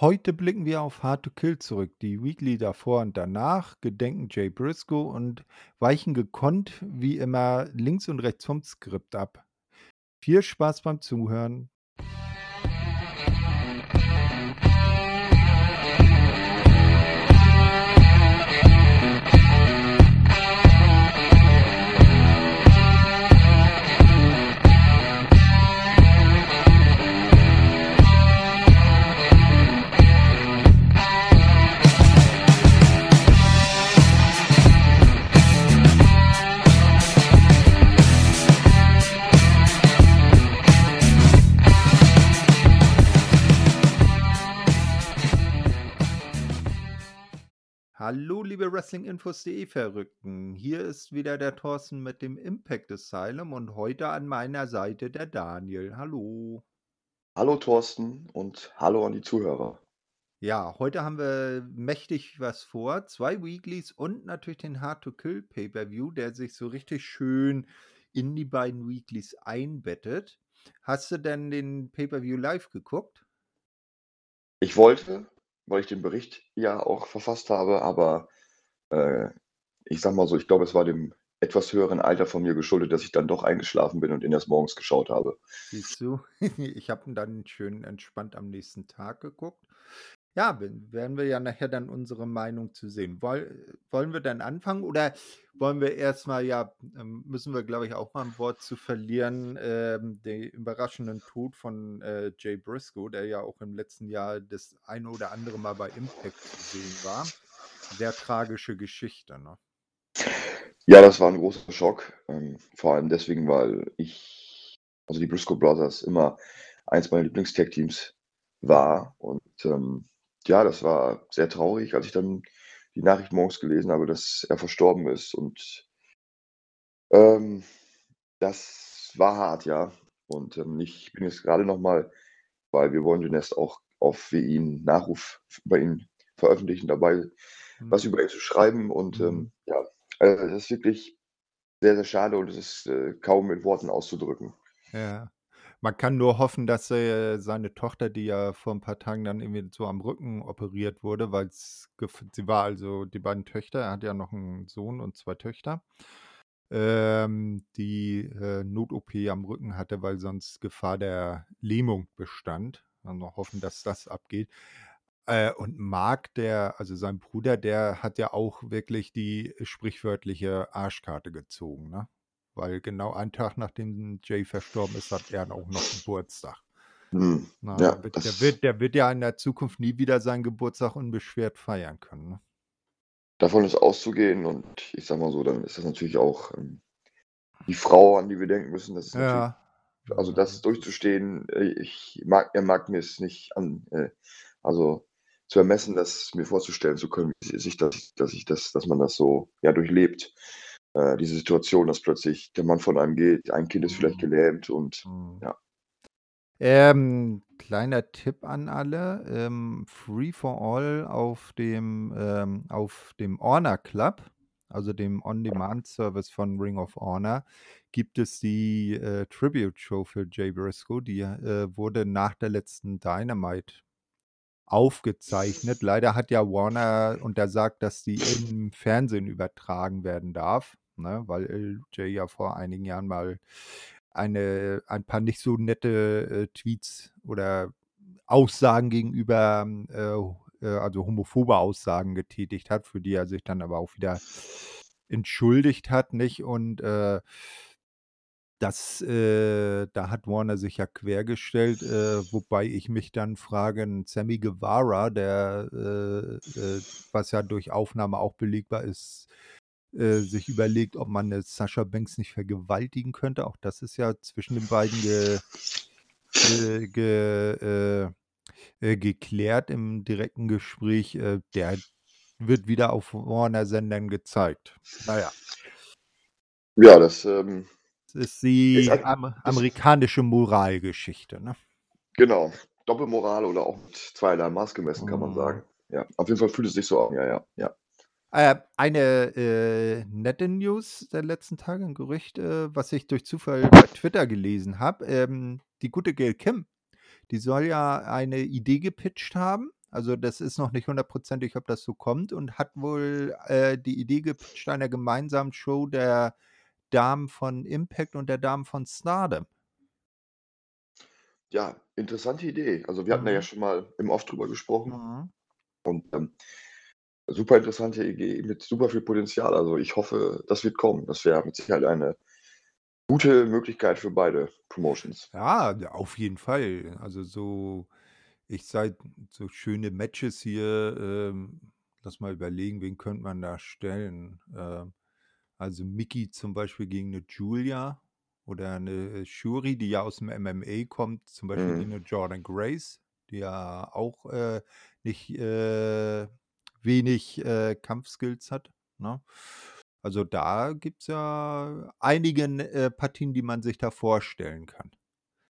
Heute blicken wir auf Hard to Kill zurück, die Weekly davor und danach, gedenken Jay Briscoe und weichen gekonnt wie immer links und rechts vom Skript ab. Viel Spaß beim Zuhören. Hallo, liebe Wrestlinginfos.de Verrückten. Hier ist wieder der Thorsten mit dem Impact Asylum und heute an meiner Seite der Daniel. Hallo. Hallo Thorsten und hallo an die Zuhörer. Ja, heute haben wir mächtig was vor. Zwei Weeklies und natürlich den Hard to Kill Pay-Per-View, der sich so richtig schön in die beiden Weeklies einbettet. Hast du denn den Pay-Per-View live geguckt? Ich wollte, weil ich den Bericht ja auch verfasst habe, aber äh, ich sag mal so, ich glaube, es war dem etwas höheren Alter von mir geschuldet, dass ich dann doch eingeschlafen bin und ihn erst morgens geschaut habe. Siehst du, ich habe ihn dann schön entspannt am nächsten Tag geguckt. Ja, werden wir ja nachher dann unsere Meinung zu sehen. Woll, wollen wir dann anfangen oder wollen wir erstmal, ja, ähm, müssen wir, glaube ich, auch mal ein Wort zu verlieren, ähm, den überraschenden Tod von äh, Jay Briscoe, der ja auch im letzten Jahr das eine oder andere Mal bei Impact zu sehen war. Sehr tragische Geschichte, ne? Ja, das war ein großer Schock. Ähm, vor allem deswegen, weil ich, also die Briscoe Brothers, immer eins meiner Lieblingstag-Teams war und ähm, ja, das war sehr traurig, als ich dann die Nachricht morgens gelesen habe, dass er verstorben ist. Und ähm, das war hart, ja. Und ähm, ich bin jetzt gerade nochmal, weil wir wollen demnächst auch auf wie ihn Nachruf über ihn veröffentlichen, dabei mhm. was über ihn zu schreiben. Und ähm, mhm. ja, also das ist wirklich sehr, sehr schade und es ist äh, kaum mit Worten auszudrücken. Ja. Man kann nur hoffen, dass äh, seine Tochter, die ja vor ein paar Tagen dann irgendwie so am Rücken operiert wurde, weil sie war also die beiden Töchter, er hat ja noch einen Sohn und zwei Töchter, ähm, die äh, Not-OP am Rücken hatte, weil sonst Gefahr der Lähmung bestand. Also hoffen, dass das abgeht. Äh, und Mark, der, also sein Bruder, der hat ja auch wirklich die sprichwörtliche Arschkarte gezogen, ne? Weil genau einen Tag nachdem Jay verstorben ist, hat er auch noch Geburtstag. Hm. Na, ja, der, wird, der, wird, der, wird, ja in der Zukunft nie wieder seinen Geburtstag unbeschwert feiern können. Ne? Davon ist auszugehen und ich sag mal so, dann ist das natürlich auch ähm, die Frau, an die wir denken müssen. Das ist ja. Also das durchzustehen, äh, ich mag, er mag mir es nicht an, äh, also zu ermessen, das mir vorzustellen zu können, wie sich das, dass ich das, dass man das so ja durchlebt äh, diese Situation, dass plötzlich der Mann von einem geht, ein Kind ist vielleicht mhm. gelähmt und mhm. ja. Ähm, kleiner Tipp an alle: ähm, Free for All auf dem, ähm, auf dem Honor Club, also dem On-Demand-Service von Ring of Honor, gibt es die äh, Tribute-Show für Jay Briscoe. Die äh, wurde nach der letzten Dynamite aufgezeichnet. Leider hat ja Warner untersagt, dass die im Fernsehen übertragen werden darf ne? weil LJ ja vor einigen Jahren mal eine, ein paar nicht so nette äh, Tweets oder Aussagen gegenüber, äh, äh, also homophobe Aussagen getätigt hat, für die er sich dann aber auch wieder entschuldigt hat, nicht? Und äh, das, äh, da hat Warner sich ja quergestellt, äh, wobei ich mich dann frage, Sammy Guevara, der, äh, äh, was ja durch Aufnahme auch belegbar ist, äh, sich überlegt, ob man eine Sascha Banks nicht vergewaltigen könnte. Auch das ist ja zwischen den beiden ge, ge, ge, äh, äh, geklärt im direkten Gespräch. Äh, der wird wieder auf Warner-Sendern gezeigt. Naja. Ja, das, ähm, das ist die am, amerikanische Moralgeschichte. Ne? Genau. Doppelmoral oder auch mit zweierlei Maß gemessen, kann man mhm. sagen. Ja, auf jeden Fall fühlt es sich so an. Ja, ja, ja. Äh, eine äh, nette News der letzten Tage, ein Gerücht, äh, was ich durch Zufall bei Twitter gelesen habe. Ähm, die gute Gail Kim, die soll ja eine Idee gepitcht haben Also, das ist noch nicht hundertprozentig, ob das so kommt und hat wohl, äh, die Idee gepitcht einer gemeinsamen Show der Damen von Impact und der Damen von Stardom. Ja, interessante Idee. Also, wir hatten da ja Mhm. schon mal im Off drüber gesprochen Mhm. und, ähm, super interessante Idee mit super viel Potenzial. Also, ich hoffe, das wird kommen. Das wäre mit Sicherheit eine gute Möglichkeit für beide Promotions. Ja, auf jeden Fall. Also, so ich sage so schöne Matches hier, ähm lass mal überlegen, wen könnte man da stellen? Ähm, also, Mickie zum Beispiel gegen 'ne Julia oder 'ne Shuri, die ja aus'm MMA kommt, zum Beispiel Mhm. gegen 'ne Jordynne Grace, die ja auch, äh, nicht, äh wenig, äh, Kampfskills hat, ne? Also, da gibt's ja einige äh, Partien, die man sich da vorstellen kann.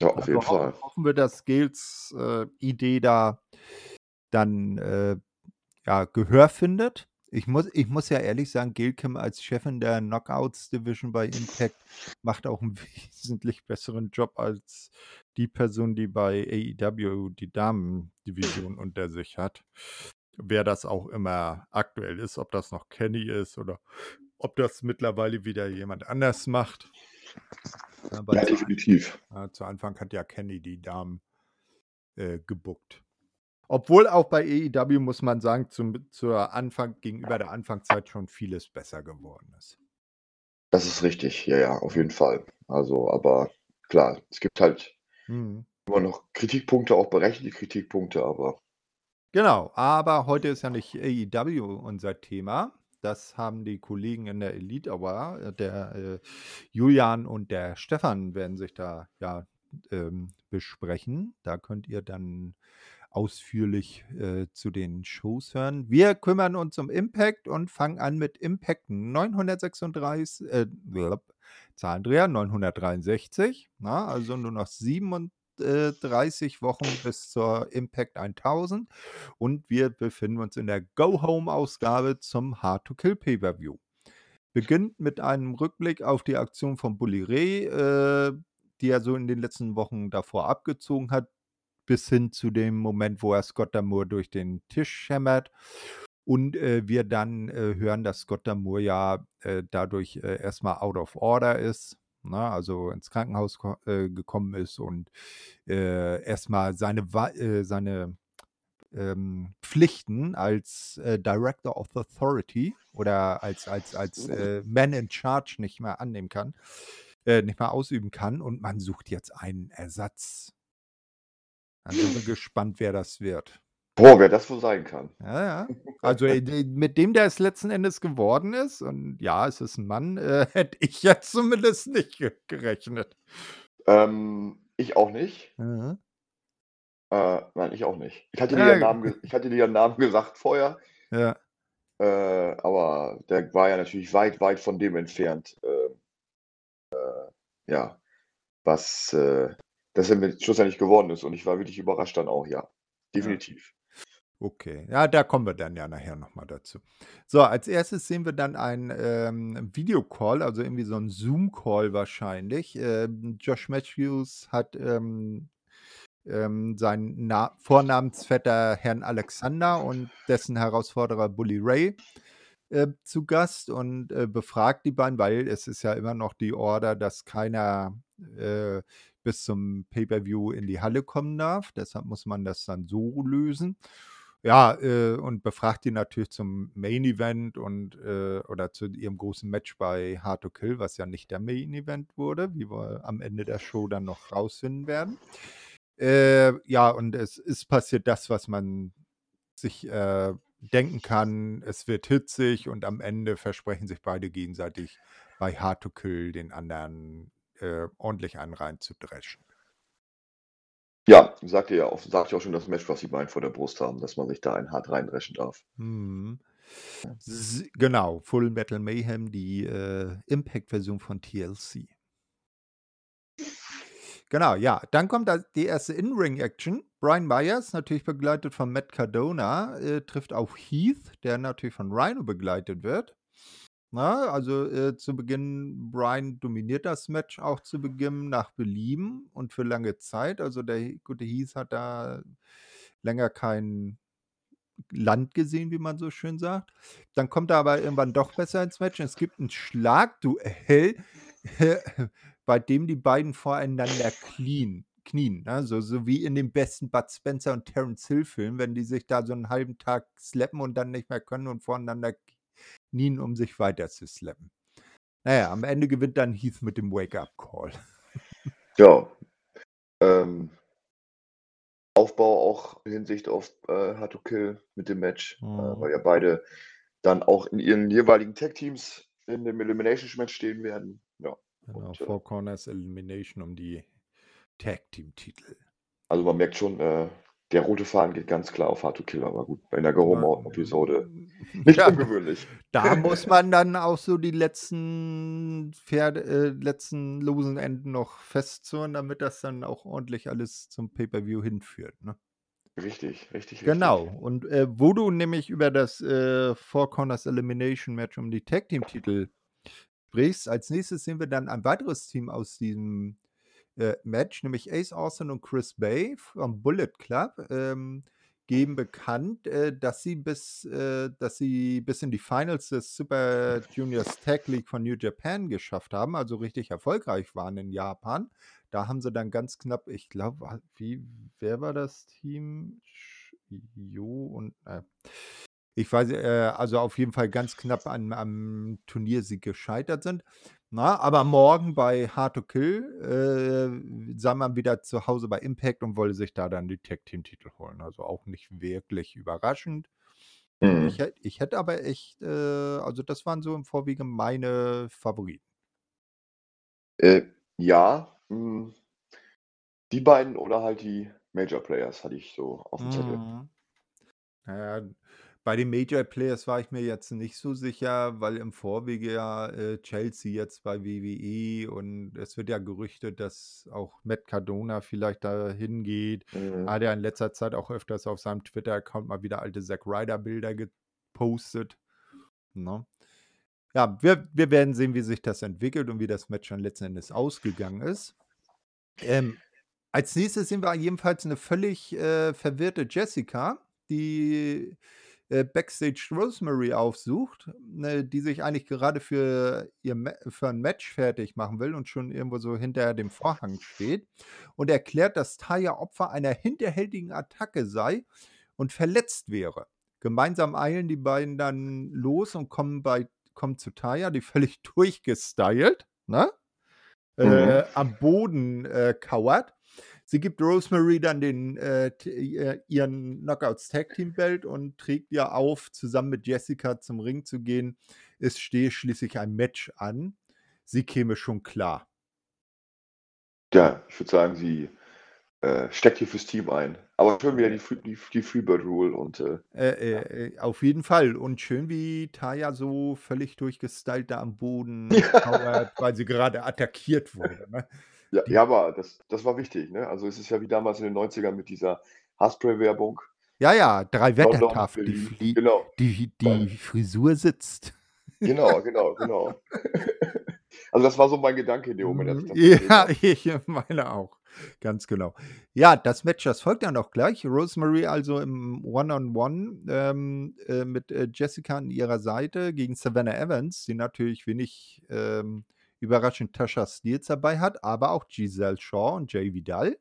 Ja, auf Also, jeden ho Fall. hoffen wir, dass Gales, äh, Idee da dann, äh, ja, Gehör findet. Ich muss ich muss ja ehrlich sagen, Gail Kim als Chefin der Knockouts Division bei Impact macht auch 'n wesentlich besseren Job als die Person, die bei AEW die Damendivision unter sich hat. Wer das auch immer aktuell ist, ob das noch Kenny ist oder ob das mittlerweile wieder jemand anders macht. Ja, weil Ja, zu definitiv. ja, zu Anfang hat ja Kenny die Damen, äh, gebookt. Obwohl auch bei AEW muss man sagen, zum zur Anfang gegenüber der Anfangszeit schon vieles besser geworden ist. Das ist richtig. Ja, ja, auf jeden Fall. Also, aber klar, es gibt halt Mhm. immer noch Kritikpunkte, auch berechtigte Kritikpunkte, aber Genau, aber heute ist ja nicht AEW unser Thema. Das haben die Kollegen in der Elite Hour, der, äh, Julian und der Stefan werden sich da ja, ähm, besprechen. Da könnt ihr dann ausführlich, äh, zu den Shows hören. Wir kümmern uns um Impact und fangen an mit Impact 936 äh, Zahlendreher 963, ne? Also, nur noch 37 Wochen bis zur Impact 1000 und wir befinden uns in der Go-Home-Ausgabe zum Hard to Kill Pay-Per-View. Beginnt mit einem Rückblick auf die Aktion von Bully Ray, äh, die er so in den letzten Wochen davor abgezogen hat, bis hin zu dem Moment, wo er Scott D'Amore durch den Tisch hämmert. Und, äh, wir dann, äh, hören, dass Scott D'Amore ja, äh, dadurch, äh, erst mal out of order ist, ne, also ins Krankenhaus äh, gekommen ist und, äh, erst mal seine Wa äh, seine, ähm, Pflichten als, äh, Director of Authority oder als als als, äh, Man in Charge nicht mehr annehmen kann äh, nicht mehr ausüben kann und man sucht jetzt einen Ersatz. Dann sind wir gespannt, wer das wird. Boah, wer das wohl sein kann. Ja, ja. Also, äh, mit dem, der es letzten Endes geworden ist und ja, es ist 'n Mann, äh, hätte ich jetzt zumindest nicht ge gerechnet. Ähm, ich auch nicht. Mhm. Äh, nein, ich auch nicht. Ich hatte dir Ja, ja Namen ich hatte dir ja Namen gesagt vorher. Ja. Äh, aber der war ja natürlich weit, weit von dem entfernt, ähm, äh, ja, was, äh dass er mit schlussendlich geworden ist und ich war wirklich überrascht dann auch, ja. Ja. Definitiv. Okay, ja, da kommen wir dann ja nachher noch mal dazu. So, als Erstes sehen wir dann einen, ähm, Videocall, also irgendwie so 'n Zoom-Call wahrscheinlich. Ähm, Josh Matthews hat, ähm, ähm, seinen Na Vornamensvetter Herrn Alexander und dessen Herausforderer Bully Ray, äh, zu Gast und, äh, befragt die beiden, weil es ist ja immer noch die Order, dass keiner, äh, bis zum Pay-Per-View in die Halle kommen darf. Deshalb muss man das dann so lösen. Ja, äh, und befragt die natürlich zum Main Event und, äh oder zu ihrem großen Match bei Hard to Kill, was ja nicht der Main Event wurde, wie wir am Ende der Show dann noch rausfinden werden. Äh, ja, und es ist passiert das, was man sich, äh, denken kann. Es wird hitzig und am Ende versprechen sich beide gegenseitig, bei Hard to Kill den anderen, äh, ordentlich einen reinzudreschen. Ja, sagte ja auch sagte ja auch schon das Match, was die beiden vor der Brust haben, dass man sich da einen hart reindreschen darf. Mhm. Genau, Full Metal Mayhem, die, äh, Impact-Version von TLC. Genau, ja. Dann kommt die erste In-Ring-Action. Brian Myers, natürlich begleitet von Matt Cardona, äh, trifft auf Heath, der natürlich von Rhino begleitet wird. Ne, also, äh, zu Beginn Brian dominiert das Match auch zu Beginn nach Belieben und für lange Zeit. Also, der gute Heath hat da länger keinen Land gesehen, wie man so schön sagt. Dann kommt er aber irgendwann doch besser ins Match. Es gibt ein Schlagduell, bei dem die beiden voreinander knien. knien ne? so, wie in dem besten Bud Spencer und Terence Hill Film, wenn die sich da so einen halben Tag slappen und dann nicht mehr können und voreinander knien, um sich weiter zu slappen. Naja, am Ende gewinnt dann Heath mit dem Wake-up-Call. Ja. Ähm, Aufbau auch in Hinsicht auf äh, Hard to Kill mit dem Match, äh, weil ja beide dann auch in ihren jeweiligen Tag-Teams in dem Elimination-Match stehen werden. Ja. Genau, Und, äh, Four Corners Elimination um die Tag-Team-Titel. also man merkt schon, äh, der rote Faden geht ganz klar auf Hard to Kill, aber gut, bei einer Go-Home-Episode nicht Ja, ungewöhnlich. da muss man dann auch so die letzten Pferde, äh, letzten losen Enden noch festzurren, damit das dann auch ordentlich alles zum Pay-Per-View hinführt. Ne? Richtig, richtig, Genau. richtig. Und äh, wo du nämlich über das äh, Four Corners Elimination Match um die Tag Team Titel sprichst, als nächstes sehen wir dann ein weiteres Team aus diesem äh, Match, nämlich Ace Austin und Chris Bay vom Bullet Club. Ähm, geben bekannt, äh, dass sie bis, äh, dass sie bis in die Finals des Super Juniors Tag League von New Japan geschafft haben, also richtig erfolgreich waren in Japan. Da haben sie dann ganz knapp, ich glaube, wie, wer war das Team? Jo und äh, ich weiß, äh, also auf jeden Fall ganz knapp an, am Turniersieg gescheitert sind. Na, aber morgen bei Hard to Kill äh, sei man wieder zu Hause bei Impact und wolle sich da dann die Tag Team Titel holen. Also auch nicht wirklich überraschend. Mhm. Ich, ich hätte aber echt, äh, also das waren so im Vorwege meine Favoriten. Äh, ja, mh, die beiden oder halt die Major Players hatte ich so auf dem Zettel. Mhm. Naja, bei den Major Players war ich mir jetzt nicht so sicher, weil im Vorwege ja äh, Chelsea jetzt bei WWE und es wird ja gerüchtet, dass auch Matt Cardona vielleicht da hingeht. Mhm. Hat er in letzter Zeit auch öfters auf seinem Twitter-Account mal wieder alte Zack Ryder-Bilder gepostet. Ne? Ja, wir, wir werden sehen, wie sich das entwickelt und wie das Match dann letzten Endes ausgegangen ist. Ähm, als nächstes sehen wir jedenfalls eine völlig äh, verwirrte Jessica, die äh, Backstage Rosemary aufsucht, ne, die sich eigentlich gerade für, ihr Ma für ein Match fertig machen will und schon irgendwo so hinter dem Vorhang steht und erklärt, dass Taya Opfer einer hinterhältigen Attacke sei und verletzt wäre. Gemeinsam eilen die beiden dann los und kommen, bei, kommen zu Taya, die völlig durchgestylt, ne? äh, Mhm. am Boden äh, kauert. Sie gibt Rosemary dann den, äh, äh, ihren Knockouts Tag Team Belt und trägt ihr auf, zusammen mit Jessica zum Ring zu gehen. Es stehe schließlich ein Match an. Sie käme schon klar. Ja, ich würde sagen, sie äh, steckt hier fürs Team ein. Aber schön wieder die, die, die Freebird Rule und äh, Äh, ja. äh, äh, auf jeden Fall. Und schön, wie Taya so völlig durchgestylt da am Boden kauert, weil sie gerade attackiert wurde. Ne? Ja, Die, ja, aber das, das war wichtig, ne? Also es ist ja wie damals in den 90ern mit dieser Haarspray-Werbung. ja, ja, drei London, Wettertaft. Die, Berlin, die, genau. die, die Frisur sitzt. Genau, genau, genau. Also das war so mein Gedanke in dem Moment, als ich das gesehen Ja, habe. ich meine auch. Ganz genau. Ja, das Match, das folgt dann auch gleich. Rosemary also im One-on-One ähm, äh, mit äh, Jessica an ihrer Seite gegen Savannah Evans, die natürlich wenig ähm, überraschend Tasha Steels dabei hat, aber auch Giselle Shaw und Jay Vidal.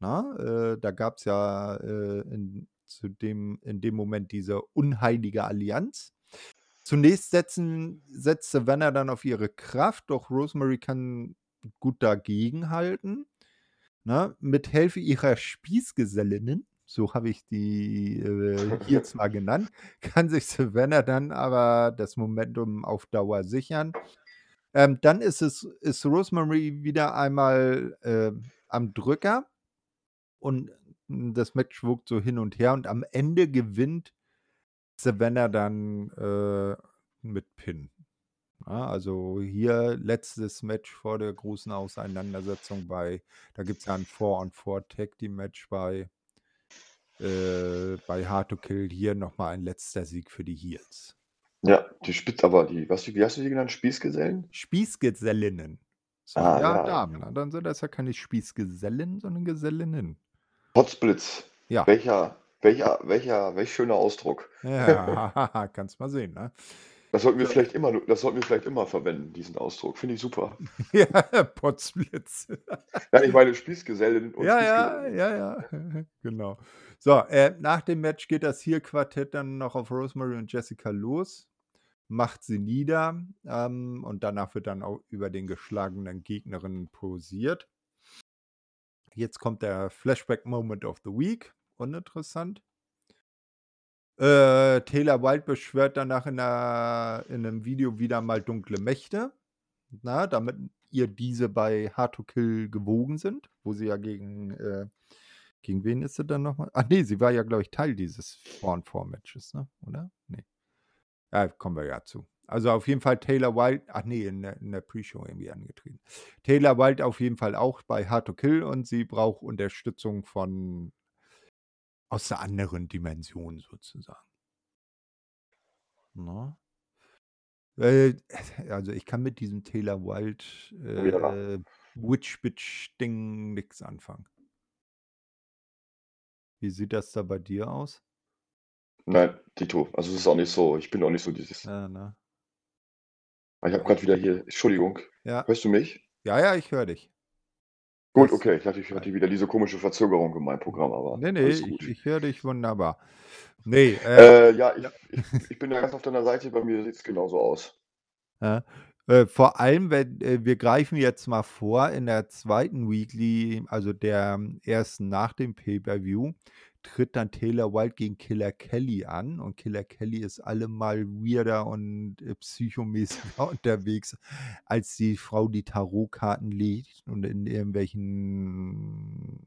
Na, äh, da gab es ja äh, in, zu dem, in dem Moment diese unheilige Allianz. Zunächst setzen, setzt Savannah dann auf ihre Kraft, doch Rosemary kann gut dagegenhalten. Ne? Mit Hilfe ihrer Spießgesellinnen, so habe ich die äh, hier zwar genannt, kann sich Savannah dann aber das Momentum auf Dauer sichern. Ähm, dann ist es ist Rosemary wieder einmal äh, am Drücker und das Match wogt so hin und her und am Ende gewinnt Savannah dann äh, mit Pin. Ja, also hier letztes Match vor der großen Auseinandersetzung bei, da gibt es ja ein 4-on-4 Tag Team Match bei, äh, bei Hard to Kill. Hier nochmal ein letzter Sieg für die Heels. Ja, die Spitz, aber die, was, wie hast du die genannt? Spießgesellen? Spießgesellinnen. So, Ah, ja, ja. Damen. Na, dann sind das ja keine Spießgesellen, sondern Gesellinnen. Potsblitz. Ja. Welcher Welcher welcher welch schöner Ausdruck. Ja, kannst mal sehen, ne? Das sollten wir vielleicht immer das sollten wir vielleicht immer verwenden, diesen Ausdruck. Finde ich super. Ja, Potzblitz. Nein, ich meine Spießgesellen und Ja, ja, Spießgesellen. ja, ja, genau. So, äh, nach dem Match geht das Heel-Quartett dann noch auf Rosemary und Jessica los, macht sie nieder, ähm, und danach wird dann auch über den geschlagenen Gegnerinnen posiert. Jetzt kommt der Flashback Moment of the Week, uninteressant. Äh, Taylor Wilde beschwört danach in 'ner in 'nem Video wieder mal dunkle Mächte, ne, damit ihr diese bei Hard to Kill gewogen sind, wo sie ja gegen, äh gegen wen ist sie dann noch mal? Ach ne, sie war ja, glaube ich, Teil dieses Spawn 4 Matches, ne, oder? Ne. Ja, kommen wir ja zu. Also, auf jeden Fall Taylor Wilde ach ne, in der der Pre-Show irgendwie angetreten. Taylor Wilde auf jeden Fall auch bei Hard to Kill und sie braucht Unterstützung von aus 'ner anderen Dimension sozusagen. Ne? Äh, also, ich kann mit diesem Taylor Wilde, äh, Witch-Bitch-Ding nix anfangen. Wie sieht das da bei dir aus? Nein, dito. Also, es ist auch nicht so ich bin auch nicht so dieses Ja, ne? Ah, ich habe grad wieder hier Entschuldigung. Ja. Hörst du mich? Ja, ja, ich höre dich. Gut, Das okay. Ich dachte, ich hatte wieder diese komische Verzögerung in meinem Programm, aber Ne, ne, alles ich gut. ich höre dich wunderbar. Ne, äh Äh, ja, ich ja. ich ich bin da ganz auf deiner Seite, bei mir sieht's genauso aus. Ja. Äh, vor allem, wenn äh, wir greifen jetzt mal vor, in der 2. Weekly, also der ersten nach dem Pay-per-View, tritt dann Taylor Wilde gegen Killer Kelly an und Killer Kelly ist allemal weirder und, äh, psychomäßiger unterwegs als die Frau, die Tarotkarten legt und in irgendwelchen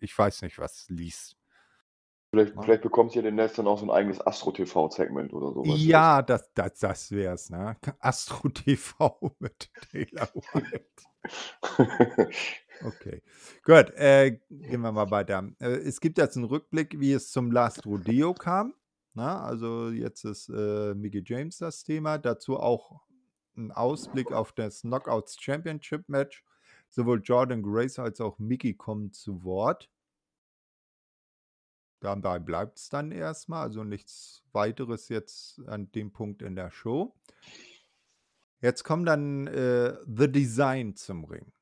ich weiß nicht was liest. Vielleicht Ne? vielleicht bekommt ihr demnächst dann auch so 'n eigenes Astro-TV-Segment oder so, weißt du das? Ja, das das das wär's, ne? Astro TV mit Taylor Wilde. Okay, gut, äh, gehen wir mal weiter. Äh, es gibt jetzt 'n Rückblick, wie es zum Last Rodeo kam, ne? Also, jetzt ist, äh, Mickie James das Thema, dazu auch 'n Ausblick auf das Knockouts Championship Match. Sowohl Jordynne Grace als auch Mickie kommen zu Wort. Dabei bleibt's dann erst mal, also nichts Weiteres jetzt an dem Punkt in der Show. Jetzt kommen dann, äh, The Design zum Ring,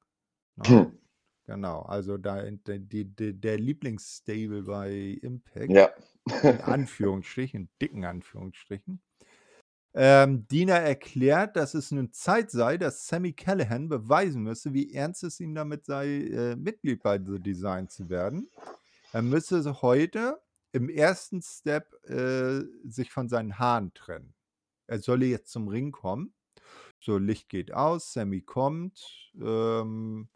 ne? Hm. Genau, also da die de der Lieblingsstable bei Impact, Ja. in Anführungsstrichen, dicken Anführungsstrichen. Ähm, Dina erklärt, dass es nun Zeit sei, dass Sami Callihan beweisen müsse, wie ernst es ihm damit sei, äh, Mitglied bei The Design zu werden. Er müsse heute im 1. Step, äh, sich von seinen Haaren trennen. Er solle jetzt zum Ring kommen. So, Licht geht aus, Sami kommt, ähm,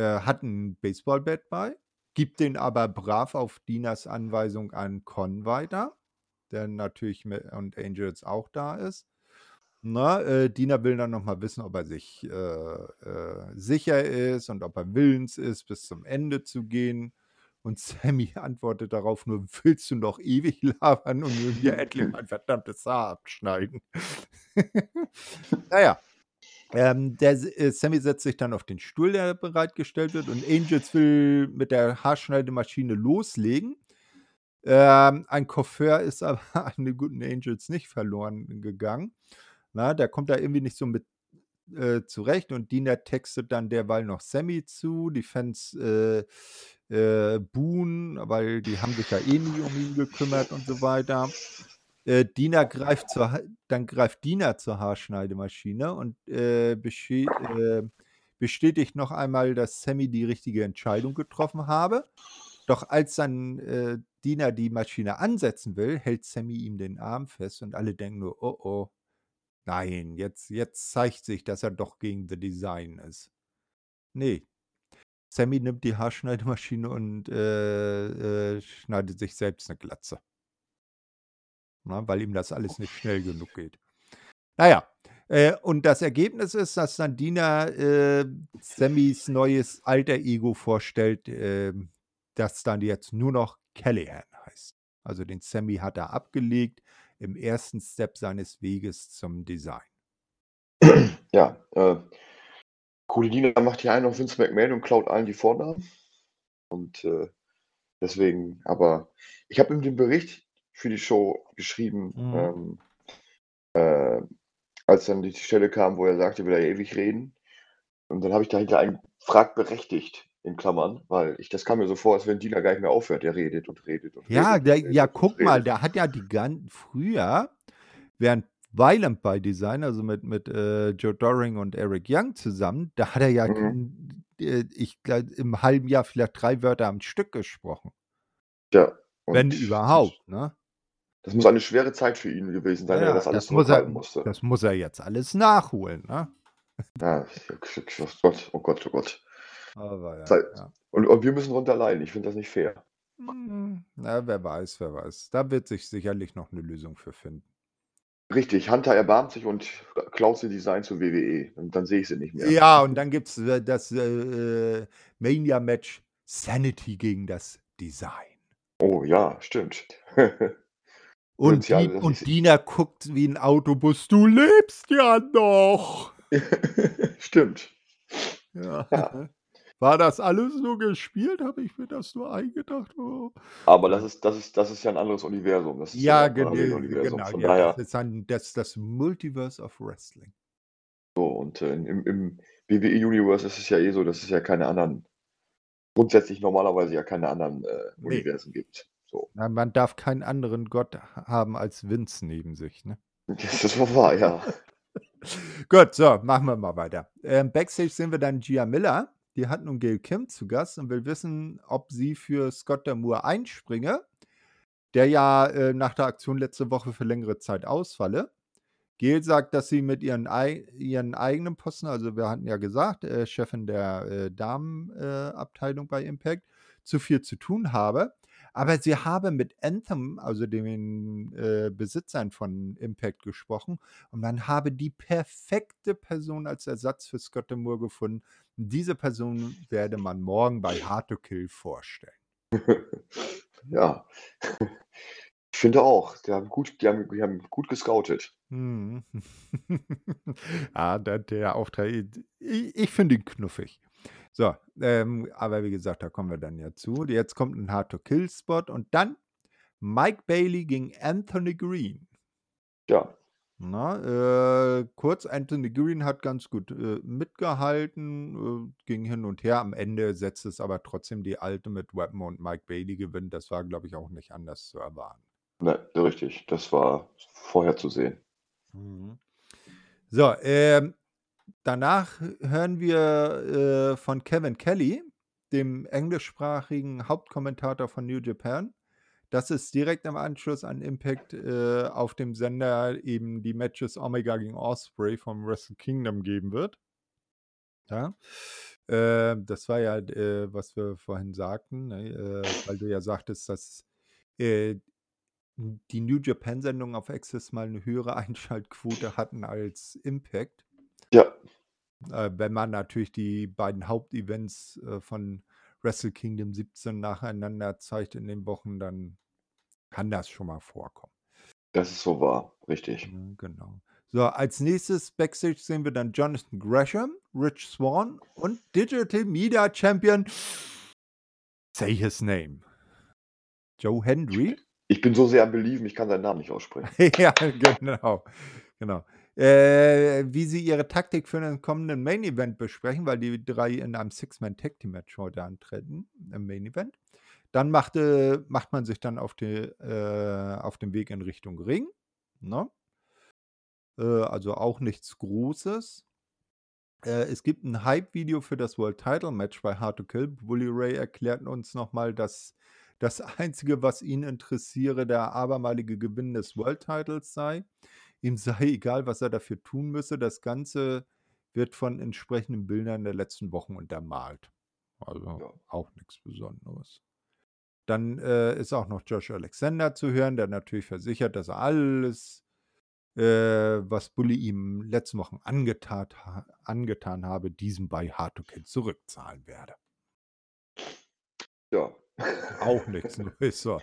hat 'n Baseballbat bei, gibt den aber brav auf Dinas Anweisung an Con weiter, der natürlich mi und Angels auch da ist. Ne, äh, Dina will dann noch mal wissen, ob er sich, äh, äh, sicher ist und ob er willens ist, bis zum Ende zu gehen. Und Sami antwortet darauf nur: „Willst du noch ewig labern und mir endlich mein verdammtes Haar abschneiden?“ Na ja, ähm, der äh, Sami setzt sich dann auf den Stuhl, der bereitgestellt wird und Angels will mit der Haarschneidemaschine loslegen. Ähm, ein Coiffeur ist aber an den guten Angels nicht verloren gegangen. Na, der kommt da irgendwie nicht so mit, äh, zurecht und Dina textet dann derweil noch Sami zu. Die Fans, äh, äh, buhen, weil die haben sich ja eh nie um ihn gekümmert und so weiter. Äh, Dina greift zur dann greift Dina zur Haarschneidemaschine und, äh, besche äh, bestätigt noch einmal, dass Sami die richtige Entscheidung getroffen habe. Doch als dann, äh, Dina die Maschine ansetzen will, hält Sami ihm den Arm fest und alle denken nur: „Oh, oh, nein, jetzt jetzt zeigt sich, dass er doch gegen The Design ist.“ Ne, Sami nimmt die Haarschneidemaschine und, äh, äh, schneidet sich selbst 'ne Glatze. Ne, weil ihm das alles nicht schnell genug geht. Na ja, äh, und das Ergebnis ist, dass dann Dina, äh, Samis neues Alter Ego vorstellt, ähm, das dann jetzt nur noch Callihan heißt. Also, den Sami hat er abgelegt im 1. Step seines Weges zum Design. Ja, äh, coole Dina macht hier einen auf Vince McMahon und klaut allen die Vornamen. Und, äh, Deswegen, aber ich habe ihm den Bericht für die Show geschrieben, Mhm. ähm, äh, als dann die Stelle kam, wo er sagte, will er ewig reden. Und dann habe ich dahinter einen fragt berechtigt in Klammern, weil ich das kam mir so vor, als wenn Dina gar nicht mehr aufhört. Der redet und redet und Ja, redet. der, und redet ja, guck mal, redet. der hat ja die ganzen früher, während Violent by Design, also mit, mit äh, Joe Doring und Eric Young zusammen, da hat er ja, Mhm. äh, ich im halben Jahr vielleicht drei Wörter am Stück gesprochen. Ja. Wenn überhaupt, ne? Das muss eine schwere Zeit für ihn gewesen sein, wenn er Ja, das alles das muss er, musste. das muss er jetzt alles nachholen, ne? Ja, oh Gott, oh Gott, oh Gott. Ja, ja. Und, und wir müssen runter leiden. Ich finde das nicht fair. Hm, Na, wer weiß, wer weiß. Da wird sich sicherlich noch eine Lösung für finden. Richtig, Hunter erbarmt sich und klaut sie Design zu WWE. Und dann sehe ich sie nicht mehr. Ja, und dann gibt es äh, das äh, Mania-Match Sanity gegen das Design. Oh ja, stimmt. Und, dass und Dina guckt wie ein Autobus, du lebst ja noch. stimmt. Ja. Ja. War das alles nur gespielt? Habe ich mir das nur eingedacht? Oh. Aber das ist, das ist, das ist ja ein anderes Universum. Das ist Ja, Paralleluniversum. genau. Von Ja, daher, das ist ein, das, das Multiverse of Wrestling. so, und äh, im, im WWE-Universe ist es ja eh so, dass es ja keine anderen, grundsätzlich normalerweise ja keine anderen äh, Nee. Universen gibt. So. Na, Man darf keinen anderen Gott haben als Vince neben sich. Ne? Das ist wohl wahr, ja. Gut, so, machen wir mal weiter. Ähm, Backstage sehen wir dann Gia Miller. Die hat nun Gail Kim zu Gast und will wissen, ob sie für Scott Damour einspringe, der ja äh, nach der Aktion letzte Woche für längere Zeit ausfalle. Gail sagt, dass sie mit ihren, ei ihren eigenen Posten, also wir hatten ja gesagt, äh, Chefin der äh, Damenabteilung äh, bei Impact, zu viel zu tun habe. Aber sie habe mit Anthem, also den äh, Besitzern von Impact, gesprochen und man habe die perfekte Person als Ersatz für Scott Moore gefunden. Diese Person werde man morgen bei Hard to Kill vorstellen. ja. Ich finde auch, die haben gut, die haben, die haben gut gescoutet. Hm. ja, der, der Auftrag, ich, ich finde ihn knuffig. So, ähm, aber wie gesagt, da kommen wir dann ja zu. Jetzt kommt ein Hard-to-Kill-Spot und dann Mike Bailey gegen Anthony Green. Ja, Na, äh, kurz, Anthony Green hat ganz gut äh, mitgehalten, äh, ging hin und her. Am Ende setzt es aber trotzdem die Alte mit Weapon und Mike Bailey gewinnt. Das war, glaube ich, auch nicht anders zu erwarten. ne, richtig. Das war vorherzusehen. Mhm. So, ähm, danach hören wir äh, von Kevin Kelly, dem englischsprachigen Hauptkommentator von New Japan, dass es direkt im Anschluss an Impact äh, auf dem Sender eben die Matches Omega gegen Osprey vom Wrestle Kingdom geben wird. Ja. Äh, das war ja, äh, was wir vorhin sagten, ne? äh, weil du ja sagtest, dass äh, die New Japan-Sendungen auf Access mal eine höhere Einschaltquote hatten als Impact. Ja, Äh, wenn man natürlich die beiden Hauptevents äh, von Wrestle Kingdom 17 nacheinander zeigt in den Wochen, dann kann das schon mal vorkommen. das ist so wahr. Richtig. Genau. So, als nächstes Backstage sehen wir dann Jonathan Gresham, Rich Swan und Digital Media Champion. Say his name. Joe Hendry. Ich bin so sehr am Belieben, ich kann seinen Namen nicht aussprechen. ja, genau. genau. Äh, wie sie ihre Taktik für den kommenden Main Event besprechen, weil die drei in einem Six-Man Tag Team Match heute antreten im Main Event. Dann machte, macht man sich dann auf, die, äh, auf den Weg in Richtung Ring. Ne? Äh, also auch nichts Großes. Äh, es gibt ein Hype-Video für das World Title Match bei Hard to Kill. Bully Ray erklärt uns nochmal, dass das Einzige, was ihn interessiere, der abermalige Gewinn des World Titles sei. Ihm sei egal, was er dafür tun müsse. Das Ganze wird von entsprechenden Bildern der letzten Wochen untermalt. Also Ja. auch nichts Besonderes. Dann äh, ist auch noch Josh Alexander zu hören, der natürlich versichert, dass er alles, äh, was Bully ihm letzten Wochen angetan, ha angetan habe, diesem bei Hard to Kill zurückzahlen werde. Ja. Auch nichts Neues. So.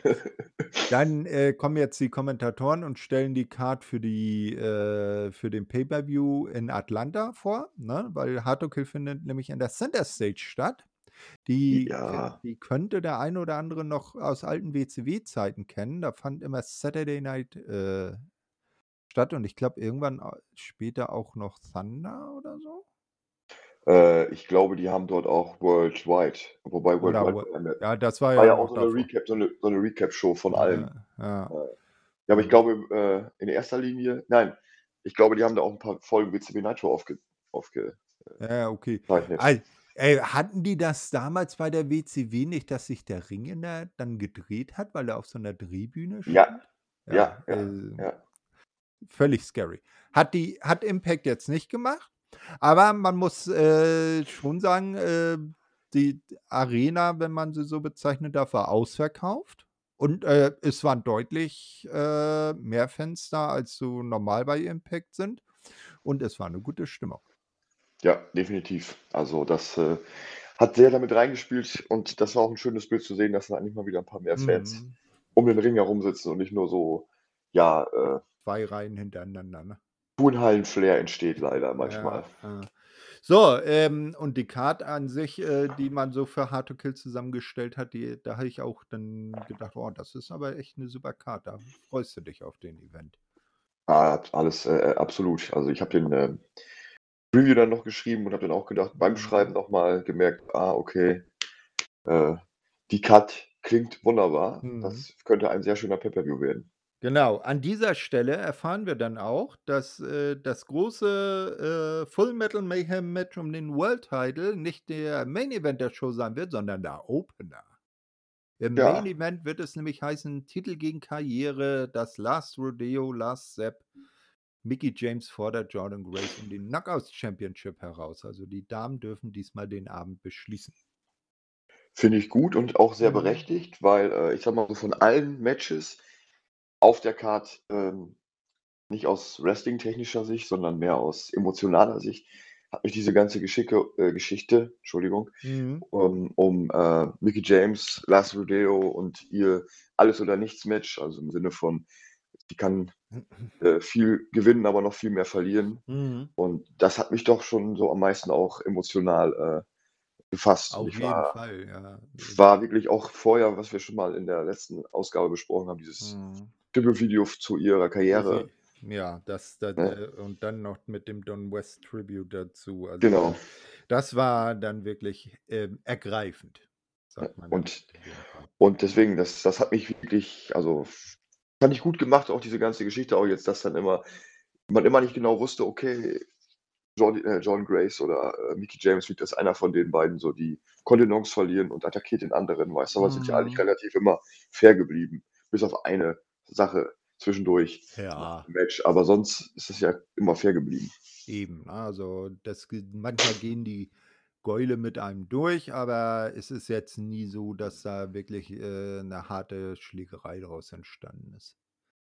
Dann äh, kommen jetzt die Kommentatoren und stellen die Card für, die, äh, für den Pay-Per-View in Atlanta vor, ne? weil Hard to Kill findet nämlich in der Center Stage statt. Die, Ja. die könnte der eine oder andere noch aus alten WCW-Zeiten kennen. Da fand immer Saturday Night äh, statt und ich glaube irgendwann später auch noch Thunder oder so. Äh, ich glaube, die haben dort auch Worldwide, wobei Oder Worldwide ja, das war war ja auch so 'ne davor. Recap so 'ne so 'ne Recap-Show von allem. Ja, ja. Äh, ja, aber ich glaube, äh, in erster Linie nein, ich glaube, die haben da auch 'n paar Folgen WCW Nitro aufge aufge äh, Ja, okay. ey, hatten die das damals bei der WCW nicht, dass sich der Ring in der dann gedreht hat, weil er auf so 'ner Drehbühne stand? Ja. Ja, Ja, ja, äh, ja. völlig scary. Hat die hat Impact jetzt nicht gemacht, aber man muss, äh, schon sagen, äh, die Arena, wenn man sie so bezeichnen darf, war ausverkauft und, äh, es waren deutlich, äh, mehr Fans da, als so normal bei Impact sind und es war 'ne gute Stimmung. Ja, definitiv. Also, das, äh, hat sehr damit reingespielt und das war auch 'n schönes Bild zu sehen, dass da endlich mal wieder 'n paar mehr Fans Mhm. um den Ring herum sitzen und nicht nur so, ja, äh 2 Reihen hintereinander, ne? Turnhallen-Flair entsteht leider manchmal. Ja, ja. So, ähm, und die Card an sich, äh, die man so für Hard to Kill zusammengestellt hat, die da habe ich auch dann gedacht: „Oh, das ist aber echt 'ne super Card. Da freust du dich auf den Event.“ Ah, alles, äh, absolut. Also, ich habe den, äh, Review dann noch geschrieben und habe dann auch gedacht beim Schreiben Mhm. noch mal gemerkt: „Ah, okay, äh, die Card klingt wunderbar. Mhm. Das könnte ein sehr schöner Pay-per-View werden.“ Genau, an dieser Stelle erfahren wir dann auch, dass, äh, das große, äh, Full Metal Mayhem Match um den World Title nicht der Main Event der Show sein wird, sondern der Opener. Im Main Ja. Event wird es nämlich heißen: „Titel gegen Karriere, das Last Rodeo, Last Step.“ Mickie James fordert Jordynne Grace um die Knockouts Championship heraus. Also, die Damen dürfen diesmal den Abend beschließen. Finde ich gut und auch sehr Mhm. berechtigt, weil, äh, ich sage mal so, von allen Matches auf der Card, ähm, nicht aus wrestling-technischer Sicht, sondern mehr aus emotionaler Sicht, hat mich diese ganze Geschicke äh, Geschichte, Entschuldigung, Mhm. um um, äh, Mickie James, Last Rodeo und ihr Alles-oder-nichts-Match, also im Sinne von, die kann, äh, viel gewinnen, aber noch viel mehr verlieren. Mhm. Und das hat mich doch schon so am meisten auch emotional, gefasst. Und Auf ich jeden war Fall, ja. war wirklich auch vorher, was wir schon mal in der letzten Ausgabe besprochen haben, dieses Mhm. F zu ihrer Karriere. Ja, das da Ne? äh, und dann noch mit dem Don West Tribute dazu. Also, Genau. das war dann wirklich, ähm, ergreifend, Ja, sagt man und und deswegen, das das hat mich wirklich also, fand ich gut gemacht, auch diese ganze Geschichte, auch jetzt, dass dann immer man immer nicht genau wusste, okay, Jordy äh, Jordynne Grace oder, äh, Mickie James wird jetzt einer von den beiden so die Kontenance verlieren und attackiert den anderen, weißt du? Aber sind ja eigentlich Mhm. relativ immer fair geblieben, bis auf eine Sache zwischendurch Ja. im Match, aber sonst ist es ja immer fair geblieben. Eben, ne? Also, das manchmal gehen die Gäule mit einem durch, aber es ist jetzt nie so, dass da wirklich, äh, 'ne harte Schlägerei draus entstanden ist.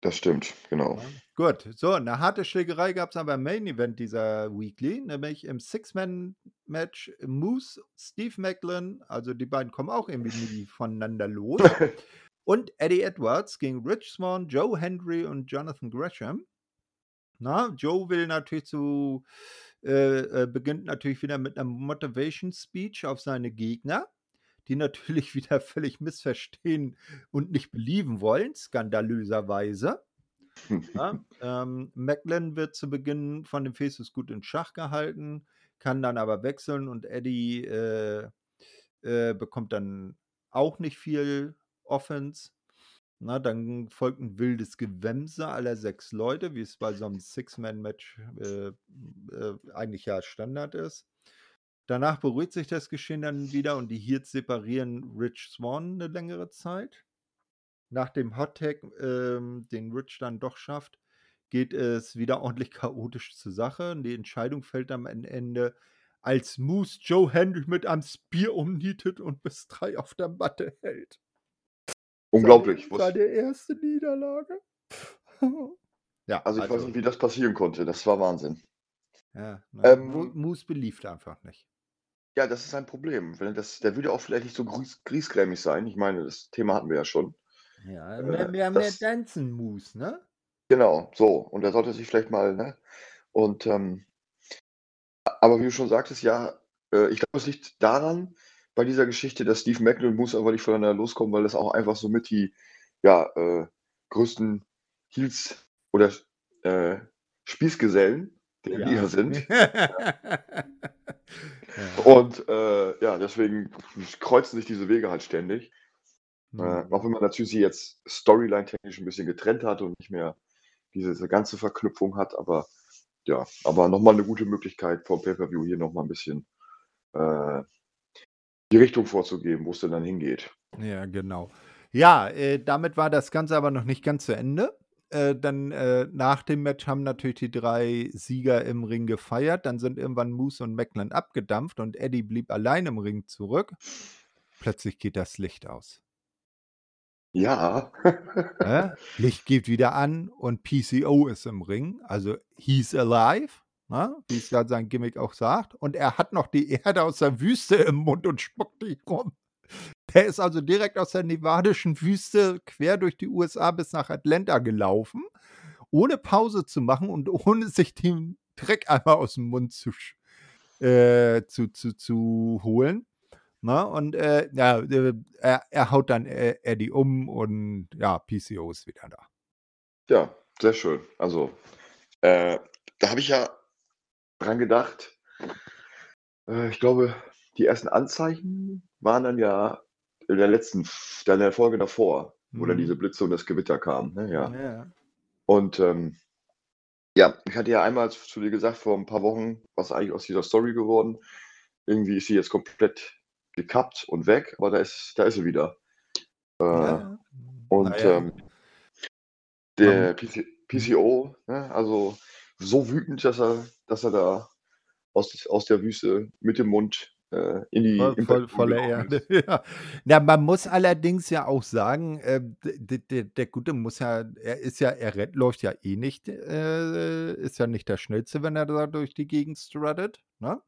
Das stimmt, genau. Ja, gut. So, 'ne harte Schlägerei gab's aber im Main Event dieser Weekly, nämlich im Six-Man-Match Moose, Steve Maclin, also die beiden kommen auch irgendwie voneinander los, und Eddie Edwards gegen Rich Swann, Joe Hendry und Jonathan Gresham. Na, Joe will natürlich zu äh, äh, beginnt natürlich wieder mit 'ner Motivation Speech auf seine Gegner, die natürlich wieder völlig missverstehen und nicht believen wollen, skandalöserweise. Ja, ähm, Maclin wird zu Beginn von den Faces gut in Schach gehalten, kann dann aber wechseln und Eddie, äh, äh, bekommt dann auch nicht viel Offense. Na, dann folgt 'n wildes Gewämse aller 6 Leute, wie es bei so 'nem Six-Man-Match, äh, äh, eigentlich ja Standard ist. Danach beruhigt sich das Geschehen dann wieder und die Heels separieren Rich Swann 'ne längere Zeit. Nach dem Hot Tag, ähm, den Rich dann doch schafft, geht es wieder ordentlich chaotisch zur Sache. Die Entscheidung fällt am en Ende, als Moose Joe Hendry mit einem Spear umnietet und bis 3 auf der Matte hält. Unglaublich, Seine was seine 1. Niederlage. Ja, Also, ich weiß also nicht, wie das passieren konnte. Das war Wahnsinn. Ja, Ähm Moose believed einfach nicht. Ja, das ist ein Problem. Wenn das der würde auch vielleicht nicht so grüß griesgrämig sein. Ich meine, das Thema hatten wir ja schon. Ja, mehr Äh, mehr mehr das Moose, ne? Genau, so. Und er sollte sich vielleicht mal, ne? Und, ähm aber wie du schon sagtest, ja, äh, ich glaube, es liegt daran, bei dieser Geschichte, dass Steve Macklin muss aber nicht voneinander loskommen, weil das auch einfach so mit die, ja, äh, größten Heels oder, äh, Spießgesellen der Ja. Liga sind. Ja. Und, äh, ja, deswegen kreuzen sich diese Wege halt ständig. Äh, Mhm. auch wenn man natürlich sie jetzt storyline-technisch 'n bisschen getrennt hat und nicht mehr diese ganze Verknüpfung hat, aber ja, aber noch mal 'ne gute Möglichkeit vom Pay-per-View hier noch mal 'n bisschen, äh, die Richtung vorzugeben, wo's denn dann hingeht. Ja, genau. Ja, äh, damit war das Ganze aber noch nicht ganz zu Ende. Äh, dann, äh, nach dem Match haben natürlich die 3 Sieger im Ring gefeiert. Dann sind irgendwann Moose und Macklin abgedampft und Eddie blieb allein im Ring zurück. Plötzlich geht das Licht aus. Ja. Licht geht wieder an und PCO ist im Ring. Also, he's alive, ne, wie's ja sein Gimmick auch sagt. Und er hat noch die Erde aus der Wüste im Mund und spuckt die rum. Der ist also direkt aus der nevadischen Wüste quer durch die USA bis nach Atlanta gelaufen, ohne Pause zu machen und ohne sich den Dreck einmal aus'm Mund zu äh, zu zu zu holen, ne? Und, äh, ja, äh, er er haut dann, äh, Eddie um und ja, PCO ist wieder da. Ja, sehr schön. Also, äh, da habe ich ja dran gedacht äh, ich glaube, die ersten Anzeichen waren dann ja in der letzten dann der Folge davor, wo dann Mhm. diese Blitze und das Gewitter kamen, ne, ja. Ja. Und, ähm, ja, ich hatte ja einmal zu dir gesagt vor 'n paar Wochen: „Was eigentlich aus dieser Story geworden?“ Irgendwie ist sie jetzt komplett gekappt und weg, aber da ist da ist sie wieder. Äh, Ja. und, Na ja. ähm der PC mhm. PCO, ne, also so wütend, dass er dass er da aus aus der Wüste mit dem Mund, äh, in die Voll voll gelaufen Erde, ja. Na, man muss allerdings ja auch sagen, äh, d d der Gute muss ja er ist ja er rennt läuft ja eh nicht äh, ist ja nicht der Schnellste, wenn er da durch die Gegend struttet, ne?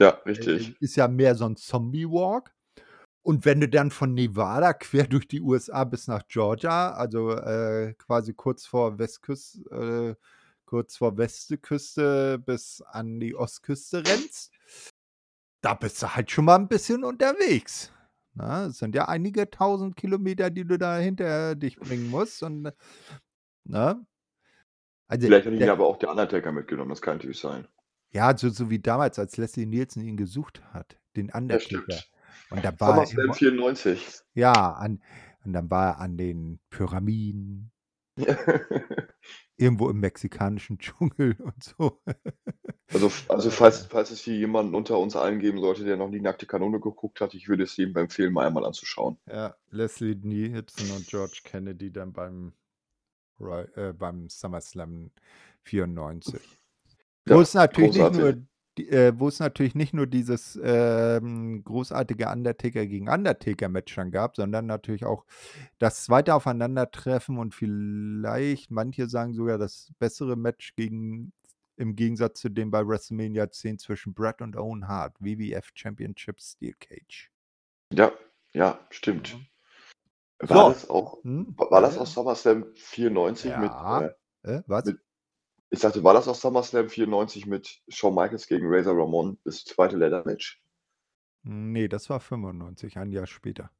Ja, Äh, richtig. ist ja mehr so 'n Zombie-Walk. Und wenn du dann von Nevada quer durch die USA bis nach Georgia, also, äh, quasi kurz vor Westküs äh, kurz vor Westküste bis an die Ostküste rennst da bist du halt schon mal 'n bisschen unterwegs, ne? Es sind ja einige 1.000 Kilometer, die du da hinter dich bringen musst und ne? Also, Vielleicht hat ihn aber auch der Undertaker mitgenommen, das kann natürlich sein. Ja, so so wie damals, als Leslie Nielsen ihn gesucht hat, den Undertaker. Und da war er SummerSlam immer 94. ja, an und dann war er an den Pyramiden irgendwo im mexikanischen Dschungel und so. Also also falls falls es hier jemanden unter uns allen geben sollte, der noch nie Nackte Kanone geguckt hat, ich würde es jedem empfehlen, mal einmal anzuschauen. Ja, Leslie Nielsen und George Kennedy dann beim Roy äh, beim SummerSlam 94. Wo Ja, es natürlich nicht nur großartig. Die äh, wo es natürlich nicht nur dieses, ähm, großartige Undertaker gegen Undertaker-Match dann gab, sondern natürlich auch das zweite Aufeinandertreffen und vielleicht manche sagen sogar das bessere Match gegen im Gegensatz zu dem bei WrestleMania 10 zwischen Bret und Owen Hart, WWF Championship Steel Cage. Ja, ja, stimmt. Ja. War So. das auch Mhm. wa war das auch SummerSlam 94 mit, Ja. äh Äh, was? mit ich sagte, war das auch SummerSlam 94 mit Shawn Michaels gegen Razor Ramon, das zweite Leather-Match? Ne, das war 95, ein Jahr später.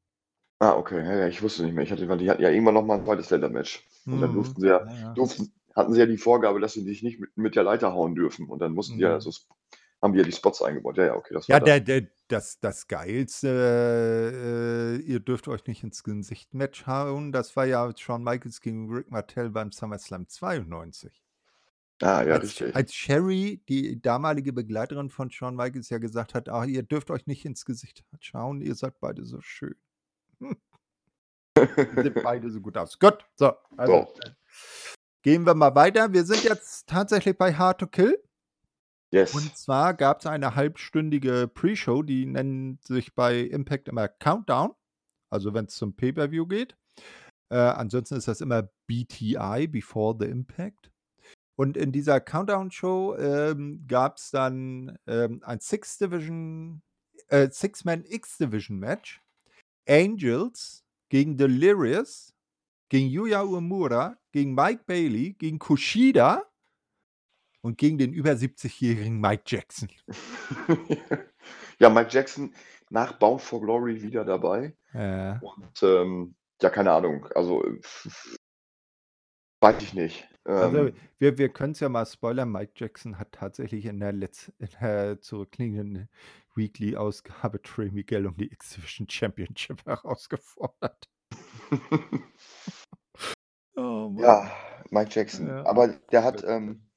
Ah, okay, ja, ja, ich wusste nicht mehr. Ich hatte die hatten ja irgendwann noch mal 'n zweites Leather-Match. Und dann Mhm. durften sie ja Ja, durften hatten sie ja die Vorgabe, dass sie sich nicht mit mit der Leiter hauen dürfen. Und dann mussten die ja Mhm. so haben die ja die Spots eingebaut. Ja, ja, okay, das war Ja, der der das das geilste, äh, ihr dürft euch nicht ins Gesicht Match hauen, das war ja Shawn Michaels gegen Rick Martel beim SummerSlam 92. Ah, ja, Als richtig. als Sherry, die damalige Begleiterin von Shawn Michaels, ja gesagt hat: „Ah, ihr dürft euch nicht ins Gesicht schauen, ihr seid beide so schön.“ Die sehen beide so gut aus. Gut, so, also, So. äh, gehen wir mal weiter. Wir sind jetzt tatsächlich bei Hard to Kill. Yes. Und zwar gab's eine halbstündige Pre-Show, die nennt sich bei Impact immer Countdown, also wenn's zum Pay-per-View geht. Äh, ansonsten ist das immer BTI, Before the Impact. Und in dieser Countdown-Show, ähm, gab's dann, ähm, ein Six Division äh, Six-Man X-Division-Match. Angels gegen Delirious, gegen Yuya Uemura, gegen Mike Bailey, gegen Kushida und gegen den über 70-jährigen Mike Jackson. Ja, Mike Jackson, nach Bound for Glory wieder dabei. Ja. Und ähm, ja, keine Ahnung. Also weiß ich nicht. Also Ähm, wir, wir können es ja mal spoilern. Mike Jackson hat tatsächlich in der, Letz-, in der zurückliegenden Weekly-Ausgabe Trey Miguel um die X-Division Championship herausgefordert. oh Mann. ja, Mike Jackson. Ja. Aber der hat, ähm,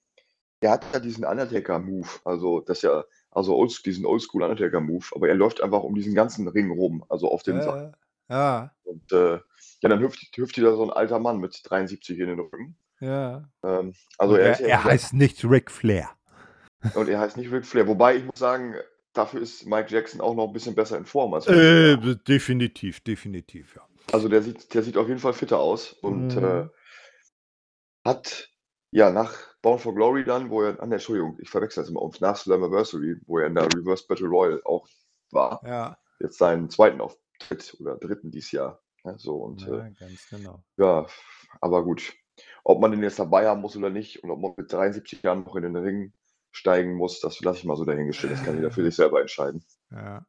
der hat ja diesen Undertaker-Move. Also das ist ja, also old, diesen Oldschool Undertaker-Move. Aber er läuft einfach um diesen ganzen Ring rum, also auf den Seil. Ja, ja, Und äh, ja, dann hüpft, hüpft wieder so ein alter Mann mit 73 in den Rücken. ja. Ähm, also er, er, ist ja er wieder- heißt nicht Ric Flair. und er heißt nicht Ric Flair. Wobei ich muss sagen, dafür ist Mike Jackson auch noch ein bisschen besser in Form als Äh, definitiv, definitiv, ja. Also der sieht, der sieht auf jeden Fall fitter aus und Mhm. äh, hat ja nach Bound for Glory dann, wo er, ah, ne, Entschuldigung, ich verwechsel das immer auf, nach Slammiversary, wo er in der Reverse Battle Royal auch war, Ja, jetzt seinen zweiten Auftritt oder dritten dieses Jahr. Ja, so und ja äh, ganz genau. ja, aber gut. Ob man den jetzt dabei haben muss oder nicht und ob man mit 73 Jahren noch in den Ring steigen muss, das lasse ich mal so dahingestellt. Das kann jeder für sich selber entscheiden. Ja.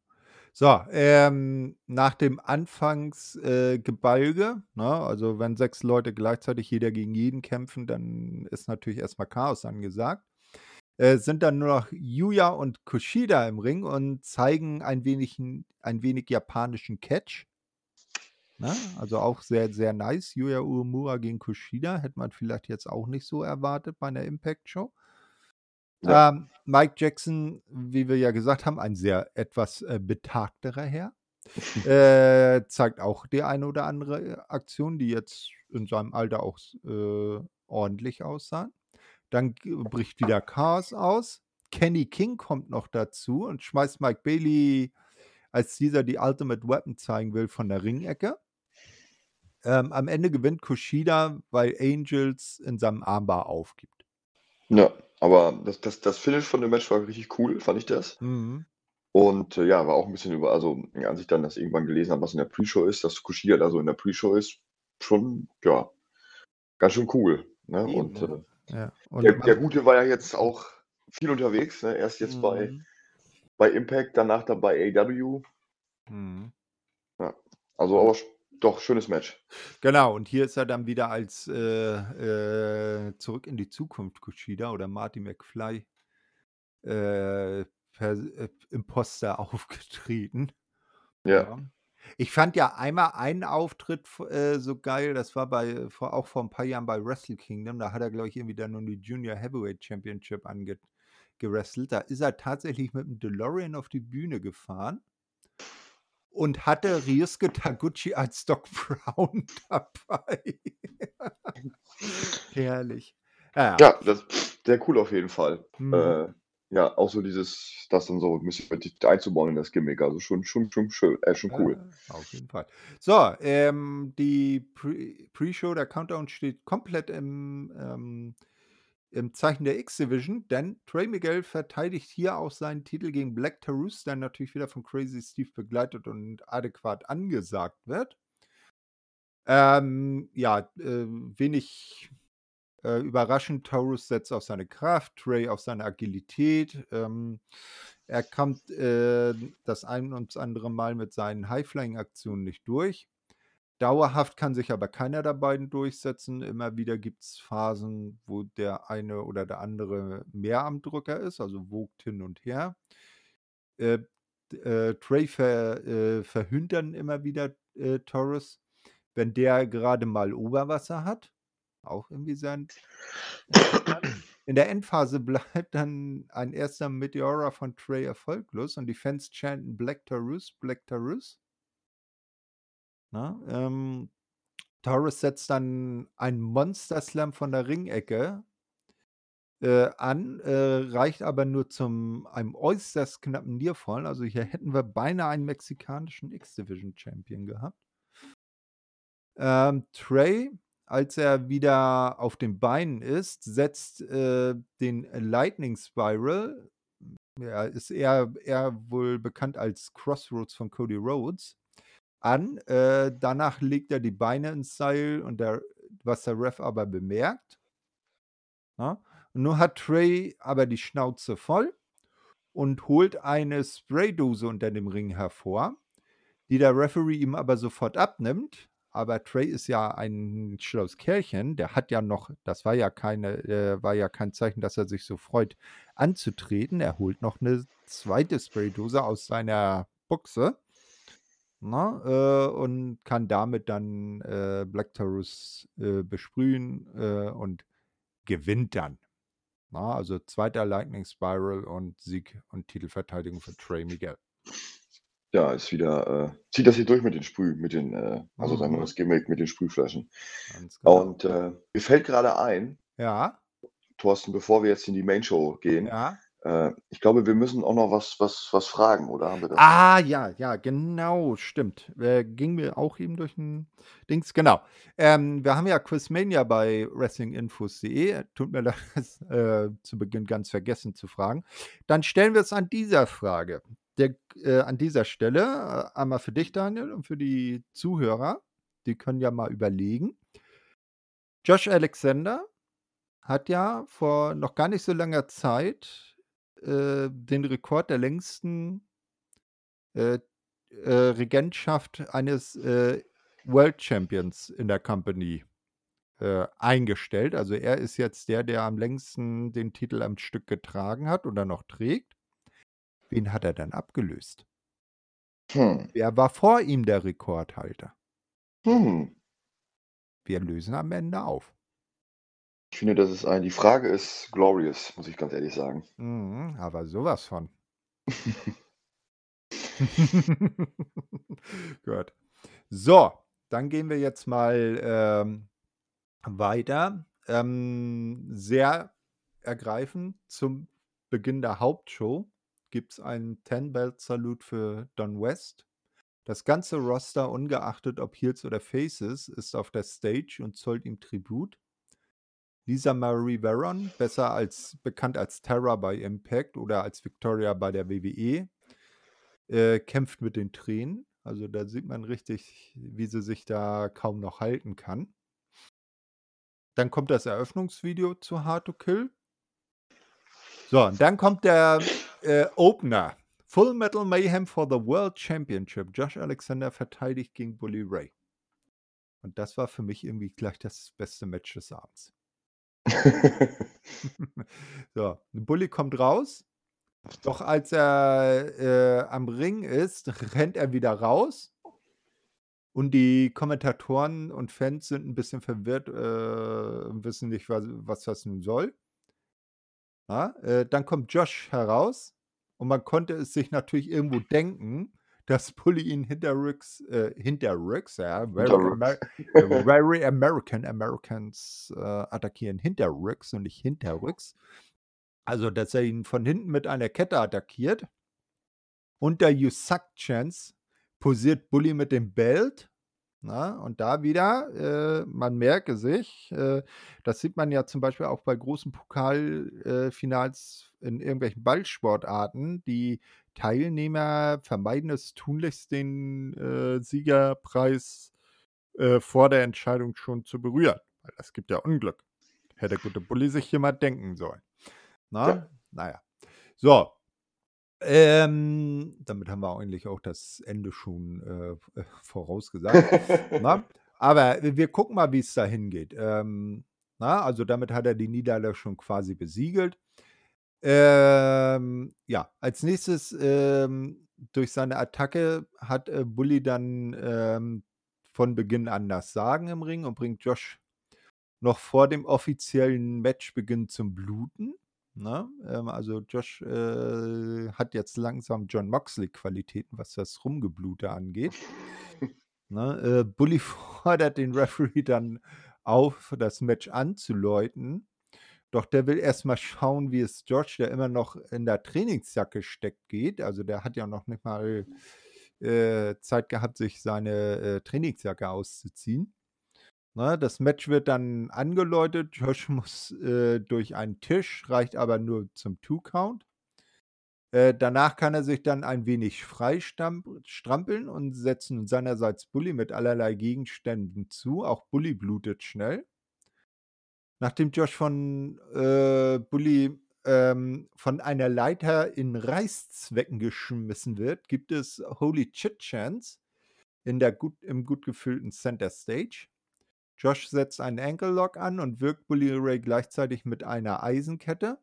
So, ähm, nach dem Anfangsgebalge, äh, ne, also wenn sechs Leute gleichzeitig jeder gegen jeden kämpfen, dann ist natürlich erstmal Chaos angesagt. Äh, sind dann nur noch Yuya und Kushida im Ring und zeigen ein wenig, ein wenig japanischen Catch. Ne? Also auch sehr, sehr nice. Yuya Uemura gegen Kushida hätte man vielleicht jetzt auch nicht so erwartet bei einer Impact-Show. Ja. Ähm, Mike Jackson, wie wir ja gesagt haben, ein sehr etwas äh, betagterer Herr. äh, zeigt auch die eine oder andere äh, Aktion, die jetzt in seinem Alter auch äh, ordentlich aussahen. Dann g- bricht wieder Chaos aus. Kenny King kommt noch dazu und schmeißt Mike Bailey, als dieser die Ultimate Weapon zeigen will, von der Ringecke. Ähm, am Ende gewinnt Kushida, weil Angels in seinem Armbar aufgibt. Ja, aber das, das, das Finish von dem Match war richtig cool, fand ich das. Mhm. Und äh, ja, war auch ein bisschen über, also als ich dann das irgendwann gelesen habe, was in der Pre-Show ist, dass Kushida da so in der Pre-Show ist, schon, ja, ganz schön cool. Ne? Eben, Und ja. äh, Ja. Der, der Gute war ja jetzt auch viel unterwegs, ne? erst jetzt bei, Mhm. bei Impact, danach dann bei AW. Mhm. Also aber doch, schönes Match. Genau, und hier ist er dann wieder als äh, äh, Zurück in die Zukunft Kushida oder Marty McFly äh, per, äh, Imposter aufgetreten. Ja. Ja. Ich fand ja einmal einen Auftritt äh, so geil, das war bei vor, auch vor ein paar Jahren bei Wrestle Kingdom, da hat er, glaube ich, irgendwie dann nur die Junior Heavyweight Championship angerestelt. Da ist er tatsächlich mit dem DeLorean auf die Bühne gefahren und hatte Ryusuke Taguchi als Doc Brown dabei. Herrlich. Ja, Ja, das sehr cool auf jeden Fall. Mhm. Äh, ja, auch so dieses, das dann so ein bisschen einzubauen in das Gimmick. Also schon, schon, schon schön, äh, schon cool. Ja, auf jeden Fall. So, ähm, die Pre- Pre-Show, der Countdown steht komplett im, ähm, im Zeichen der X-Division, denn Trey Miguel verteidigt hier auch seinen Titel gegen Black Taurus, der natürlich wieder von Crazy Steve begleitet und adäquat angesagt wird. Ähm, ja, äh, wenig äh, überraschend, Taurus setzt auf seine Kraft, Trey auf seine Agilität. Ähm, er kommt äh, das ein und das andere Mal mit seinen High-Flying-Aktionen nicht durch. Dauerhaft kann sich aber keiner der beiden durchsetzen. Immer wieder gibt es Phasen, wo der eine oder der andere mehr am Drücker ist, also wogt hin und her. Äh, äh, Trey ver, äh, verhündet dann immer wieder äh, Torres, wenn der gerade mal Oberwasser hat. Auch irgendwie sein. In der Endphase bleibt dann ein erster Meteora von Trey erfolglos und die Fans chanten Black Taurus, Black Taurus. Na, ähm, Taurus setzt dann einen Monster Slam von der Ringecke äh, an, äh, reicht aber nur zum einem äußerst knappen Nearfall. Also hier hätten wir beinahe einen mexikanischen X-Division Champion gehabt. Ähm, Trey, als er wieder auf den Beinen ist, setzt äh, den Lightning Spiral. Er ist eher, eher wohl bekannt als Crossroads von Cody Rhodes an. Äh, danach legt er die Beine ins Seil und der, was der Ref aber bemerkt. Ja? Und nun hat Trey aber die Schnauze voll und holt eine Spraydose unter dem Ring hervor, die der Referee ihm aber sofort abnimmt. Aber Trey ist ja ein schlaues Kerlchen. Der hat ja noch, das war ja keine, äh, war ja kein Zeichen, dass er sich so freut, anzutreten. Er holt noch eine zweite Spraydose aus seiner Buchse. Na, äh, und kann damit dann äh, Black Taurus äh, besprühen äh, und gewinnt dann. Na, also zweiter Lightning Spiral und Sieg und Titelverteidigung für Trey Miguel. Ja, ist wieder, äh, zieht das hier durch mit den Sprüh, mit den, äh, also sagen wir Mhm. das Gimmick mit den Sprühflaschen. Ganz genau. Und äh, mir fällt gerade ein, Ja, Thorsten, bevor wir jetzt in die Main Show gehen, ja. äh, ich glaube, wir müssen auch noch was, was, was fragen, oder haben wir das? Ah, ja, ja, genau, stimmt. Äh, ging mir auch eben durch ein Dings. Genau. Ähm, wir haben ja Quizmania bei wrestlinginfos.de. Tut mir leid, das äh, zu Beginn ganz vergessen zu fragen. Dann stellen wir es an dieser Frage. Der, äh, an dieser Stelle äh, einmal für dich, Daniel, und für die Zuhörer. Die können ja mal überlegen. Josh Alexander hat ja vor noch gar nicht so langer Zeit äh, den Rekord der längsten äh, äh, Regentschaft eines äh, World Champions in der Company eingestellt. Also er ist jetzt der, der am längsten den Titel am Stück getragen hat oder noch trägt. Wen hat er dann abgelöst? Hm. Wer war vor ihm der Rekordhalter? Hm. Wir lösen am Ende auf. Ich finde, das ist ein, die Frage ist glorious, muss ich ganz ehrlich sagen. Mhm, aber sowas von. Gut. So, dann gehen wir jetzt mal ähm, weiter. Ähm, sehr ergreifend zum Beginn der Hauptshow gibt es einen Ten-Belt-Salut für Don West. Das ganze Roster, ungeachtet ob Heels oder Faces, ist auf der Stage und zollt ihm Tribut. Lisa Marie Veron, besser als bekannt als Terra bei Impact oder als Victoria bei der WWE, äh, kämpft mit den Tränen. Also da sieht man richtig, wie sie sich da kaum noch halten kann. Dann kommt das Eröffnungsvideo zu Hard to Kill. So, und dann kommt der äh, Opener. Full Metal Mayhem for the World Championship. Josh Alexander verteidigt gegen Bully Ray. Und das war für mich irgendwie gleich das beste Match des Abends. so, Bully kommt raus. Doch als er äh, am Ring ist, rennt er wieder raus. Und die Kommentatoren und Fans sind ein bisschen verwirrt äh, und wissen nicht, was, was das nun soll. Ja, äh, dann kommt Josh heraus und man konnte es sich natürlich irgendwo denken, dass Bully ihn hinterrücks, äh, hinterrücks, ja, very, Amer Hinterrücks. very American, Americans äh, attackieren hinterrücks und nicht hinterrücks. Also, dass er ihn von hinten mit einer Kette attackiert. Unter You Suck Chance posiert Bully mit dem Belt. Na, und da wieder, äh, man merke sich, äh, das sieht man ja zum Beispiel auch bei großen Pokalfinals in irgendwelchen Ballsportarten. Die Teilnehmer vermeiden es tunlichst, den äh, Siegerpreis äh, vor der Entscheidung schon zu berühren. Weil das gibt ja Unglück. Hätte gute Bulli sich hier mal denken sollen. Na? Ja. Naja. So. Ähm, damit haben wir eigentlich auch das Ende schon äh, vorausgesagt. na? Aber wir gucken mal, wie es da hingeht. Ähm, na, also damit hat er die Niederlage schon quasi besiegelt. Ähm, ja, als nächstes ähm, durch seine Attacke hat äh, Bully dann ähm, von Beginn an das Sagen im Ring und bringt Josh noch vor dem offiziellen Matchbeginn zum Bluten. Ne? Ähm, also Josh äh, hat jetzt langsam John Moxley-Qualitäten, was das Rumgeblute angeht. Ne? Äh, Bully fordert den Referee dann auf, das Match anzuläuten. Doch der will erstmal schauen, wie es Josh, der immer noch in der Trainingsjacke steckt, geht. Also der hat ja noch nicht mal äh, Zeit gehabt, sich seine äh, Trainingsjacke auszuziehen. Ne, das Match wird dann angeläutet. Josh muss äh, durch einen Tisch, reicht aber nur zum Two-Count. Äh, danach kann er sich dann ein wenig freistrampeln und setzen seinerseits Bully mit allerlei Gegenständen zu. Auch Bully blutet schnell. Nachdem Josh von äh, Bully ähm, von einer Leiter in Reißzwecken geschmissen wird, gibt es Holy Chit Chance in der gut, im gut gefüllten Center Stage. Josh setzt einen Ankle Lock an und wirkt Bully Ray gleichzeitig mit einer Eisenkette.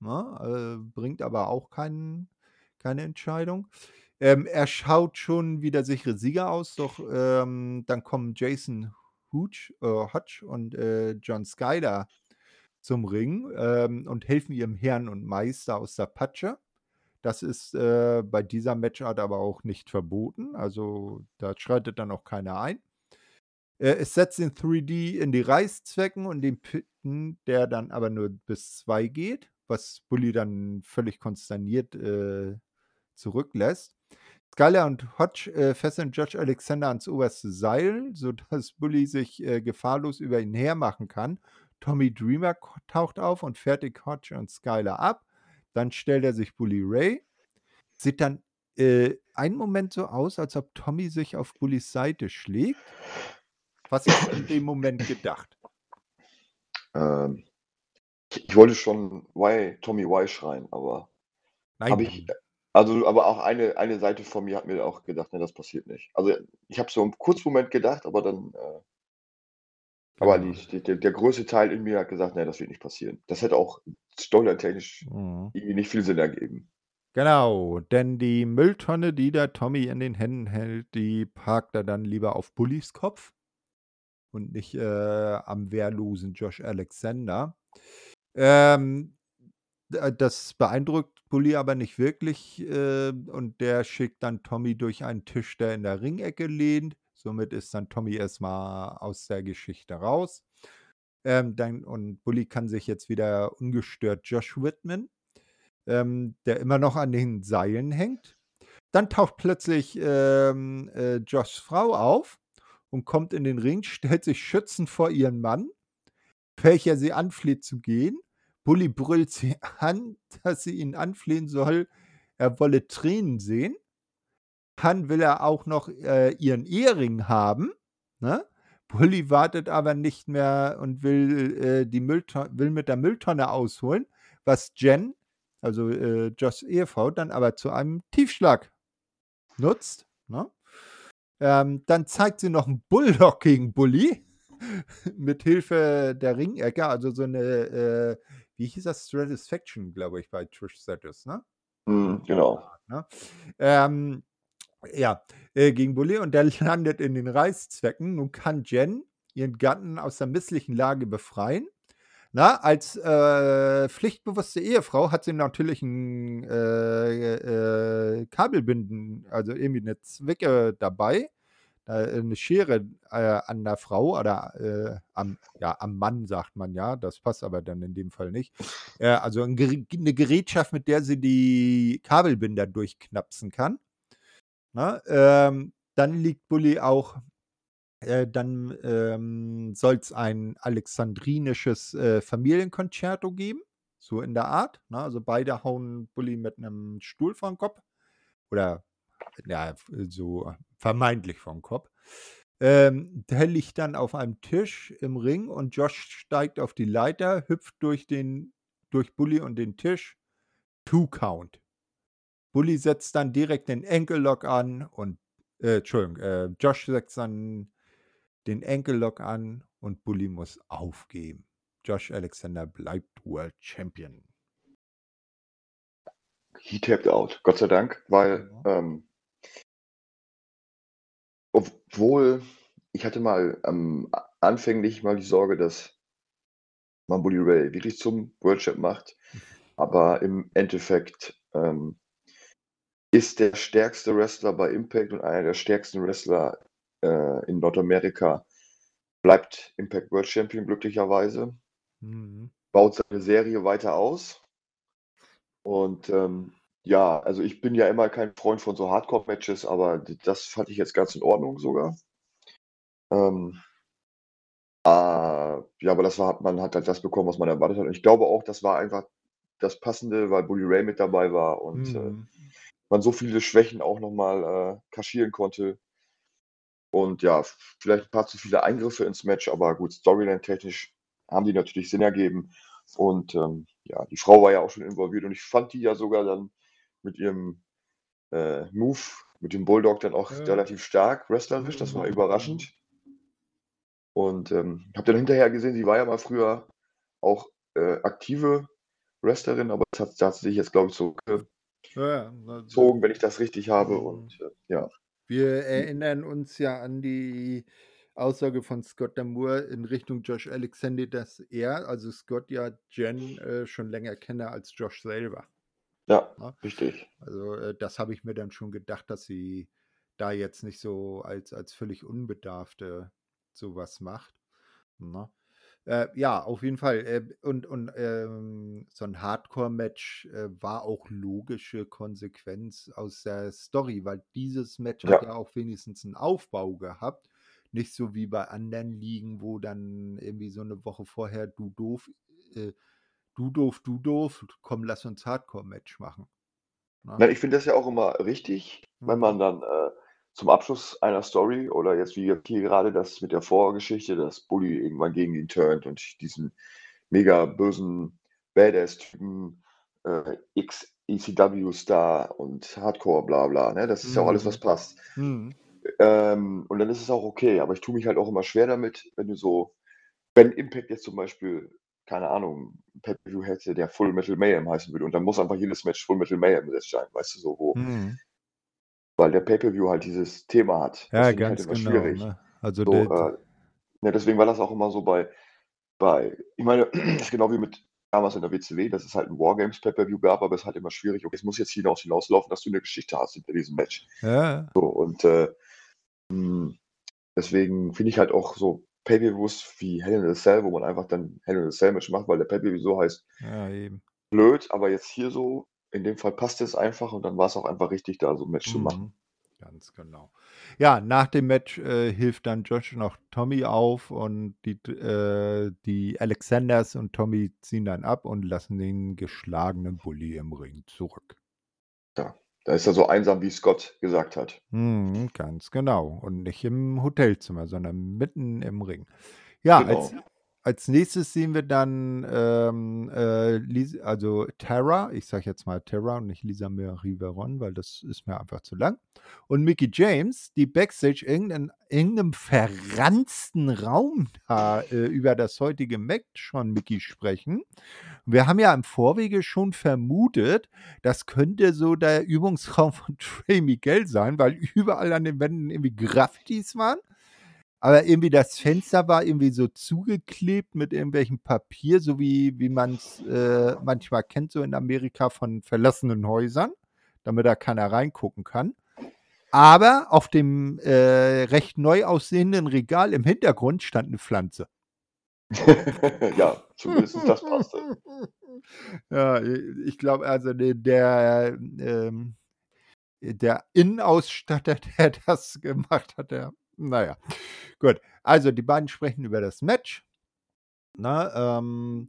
Na, äh, bringt aber auch keinen, keine Entscheidung. Ähm, er schaut schon wie der sichere Sieger aus, doch ähm, dann kommen Jason Hooch, äh, Hodge und äh, John Skyler zum Ring ähm, und helfen ihrem Herrn und Meister aus der Patsche. Das ist äh, bei dieser Matchart aber auch nicht verboten. Also da schreitet dann auch keiner ein. Äh, es setzt den 3D in die Reißzwecken und den Pitten, der dann aber nur bis 2 geht, was Bully dann völlig konsterniert äh, zurücklässt. Skyler und Hodge äh, fesseln Judge Alexander ans oberste Seil, sodass Bully sich äh, gefahrlos über ihn hermachen kann. Tommy Dreamer taucht auf und fertigt Hodge und Skyler ab. Dann stellt er sich Bully Ray. Sieht dann äh, einen Moment so aus, als ob Tommy sich auf Bullys Seite schlägt. Was hast du in dem Moment gedacht? Ähm, ich, wollte schon y, Tommy Y schreien, aber habe ich, also, aber auch eine, eine Seite von mir hat mir auch gedacht, ne, das passiert nicht. Also, ich habe so einen kurzen Moment gedacht, aber dann, äh, aber die, die, der, der größte Teil in mir hat gesagt, ne, das wird nicht passieren. Das hätte auch storyline-technisch Mhm. irgendwie nicht viel Sinn ergeben. Genau, denn die Mülltonne, die der Tommy in den Händen hält, die parkt er dann lieber auf Bullys Kopf und nicht äh, am wehrlosen Josh Alexander. Ähm, d- das beeindruckt Bully aber nicht wirklich äh, und der schickt dann Tommy durch einen Tisch, der in der Ringecke lehnt. Somit ist dann Tommy erstmal aus der Geschichte raus. Ähm, dann, und Bully kann sich jetzt wieder ungestört Josh widmen, ähm, der immer noch an den Seilen hängt. Dann taucht plötzlich ähm, äh, Joshs Frau auf und kommt in den Ring, stellt sich schützend vor ihren Mann, welcher sie anfleht zu gehen. Bully brüllt sie an, dass sie ihn anflehen soll, er wolle Tränen sehen. Dann will er auch noch äh, ihren Ehering haben. Ne? Bully wartet aber nicht mehr und will, äh, die will mit der Mülltonne ausholen, was Jen, also äh, Joshs Ehefrau, dann aber zu einem Tiefschlag nutzt. Ne? Ähm, dann zeigt sie noch einen Bulldog gegen Bully mit Hilfe der Ringecke, also so eine, äh, wie hieß das, Satisfaction, glaube ich, bei Trish Stratus, ne? Mhm, genau. Ne? Ähm, ja, äh, gegen Bully und der landet in den Reißzwecken. Nun kann Jen ihren Gatten aus der misslichen Lage befreien. Na, als äh, pflichtbewusste Ehefrau hat sie natürlich ein äh, äh, Kabelbinden, also irgendwie eine Zwicke dabei, eine Schere äh, an der Frau oder äh, am, ja, am Mann, sagt man ja. Das passt aber dann in dem Fall nicht. Äh, also ein, eine Gerätschaft, mit der sie die Kabelbinder durchknapsen kann. Na, ähm, dann liegt Bully auch äh, dann ähm, soll es ein alexandrinisches äh, Familienkonzerto geben, so in der Art. Ne? Also beide hauen Bully mit einem Stuhl vom Kopf. Oder ja, so vermeintlich vom Kopf. Ähm, der liegt dann auf einem Tisch im Ring und Josh steigt auf die Leiter, hüpft durch den, durch Bully und den Tisch. Two Count. Bully setzt dann direkt den Ankle Lock an und äh, Entschuldigung, äh, Josh setzt dann den Ankle Lock an und Bully muss aufgeben. Josh Alexander bleibt World Champion. He tapped out, Gott sei Dank, weil Ja. ähm, obwohl ich hatte mal ähm, a- anfänglich mal die Sorge, dass man Bully Ray wirklich zum World Champ macht, aber im Endeffekt ähm, ist der stärkste Wrestler bei Impact und einer der stärksten Wrestler äh, in Nordamerika bleibt Impact World Champion glücklicherweise, Mhm. baut seine Serie weiter aus. Und ähm, ja, also ich bin ja immer kein Freund von so Hardcore-Matches, aber d- das fand ich jetzt ganz in Ordnung sogar. Ähm, ah, ja, aber das war, man hat halt das bekommen, was man erwartet hat. Und ich glaube auch, das war einfach das Passende, weil Bully Ray mit dabei war und äh, Mhm. man so viele Schwächen auch nochmal äh, kaschieren konnte. Und ja, vielleicht ein paar zu viele Eingriffe ins Match, aber gut, Storyline-technisch haben die natürlich Sinn ergeben. Und ähm, ja, die Frau war ja auch schon involviert und ich fand die ja sogar dann mit ihrem äh, Move, mit dem Bulldog dann auch Ja. relativ stark wrestlerisch. Das war überraschend. Und ähm, habe dann hinterher gesehen, sie war ja mal früher auch äh, aktive Wrestlerin, aber das hat, das hat sie sich jetzt, glaube ich, so gezogen, wenn ich das richtig habe. Mhm. Und äh, ja, Wir erinnern uns ja an die Aussage von Scott Damour in Richtung Josh Alexander, dass er, also Scott, ja Jen äh, schon länger kenne als Josh selber. Ja, Ja. richtig. Also äh, das habe ich mir dann schon gedacht, dass sie da jetzt nicht so als, als völlig Unbedarfte sowas macht. Ne? Äh, ja, auf jeden Fall. Äh, und und ähm, so ein Hardcore-Match äh, war auch logische Konsequenz aus der Story, weil dieses Match hat Ja. ja auch wenigstens einen Aufbau gehabt. Nicht so wie bei anderen Ligen, wo dann irgendwie so eine Woche vorher du doof, äh, du doof, du doof, komm, lass uns Hardcore-Match machen. Ne? Nein, ich finde das ja auch immer richtig, wenn Mhm. man dann äh, zum Abschluss einer Story oder jetzt wie hier gerade das mit der Vorgeschichte, dass Bully irgendwann gegen ihn turnt und diesen mega bösen Badass-Typen äh, X-ECW-Star und Hardcore, bla bla, ne? Das ist ja auch alles, was Mhm. passt. Mhm. Ähm, und dann ist es auch okay, aber ich tue mich halt auch immer schwer damit, wenn du so, wenn Impact jetzt zum Beispiel, keine Ahnung, Pay-per-View hätte, der Full Metal Mayhem heißen würde und dann muss einfach jedes Match Full Metal Mayhem besetzt sein, weißt du, so wo Mhm. weil der Pay-per-View halt dieses Thema hat. Ja, halt ganz immer genau. schwierig. Ne? Also So, äh, ne, deswegen war das auch immer so bei bei ich meine, das ist genau wie mit damals in der WCW, dass es halt 'n Wargames Pay-per-View gab, aber es ist halt immer schwierig. Okay, es muss jetzt hinaus hinauslaufen, dass du 'ne Geschichte hast hinter diesem Match. ja, So und, äh, hm, deswegen finde ich halt auch so Pay-per-Views wie Hell in a Cell, wo man einfach dann Hell in a Cell Match macht, weil der Pay-per-View so heißt, ja, eben. blöd, aber jetzt hier so, in dem Fall passt es einfach und dann war's auch einfach richtig, da so 'n Match zu machen. Mhm. Ganz genau. Ja, nach dem Match äh, hilft dann Josh noch Tommy auf und die, äh, die Alexanders und Tommy ziehen dann ab und lassen den geschlagenen Bully im Ring zurück. Ja, da ist er so einsam, wie Scott gesagt hat. Mhm, ganz genau. Und nicht im Hotelzimmer, sondern mitten im Ring. Ja, Genau. als nächstes sehen wir dann ähm, äh, Lis also Tara, ich sage jetzt mal Tara und nicht Lisa Marie Veron, weil das ist mir einfach zu lang. Und Mickey James, die Backstage in irgendeinem verranzten Raum da äh, über das heutige Match von Mickey sprechen. Wir haben ja im Vorwege schon vermutet, das könnte so der Übungsraum von Trey Miguel sein, weil überall an den Wänden irgendwie Graffitis waren. Aber irgendwie das Fenster war irgendwie so zugeklebt mit irgendwelchem Papier, so wie, wie man es äh, manchmal kennt, so in Amerika von verlassenen Häusern, damit da keiner reingucken kann. Aber auf dem äh, recht neu aussehenden Regal im Hintergrund stand eine Pflanze. Ja, zumindest das passte. Ja, ich glaube, also der, ähm, der Innenausstatter, der das gemacht hat, der, naja, gut. Also die beiden sprechen über das Match. Na, ähm,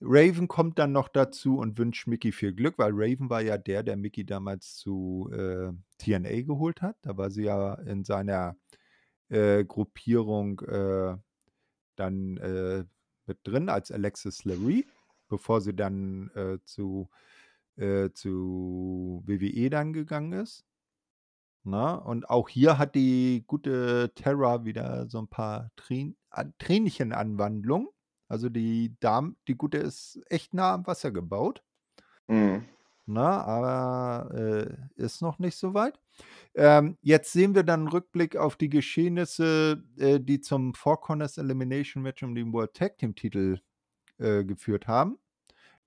Raven kommt dann noch dazu und wünscht Mickey viel Glück, weil Raven war ja der, der Mickey damals zu äh, TNA geholt hat. Da war sie ja in seiner äh, Gruppierung äh, dann äh, mit drin als Alexis Larry, bevor sie dann äh, zu, äh, zu WWE dann gegangen ist. Na, und auch hier hat die gute Terra wieder so ein paar Trin An- Tränchenanwandlungen. Also die Dame, die gute ist echt nah am Wasser gebaut. Mhm. Na, aber äh, ist noch nicht so weit. Ähm, jetzt sehen wir dann einen Rückblick auf die Geschehnisse, äh, die zum Four Corners Elimination Match um den World Tag Team Titel äh, geführt haben.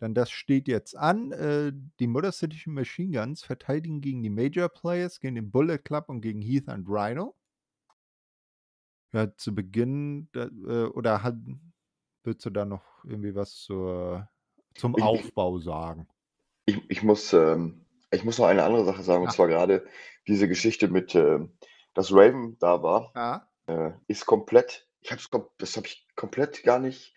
Denn das steht jetzt an. Äh, die Motor City Machine Guns verteidigen gegen die Major Players, gegen den Bullet Club und gegen Heath und Rhino. Ja, zu Beginn, da, äh, oder hat, willst du da noch irgendwie was zur, zum Ich, Aufbau sagen? ich, ich, muss, ähm, ich muss noch eine andere Sache sagen, und Ja. zwar gerade diese Geschichte mit, ähm, dass Raven da war, Ja. äh, ist komplett, ich hab's, das habe ich komplett gar nicht,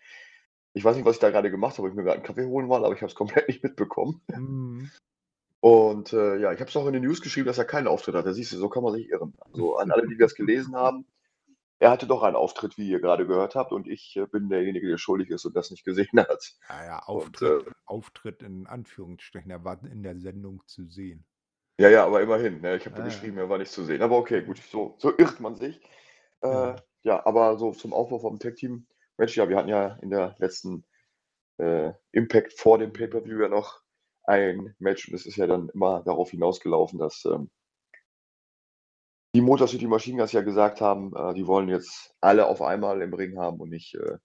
ich weiß nicht, was ich da gerade gemacht habe, ob ich mir gerade einen Kaffee holen war, aber ich habe es komplett nicht mitbekommen. Mhm. Und äh, ja, ich habe es auch in den News geschrieben, dass er keinen Auftritt hat. Da siehst du, so kann man sich irren. Also an alle, die das gelesen haben, er hatte doch einen Auftritt, wie ihr gerade gehört habt, und ich äh, bin derjenige, der schuldig ist und das nicht gesehen hat. Ja, ja, Und, Auftritt, äh, Auftritt in Anführungsstrichen, er war in der Sendung zu sehen. ja, ja, aber immerhin, ne? Ich habe ja. geschrieben, er war nicht zu sehen. Aber okay, gut, so, so irrt man sich. Äh, Ja. ja, aber so zum Aufbau vom Tag-Team-Match, ja, wir hatten ja in der letzten äh, Impact vor dem Pay-Per-View ja noch ein Match und es ist ja dann immer darauf hinausgelaufen, dass ähm, die Motor City Machine Guns ja gesagt haben, äh, die wollen jetzt alle auf einmal im Ring haben und nicht äh,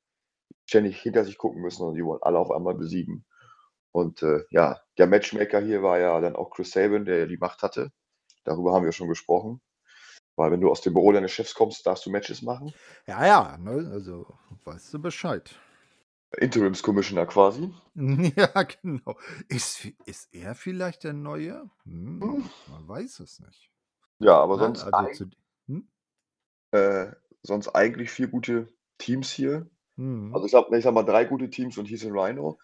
ständig hinter sich gucken müssen, sondern die wollen alle auf einmal besiegen. Und äh, ja, der Matchmaker hier war ja dann auch Chris Sabin, der ja die Macht hatte. Darüber haben wir schon gesprochen. Weil wenn du aus dem Büro deines Chefs kommst, darfst du Matches machen. Ja, ja, ne? also weißt du Bescheid. Interims Commissioner quasi. Ja, genau. Ist, ist er vielleicht der Neue? Hm, Hm. man weiß es nicht. Ja, aber Ne? sonst, Also eig hm? äh, sonst eigentlich vier gute Teams hier. Hm. Also ich sag, ich sag mal drei gute Teams und hieß in Rhino.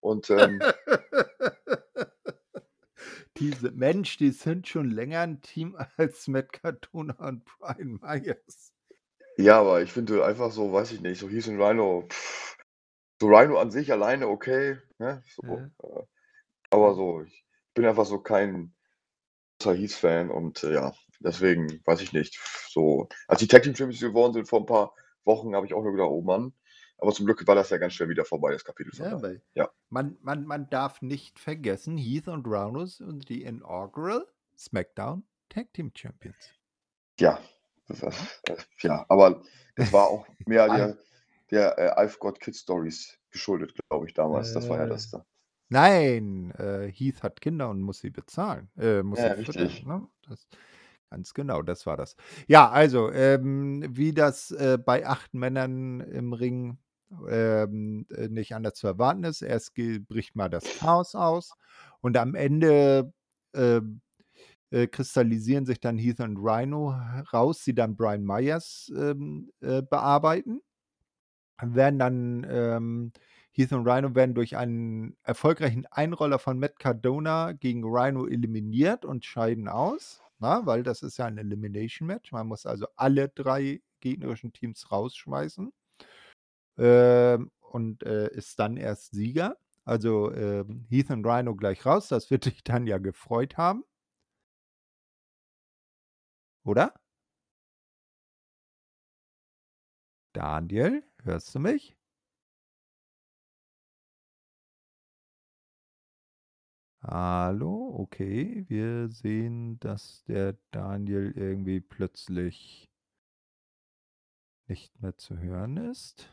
Und ähm, Diese Mensch, die sind schon länger ein Team als Matt Cardona und Brian Myers. Ja, aber ich finde einfach so, weiß ich nicht, so hieß in Rhino, pff, so Rhino an sich alleine okay, ne? So, Ja. äh, aber so, ich bin einfach so kein großer Heath-Fan und äh, ja, deswegen weiß ich nicht. So, als die Tag Team Champions geworden sind vor ein paar Wochen, habe ich auch nur gedacht, oh Mann. Aber zum Glück war das ja ganz schnell wieder vorbei, das Kapitel von Ja, daher. weil Ja. man, man, man darf nicht vergessen, Heath und Rhino sind die inaugural SmackDown Tag Team Champions. Ja, das, das, ja, aber das war auch mehr Ein- der, der äh, I've Got Kid Stories geschuldet, glaube ich, damals. Das war ja Äh, das da. Nein, äh, Heath hat Kinder und muss sie bezahlen. Äh, muss Ja, sie richtig. Ne? Das, ganz genau, das war das. Ja, also, ähm, wie das äh, bei acht Männern im Ring ähm, äh, nicht anders zu erwarten ist. Erst bricht mal das Chaos aus und am Ende ähm, äh, kristallisieren sich dann Heath und Rhino raus, die dann Brian Myers ähm, äh, bearbeiten. Werden dann ähm, Heath und Rhino werden durch einen erfolgreichen Einroller von Matt Cardona gegen Rhino eliminiert und scheiden aus, na, weil das ist ja ein Elimination Match. Man muss also alle drei gegnerischen Teams rausschmeißen ähm, und äh, ist dann erst Sieger. Also ähm, Heath und Rhino gleich raus. Das wird dich dann ja gefreut haben. Oder? Daniel, hörst du mich? Hallo, okay. Wir sehen, dass der Daniel irgendwie plötzlich nicht mehr zu hören ist.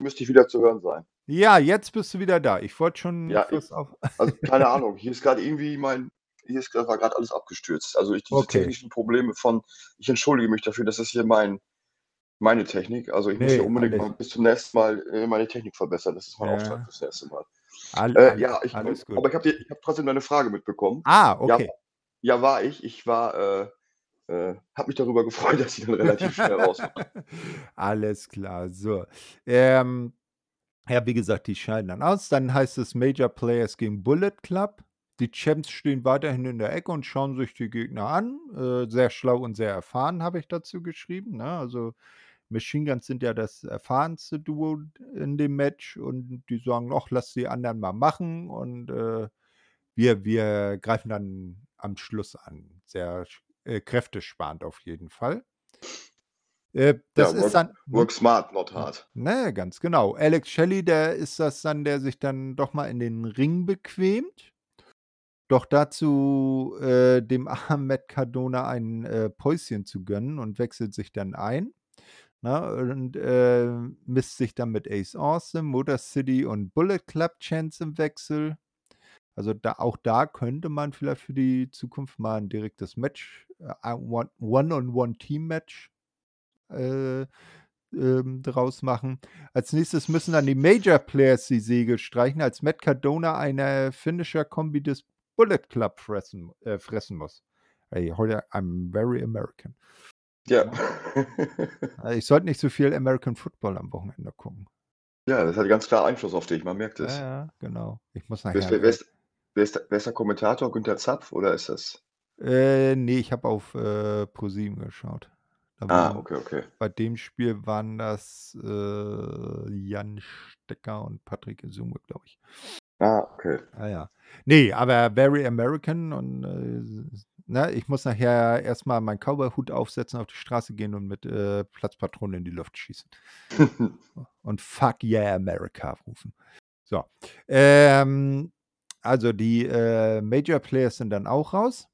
Müsste ich wieder zu hören sein. Ja, jetzt bist du wieder da. Ich wollte schon Ja, ich, auf. also keine Ahnung. Hier ist gerade irgendwie mein, hier ist war gerade alles abgestürzt. Also ich diese Okay. technischen Probleme von, ich entschuldige mich dafür, das ist hier mein, meine Technik. Also ich muss Nee, hier unbedingt mal bis zum nächsten Mal äh, meine Technik verbessern. Das ist mein Ja. Auftrag fürs nächste Mal. All, Äh, all, ja, ich, aber ich habe hab trotzdem deine Frage mitbekommen. Ah, okay. Ja, war ich. Ich war, äh, äh, habe mich darüber gefreut, dass sie dann relativ schnell raus waren. Alles klar. So. Ähm, ja, wie gesagt, die scheiden dann aus. Dann heißt es Major Players gegen Bullet Club. Die Champs stehen weiterhin in der Ecke und schauen sich die Gegner an. Äh, sehr schlau und sehr erfahren, habe ich dazu geschrieben. Ne? Also Machine Guns sind ja das erfahrenste Duo in dem Match und die sagen, ach, lass die anderen mal machen und äh, wir, wir greifen dann am Schluss an. Sehr äh, kräftesparend auf jeden Fall. Äh, das Ja, ist work- dann. hm? Work smart, not hard. Ne, ganz genau. Alex Shelley, der ist das dann, der sich dann doch mal in den Ring bequemt. Doch dazu äh, dem armen Matt Cardona ein äh, Päuschen zu gönnen und wechselt sich dann ein. Na, und äh, misst sich dann mit Ace Awesome, Motor City und Bullet Club Chance im Wechsel. Also da, auch da könnte man vielleicht für die Zukunft mal ein direktes Match, äh, One-on-One-Team-Match äh, ähm, draus machen. Als nächstes müssen dann die Major Players die Segel streichen, als Matt Cardona eine Finisher-Kombi des Bullet Club fressen, äh, fressen muss. Ey, heute, I'm very American. Ja. Äh, Ich sollte nicht so viel American Football am Wochenende gucken. ja, das hat ganz klar Einfluss auf dich, man merkt Ja, es. ja, genau. Ich muss Wer, nachher. ist, wer, ist, wer, ist, wer ist der Kommentator? Günther Zapf oder ist das? Äh, ne, ich habe auf, äh, ProSieben geschaut. Da Ah, okay, okay. bei dem Spiel waren das, äh, Jan Stecker und Patrick Esume, glaube ich. Ah, okay. Ah ja. Ne, aber very American und, äh, ne, ich muss nachher erst mal meinen Cowboy-Hut aufsetzen, auf die Straße gehen und mit, äh, Platzpatronen in die Luft schießen. Und „Fuck yeah, America“ rufen. So, ähm, also die, äh, Major Players sind dann auch raus.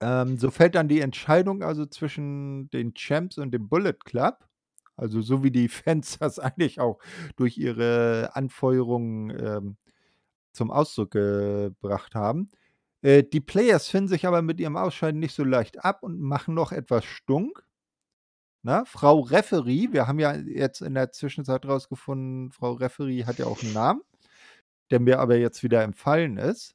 Ähm, so fällt dann die Entscheidung also zwischen den Champs und dem Bullet Club. Also, so wie die Fans das eigentlich auch durch ihre Anfeuerungen, ähm, zum Ausdruck gebracht haben. Äh, die Players finden sich aber mit ihrem Ausscheiden nicht so leicht ab und machen noch etwas stunk. Ne? Frau Referee, wir haben ja jetzt in der Zwischenzeit rausgefunden, Frau Referee hat ja auch 'n Namen, der mir aber jetzt wieder entfallen ist.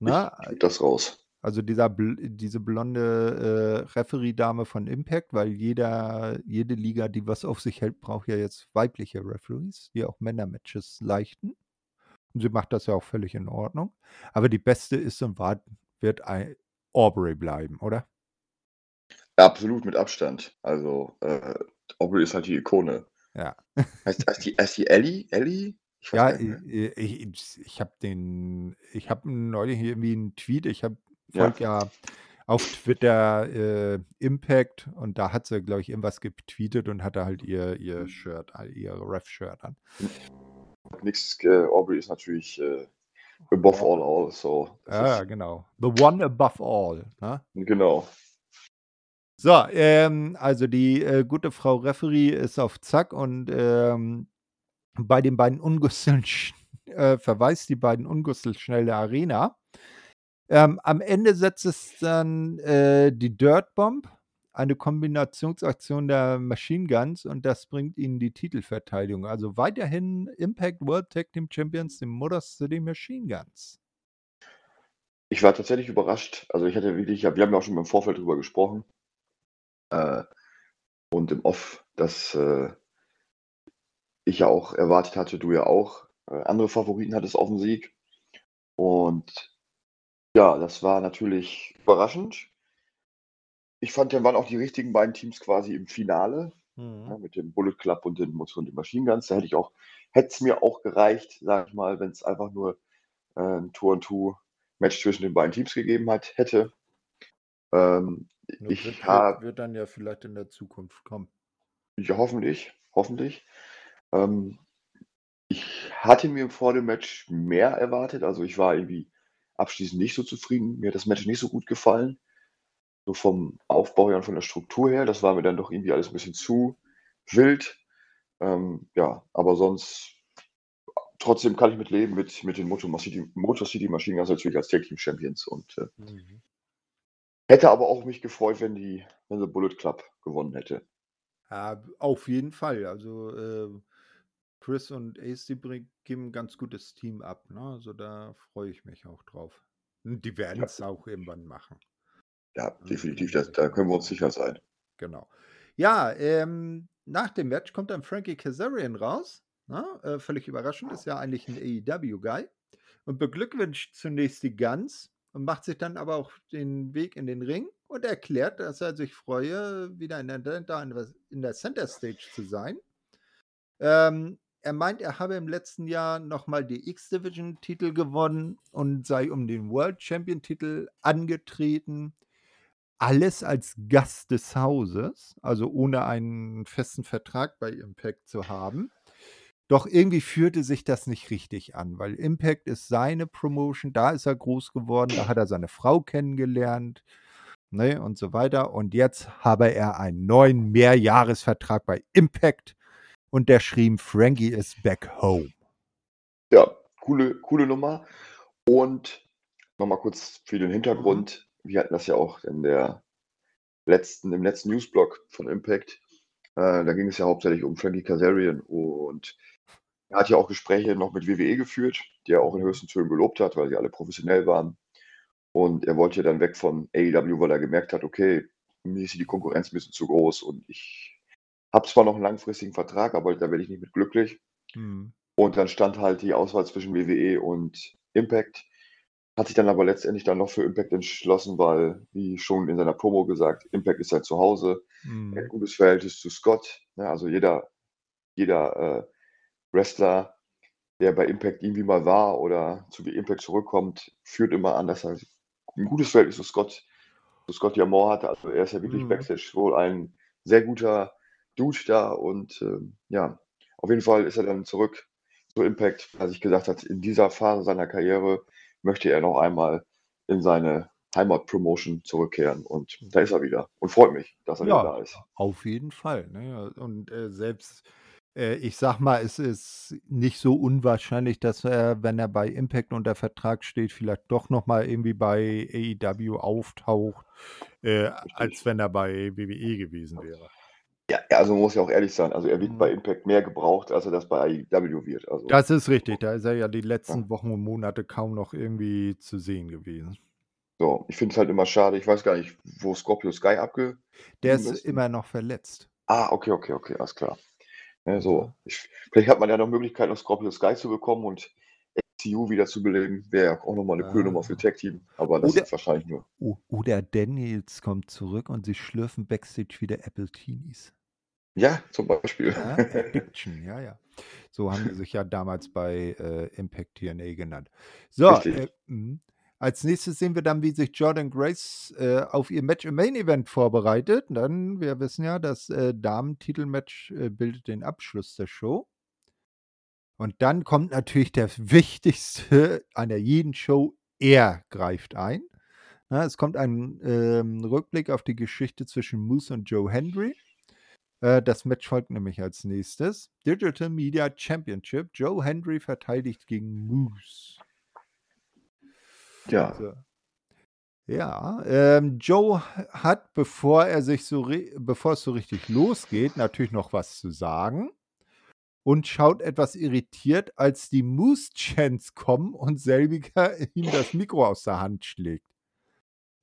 Ne? Ich kriege das raus. Also, dieser diese blonde, äh, Referee-Dame von Impact, weil jeder jede Liga, die was auf sich hält, braucht ja jetzt weibliche Referees, die auch Männermatches leichten. Und sie macht das ja auch völlig in Ordnung. Aber die Beste ist und war wird Aubrey bleiben, oder? Absolut, mit Abstand. Also, äh, Aubrey ist halt die Ikone. Ja. Heißt heißt die heißt die Ellie? Ellie? Ich Ja, gar nicht i mehr. i ich ich habe den ich habe neulich irgendwie 'n Tweet ich habe Ja. folge ja auf Twitter, äh, Impact und da hat sie, glaube ich, irgendwas getweetet und hatte halt ihr ihr Shirt ihr Ref-Shirt an. Nix äh, Aubrey ist natürlich, äh, above all all, so Ja, ja, ist genau. The one above all, ne? Genau. So, ähm, also die, äh, gute Frau Referee ist auf Zack und, ähm, bei den beiden Ungüsteln sch äh, verweist die beiden Ungüstel schnell der Arena. Ähm, am Ende setzt es dann, äh, die Dirt Bomb, eine Kombinationsaktion der Machine Guns und das bringt ihnen die Titelverteidigung. Also, weiterhin Impact World Tag Team Champions, die Motor City Machine Guns. Ich war tatsächlich überrascht. Also, ich hatte wirklich wir haben ja auch schon im Vorfeld drüber gesprochen. Äh, und im Off, dass, äh ich ja auch erwartet hatte, du ja auch, äh, andere Favoriten hattest aufm Sieg. Und ja, das war natürlich überraschend. Ich fand, dann waren auch die richtigen beiden Teams quasi im Finale, Mhm. ne, mit dem Bullet Club und den und den Machine Guns. Da hätte ich auch hätte es mir auch gereicht, sage ich mal, wenn's einfach nur, äh, 'n Two-on-Two-Match zwischen den beiden Teams gegeben hat hätte. Ähm, Ja, ich wird wird habe wird dann ja vielleicht in der Zukunft kommen. Ja, hoffentlich, hoffentlich. Ähm, ich hatte mir vor dem Match mehr erwartet. Also, ich war irgendwie abschließend nicht so zufrieden. Mir hat das Match nicht so gut gefallen. So vom Aufbau her und von der Struktur her. Das war mir dann doch irgendwie alles 'n bisschen zu wild. Ähm, ja, aber sonst trotzdem kann ich mit leben mit mit den Motor City Motor City Machine Guns natürlich als Tag Team Champions und, äh Mhm. hätte aber auch mich gefreut, wenn die wenn der Bullet Club gewonnen hätte. Ja, auf jeden Fall. Also, äh, Chris und Ace, die geben 'n ganz gutes Team ab, ne? Also, da freue ich mich auch drauf. Und die Ja. werden's auch irgendwann machen. Ja, Ne, definitiv, bin das da können wir uns sicher. sein. Genau. Ja, ähm, nach dem Match kommt dann Frankie Kazarian raus, ne? Äh, völlig überraschend, ist ja eigentlich 'n AEW-Guy und beglückwünscht zunächst die Guns und macht sich dann aber auch den Weg in den Ring und erklärt, dass er sich freue, wieder in der in der Center Stage zu sein. Ähm, er meint, er habe im letzten Jahr noch mal die X-Division-Titel gewonnen und sei um den World Champion-Titel angetreten. Alles als Gast des Hauses, also ohne einen festen Vertrag bei Impact zu haben. Doch irgendwie fühlte sich das nicht richtig an, weil Impact ist seine Promotion, da ist er groß geworden, da hat er seine Frau kennengelernt, ne, und so weiter. Und jetzt habe er einen neuen Mehrjahresvertrag bei Impact und der schrieb: „Frankie is back home.“ Ja, coole coole Nummer. Und noch mal kurz für den Mhm. Hintergrund. Wir hatten das ja auch in der letzten im letzten Newsblog von Impact. Äh, da ging es ja hauptsächlich um Frankie Kazarian und er hat ja auch Gespräche noch mit WWE geführt, die er auch in Mhm. höchsten Tönen gelobt hat, weil sie alle professionell waren. Und er wollte ja dann weg von AEW, weil er gemerkt hat: „Okay, mir ist hier die Konkurrenz 'n bisschen zu groß und ich habe zwar noch 'n langfristigen Vertrag, aber da werde ich nicht mit glücklich.“ Mhm. Und dann stand halt die Auswahl zwischen WWE und Impact. hat sich dann aber letztendlich dann noch für Impact entschlossen, weil, wie schon in seiner Promo gesagt, Impact ist sein Zuhause. Er hat Mhm. ein gutes Verhältnis zu Scott, ne? Also, jeder jeder, äh, Wrestler, der bei Impact irgendwie mal war oder zu Impact zurückkommt, führt immer an, dass er 'n gutes Verhältnis zu Scott zu Scott D'Amore hatte. Also, er ist ja wirklich Mhm. Backstage wohl ein sehr guter Dude da und, ähm, ja, auf jeden Fall ist er dann zurück zu Impact, weil er sich gesagt hat, in dieser Phase seiner Karriere möchte er noch einmal in seine Heimatpromotion zurückkehren und da ist er wieder und freut mich, dass er wieder Ja, da ist. auf jeden Fall, ne? Und, äh, selbst äh, ich sage mal, es ist nicht so unwahrscheinlich, dass er, wenn er bei Impact unter Vertrag steht, vielleicht doch noch mal irgendwie bei AEW auftaucht, äh, als wenn er bei WWE gewesen wäre. Ja, also, man muss ja auch ehrlich sein, also, er wird bei Mhm. Impact mehr gebraucht, als er das bei AEW wird, also Das ist richtig, da ist er ja die letzten Wochen und Monate kaum noch irgendwie zu sehen gewesen. So, ich finde es halt immer schade. Ich weiß gar nicht, wo Scorpio Sky abgeblieben Der ist ist. immer noch verletzt. Ah, okay, okay, okay, alles klar. Ja. so. Ich vielleicht hat man ja noch Möglichkeit, noch Scorpio Sky zu bekommen und SCU wieder zu beleben. Wäre ja auch noch mal 'ne coole Nummer für Ah. Tag Team, aber das Oder ist wahrscheinlich nur oder Daniels kommt zurück und sie schlürfen Backstage wieder Appletinis. Ja, zum Beispiel. Ja, Addiction, ja, ja. So haben die sich ja damals bei, äh, Impact TNA genannt. So, äh mhm. Als Nächstes sehen wir dann, wie sich Jordynne Grace, äh, auf ihr Match im Main Event vorbereitet. Dann wir wissen ja, das, äh, Damen-Titelmatch, äh, bildet den Abschluss der Show. Und dann kommt natürlich der Wichtigste einer jeden Show, er greift ein. Ne, es kommt ein, ähm, Rückblick auf die Geschichte zwischen Moose und Joe Hendry. Äh, das Match folgt nämlich als Nächstes. Digital Media Championship. Joe Hendry verteidigt gegen Moose. Ja. So. Ja, ähm, Joe hat, bevor er sich so bevor es so richtig losgeht, natürlich noch was zu sagen und schaut etwas irritiert, als die Moose-Chants kommen und selbiger ihm das Mikro aus der Hand schlägt.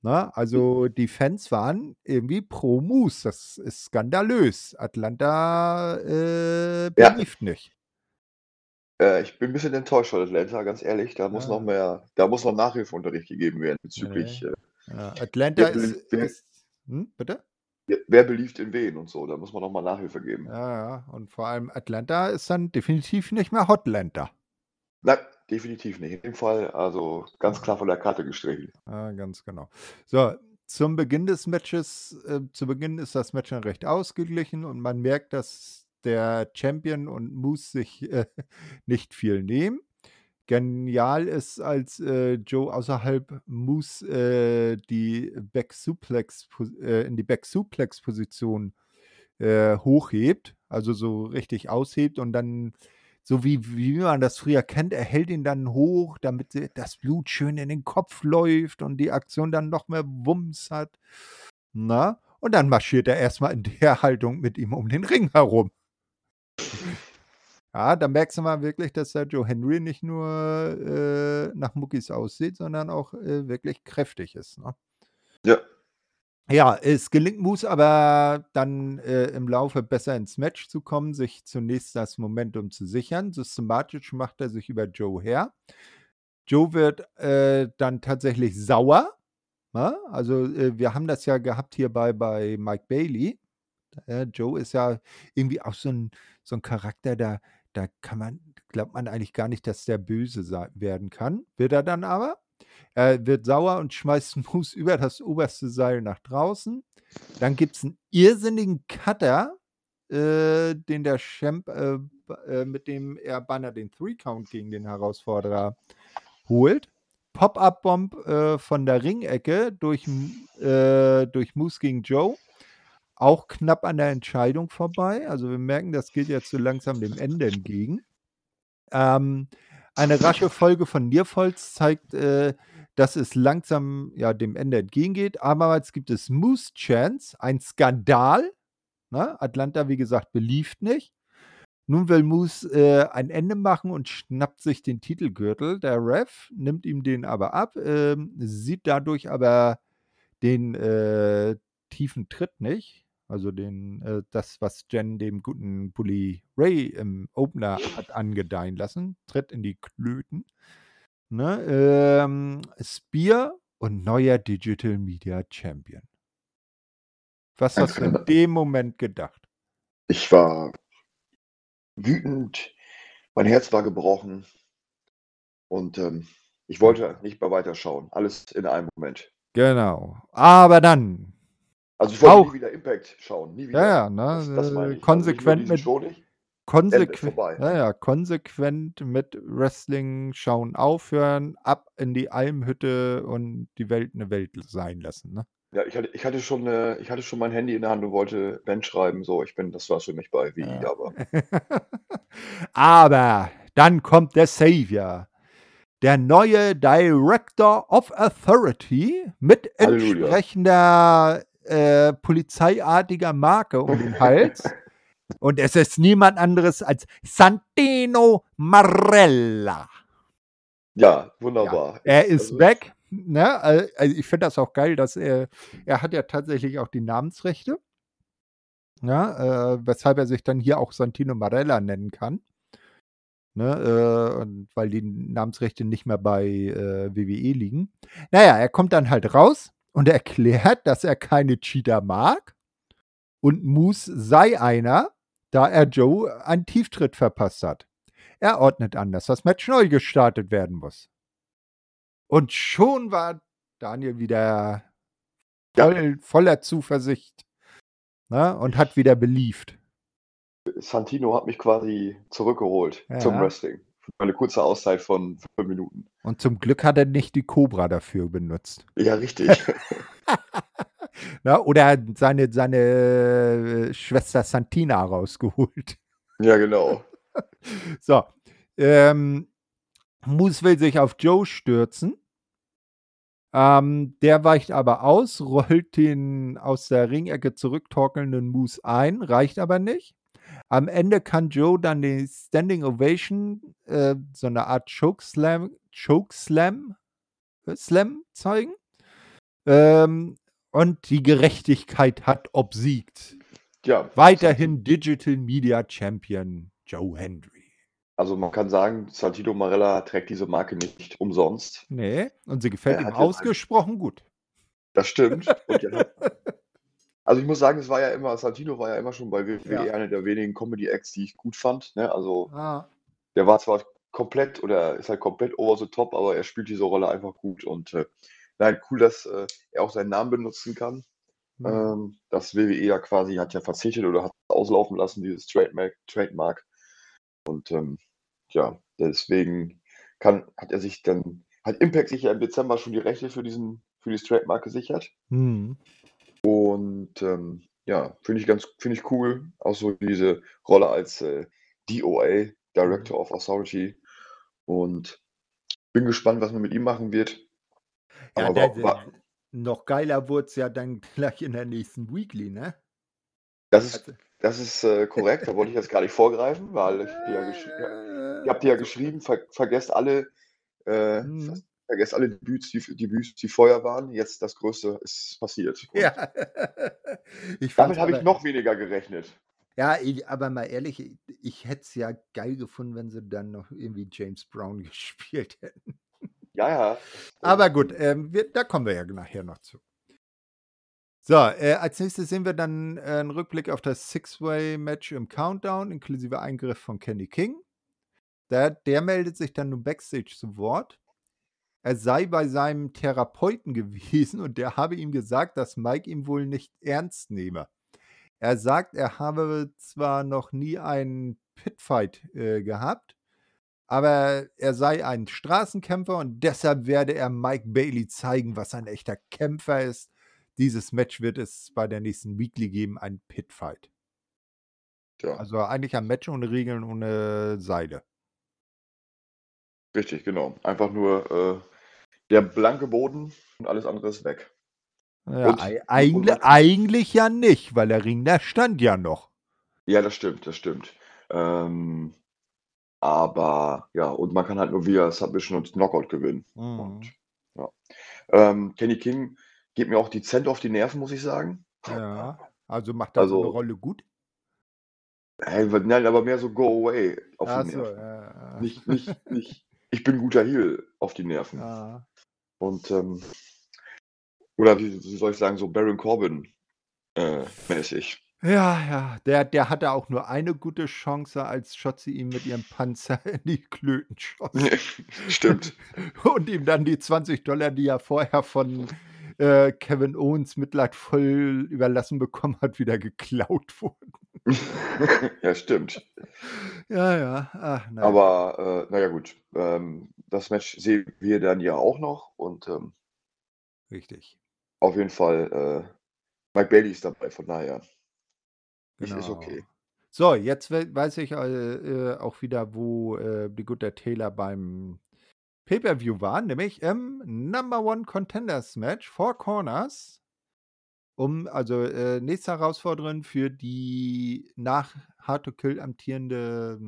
Ne, also, die Fans waren irgendwie pro Moose. Das ist skandalös. Atlanta, äh, Ja. believed nicht. Äh, ich bin 'n bisschen enttäuscht von Atlanta, ganz ehrlich. Da muss noch Ja. mehr da muss noch Nachhilfeunterricht gegeben werden bezüglich, Ne. äh Ja, Atlanta ist ist hm, bitte? Wer believed in wen und so. Da muss man noch mal Nachhilfe geben. Ja, ja. Und vor allem Atlanta ist dann definitiv nicht mehr Hotlanta. Nein, definitiv nicht. In dem Fall, also, ganz klar von der Karte gestrichen. Ja, ganz genau. So, zum Beginn des Matches äh, zu Beginn ist das Match dann recht ausgeglichen und man merkt, dass der Champion und Moose sich, äh, nicht viel nehmen. Genial ist, als, äh, Joe außerhalb Moose, äh, die Back Suplex äh, in die Back Suplex Position, äh, hochhebt, also, so richtig aushebt und dann so wie wie man das früher kennt, er hält ihn dann hoch, damit das Blut schön in den Kopf läuft und die Aktion dann noch mehr Wumms hat, ne? Und dann marschiert er erst mal in der Haltung mit ihm um den Ring herum. Ja, da merkst du mal wirklich, dass der Joe Hendry nicht nur, äh, nach Muckis aussieht, sondern auch, äh, wirklich kräftig ist, ne? Ja. Ja, es gelingt Moose aber dann, äh, im Laufe besser ins Match zu kommen, sich zunächst das Momentum zu sichern. Systematisch macht er sich über Joe her. Joe wird, äh, dann tatsächlich sauer, ne? Also, äh, wir haben das ja gehabt hier bei bei Mike Bailey. Äh, Joe ist ja irgendwie auch so 'n so 'n Charakter, da da kann man glaubt man eigentlich gar nicht, dass der böse werden kann. Wird er dann aber. Er wird sauer und schmeißt Moose über das oberste Seil nach draußen. Dann gibt's 'n irrsinnigen Cutter, äh, den der Champ, äh, äh, mit dem er beinahe den Three Count gegen den Herausforderer holt. Pop-up-Bomb, äh, von der Ringecke durch äh, durch Moose gegen Joe. Auch knapp an der Entscheidung vorbei. Also, wir merken, das geht jetzt so langsam dem Ende entgegen. Ähm, eine rasche Folge von Nearfalls zeigt, äh, dass es langsam, ja, dem Ende entgegengeht. Abermals gibt es Moose-Chants, ein Skandal, ne? Atlanta, wie gesagt, believed nicht. Nun will Moose, äh, ein Ende machen und schnappt sich den Titelgürtel. Der Ref nimmt ihm den aber ab, ähm, sieht dadurch aber den, äh, tiefen Tritt nicht, also, den äh, das, was Jen dem guten Bully Ray im Opener hat angedeihen lassen, Tritt in die Klöten. ne, ähm, Spear und neuer Digital Media Champion. Was hast du in dem Moment gedacht? Ich war wütend, mein Herz war gebrochen und, ähm, ich wollte nicht mehr weiterschauen. Alles in einem Moment. Genau. Aber dann Also, ich wollte auch nie wieder Impact schauen, nie Ja, wieder. ja, Das ne, das äh, meine ich. Also, konsequent diesen mit Show nicht. Ende, konsequen vorbei. ja, ja, konsequent mit Wrestling schauen aufhören, ab in die Almhütte und die Welt 'ne Welt sein lassen, ne? Ja, ich hatte ich hatte schon, äh ich hatte schon mein Handy in der Hand und wollte Ben schreiben, so, ich bin das war's für mich bei WI, Ja. aber Aber dann kommt der Savior. Der neue Director of Authority mit Halleluja. entsprechender, äh, polizeiartiger Marke um den Hals. Und es ist niemand anderes als Santino Marella. Ja, Ja, wunderbar. er Ich ist also back, ne? Al also, ich finde das auch geil, dass er er hat ja tatsächlich auch die Namensrechte. Ja, äh, weshalb er sich dann hier auch Santino Marella nennen kann. Ne, äh, und weil die Namensrechte nicht mehr bei, äh, WWE liegen. Na ja, er kommt dann halt raus und erklärt, dass er keine Cheater mag und Moose sei einer, da er Joe einen Tieftritt verpasst hat. Er ordnet an, dass das Match neu gestartet werden muss. Und schon war Daniel wieder voll voller Zuversicht, ne, und hat wieder believed. Santino hat mich quasi zurückgeholt zum Ja. Wrestling. Eine kurze Auszeit von 5 Minuten. Und zum Glück hat er nicht die Cobra dafür benutzt. Ja, richtig. Ne, oder seine seine, äh, Schwester Santina rausgeholt. Ja, genau. So, ähm, Moose will sich auf Joe stürzen. Ähm, der weicht aber aus, rollt den aus der Ringecke zurücktorkelnden Moose ein, reicht aber nicht. Am Ende kann Joe dann die Standing Ovation, äh, so 'ne Art Chokeslam Chokeslam äh, Slam zeigen. Ähm, und die Gerechtigkeit hat obsiegt. Ja, Weiterhin Digital Media Champion Joe Hendry. Also, man kann sagen, Santino Marella trägt diese Marke nicht umsonst. Ne, und sie gefällt Er ihm ausgesprochen gut. Das stimmt. Und hat also, ich muss sagen, es war ja immer Santino war ja immer schon bei WWE Ja. einer der wenigen Comedy-Acts, die ich gut fand, ne? Also, Ah. der war zwar komplett oder ist halt komplett over the top, aber er spielt diese Rolle einfach gut und, äh, nein, cool, dass, äh, er auch seinen Namen benutzen kann. Mhm. Ähm, das WWE ja quasi hat ja verzichtet oder hat auslaufen lassen, dieses Trademark Trademark. Und, ähm, ja, deswegen kann hat er sich dann hat Impact sich ja im Dezember schon die Rechte für diesen für dieses Trademark gesichert. Mhm. Und, ähm, ja, finde ich ganz finde ich cool, auch so diese Rolle als, äh, DOA, Mhm. Director of Authority. Und bin gespannt, was man mit ihm machen wird. Ja, Aber der wa der wa noch geiler wurd's ja dann gleich in der nächsten Weekly, ne? Das ist Also das ist, äh, korrekt. Da wollte ich jetzt gar nicht vorgreifen, weil ich dir ja ihr habt dir ja geschrieben, ver vergesst alle, äh, Mhm. Vergesst alle Debüts, die Debüts, die vorher waren. Jetzt das Größte ist passiert. Und Ja. Damit habe ich noch weniger gerechnet. Ja, aber mal ehrlich, ich hätte es ja geil gefunden, wenn sie dann noch irgendwie James Brown gespielt hätten. Ja, ja. Aber gut, ähm, wir da kommen wir ja nachher noch zu. So, äh, als Nächstes sehen wir dann, äh, 'n Rückblick auf das Six-Way-Match im Countdown inklusive Eingriff von Kenny King. Der der meldet sich dann nun Backstage zu Wort. Er sei bei seinem Therapeuten gewesen und der habe ihm gesagt, dass Mike ihn wohl nicht ernst nehme. Er sagt, er habe zwar noch nie einen Pitfight, äh, gehabt, aber er sei ein Straßenkämpfer und deshalb werde er Mike Bailey zeigen, was ein echter Kämpfer ist. Dieses Match wird es bei der nächsten Weekly geben, ein Pitfight. Ja. Also, eigentlich ein Match ohne Regeln, ohne Seile. Richtig, genau. Einfach nur, äh, der blanke Boden und alles andere ist weg. Ja, Und ei und eigentlich ja nicht, weil der Ring, der stand ja noch. Ja, das stimmt, das stimmt. Ähm, aber ja, und man kann halt nur via Submission und Knockout gewinnen. Mhm. Und ja. Ähm, Kenny King geht mir auch dezent auf die Nerven, muss ich sagen. Ja, also macht so 'ne Also Rolle gut? Hey, nein, aber mehr so go away auf Ach die Nerven. ja. Nicht nicht nicht ich bin guter Heel auf die Nerven. Ja. Und, ähm oder wie wie soll ich sagen, so Baron Corbin, äh, mäßig. Ja, ja, der der hatte auch nur eine gute Chance, als Shotzi ihm mit ihrem Panzer in die Klöten schoss. Stimmt. Und ihm dann die 20 die er vorher von, äh, Kevin Owens mitleidvoll überlassen bekommen hat, wieder geklaut wurden. Ja, stimmt. Ja, ja. Ach, na ja. Aber, äh, na ja gut, ähm, das Match sehen wir dann ja auch noch und, ähm Richtig. auf jeden Fall, äh, Mike Bailey ist dabei, von daher ist ist Genau. okay. So, jetzt we weiß ich, äh, äh, auch wieder, wo, äh, die gute Taylor beim Pay-per-View war, nämlich im Number One Contenders Match, Four Corners. Um also, äh, nächste Herausforderin für die nach Hard to Kill amtierende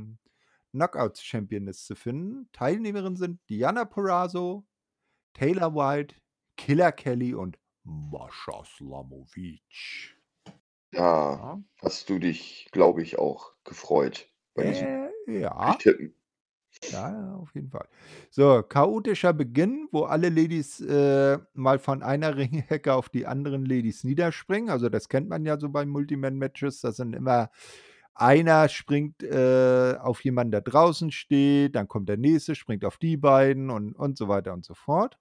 Knockouts-Championess zu finden. Teilnehmerinnen sind Diana Purrazzo, Taylor White, Killer Kelly und Mascha Slamovich. Da Ja. hast du dich, glaube ich, auch gefreut bei diesem Äh, ja. Tippen. Ja, auf jeden Fall. So, chaotischer Beginn, wo alle Ladies, äh, mal von einer Ringhecke auf die anderen Ladies niederspringen. Also, das kennt man ja so bei Multiman-Matches. Das sind immer einer springt, äh, auf jemanden, der draußen steht, dann kommt der nächste, springt auf die beiden und und so weiter und so fort.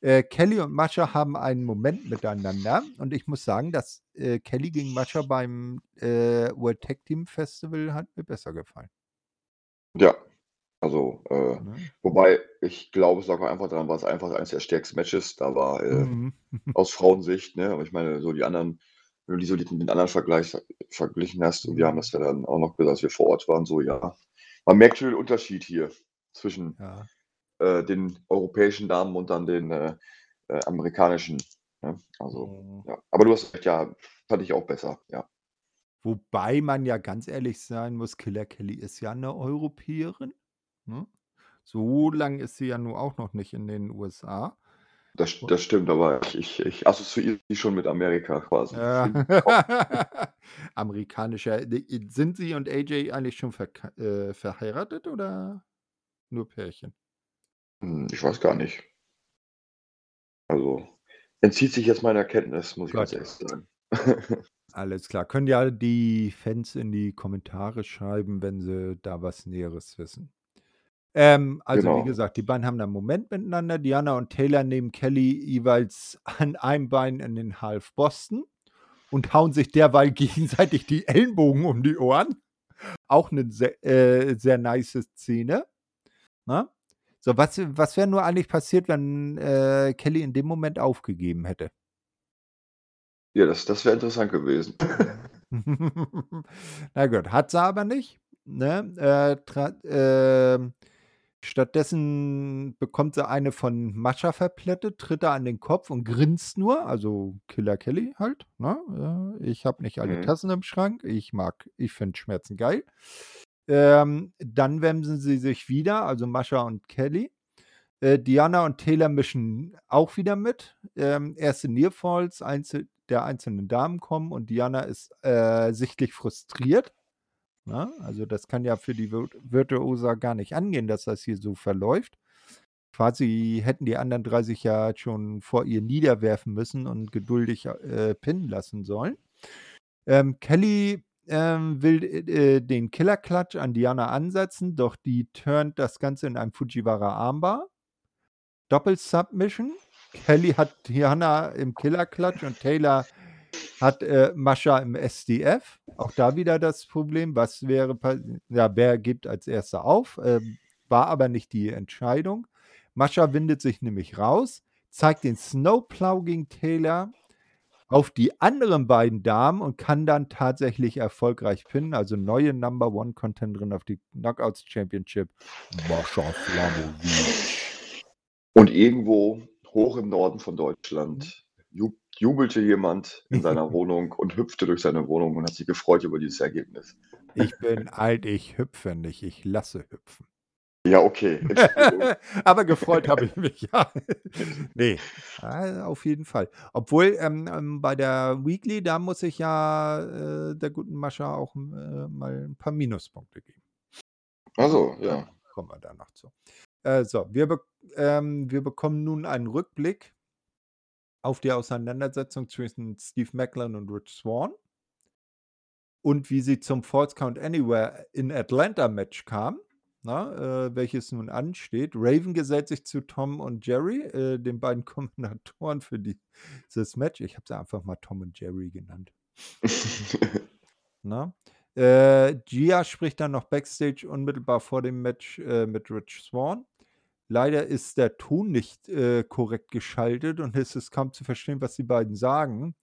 Äh, Kelly und Mascha haben einen Moment miteinander und ich muss sagen, dass, äh, Kelly gegen Mascha beim, äh, World Tag Team Festival hat mir besser gefallen. Ja, also, äh, Ne? wobei ich glaube, es lag auch einfach daran, weil's einfach eines der stärksten Matches da war, äh, Mhm. aus Frauensicht, ne? Aber ich meine, so die anderen wenn du die so mit den anderen Vergleich verglichen hast und wir haben das ja dann auch noch gesagt, als wir vor Ort waren, so ja. Man merkt schon den Unterschied hier zwischen, Ja. äh, den europäischen Damen und dann den, äh, äh, amerikanischen, ne? Also, Mhm. ja. Aber du hast recht, ja, fand ich auch besser, ja. Wobei man ja ganz ehrlich sein muss, Killer Kelly ist ja 'ne Europäerin, ne? So lang ist sie ja nun auch noch nicht in den USA. Das das stimmt, aber ich ich ich assoziiere sie schon mit Amerika quasi. Ja. Amerikanischer sind sie und AJ eigentlich schon verk äh, verheiratet oder nur Pärchen? Hm, ich weiß gar nicht. Also, entzieht sich jetzt meiner Kenntnis, muss ich ganz ehrlich sagen. Alles klar. Können ja die Fans in die Kommentare schreiben, wenn sie da was Näheres wissen. Ähm, also, wie Genau. gesagt, die beiden haben da 'n Moment miteinander. Diana und Taylor nehmen Kelly jeweils an einem Bein in den Half Boston und hauen sich derweil gegenseitig die Ellenbogen um die Ohren. Auch 'ne se äh, sehr nice Szene, ne? So, was was wäre nur eigentlich passiert, wenn, äh, Kelly in dem Moment aufgegeben hätte? Ja, das das wäre interessant gewesen. Na gut, hat sie aber nicht, ne? Äh, ähm, stattdessen bekommt sie eine von Mascha verplättet, tritt da an den Kopf und grinst nur, also Killer Kelly halt, ne? Äh, ich habe nicht alle Mhm. Tassen im Schrank. Ich mag ich finde Schmerzen geil. Ähm, dann wemsen sie sich wieder, also Mascha und Kelly. Äh, Diana und Taylor mischen auch wieder mit. Ähm, erste Nearfalls einzel der einzelnen Damen kommen und Diana ist, äh, sichtlich frustriert, ne? Also, das kann ja für die Vir Virtuosa gar nicht angehen, dass das hier so verläuft. Quasi hätten die anderen 3 sich ja schon vor ihr niederwerfen müssen und geduldig, äh, pinnen lassen sollen. Ähm, Kelly, ähm, will, äh, den Killer Clutch an Diana ansetzen, doch die turnt das Ganze in einem Fujiwara Armbar. Doppel-Submission. Kelly hat Diana im Killer Clutch und Taylor hat, äh, Mascha im SDF. Auch da wieder das Problem, was wäre ja, wer gibt als Erster auf? Ähm, war aber nicht die Entscheidung. Mascha windet sich nämlich raus, zeigt den Snowplow gegen Taylor auf die anderen beiden Damen und kann dann tatsächlich erfolgreich pinnen. Also, neue Number One Contenderin auf die Knockouts Championship, Mascha Slamovich. Und irgendwo hoch im Norden von Deutschland jubelte jemand in seiner Wohnung und hüpfte durch seine Wohnung und hat sich gefreut über dieses Ergebnis. Ich bin alt, ich hüpfe nicht, ich lasse hüpfen. Ja, okay. Aber gefreut habe ich mich, ja. Ne, äh, auf jeden Fall. Obwohl, ähm, ähm, bei der Weekly, da muss ich ja, äh, der guten Mascha auch, äh, mal 'n paar Minuspunkte geben. Ach so, ja. Kommen wir da noch zu. Äh, so, wir, be ähm, wir bekommen nun einen Rückblick auf die Auseinandersetzung zwischen Steve Macklin und Rich Swan und wie sie zum False Count Anywhere in Atlanta Match kam, na, äh, welches nun ansteht. Raven gesellt sich zu Tom und Jerry, äh, den beiden Kombinatoren für dieses Match. Ich habe sie einfach mal Tom und Jerry genannt. na? Äh, Gia spricht dann noch backstage unmittelbar vor dem Match äh, mit Rich Swan. Leider ist der Ton nicht äh, korrekt geschaltet und es ist kaum zu verstehen, was die beiden sagen.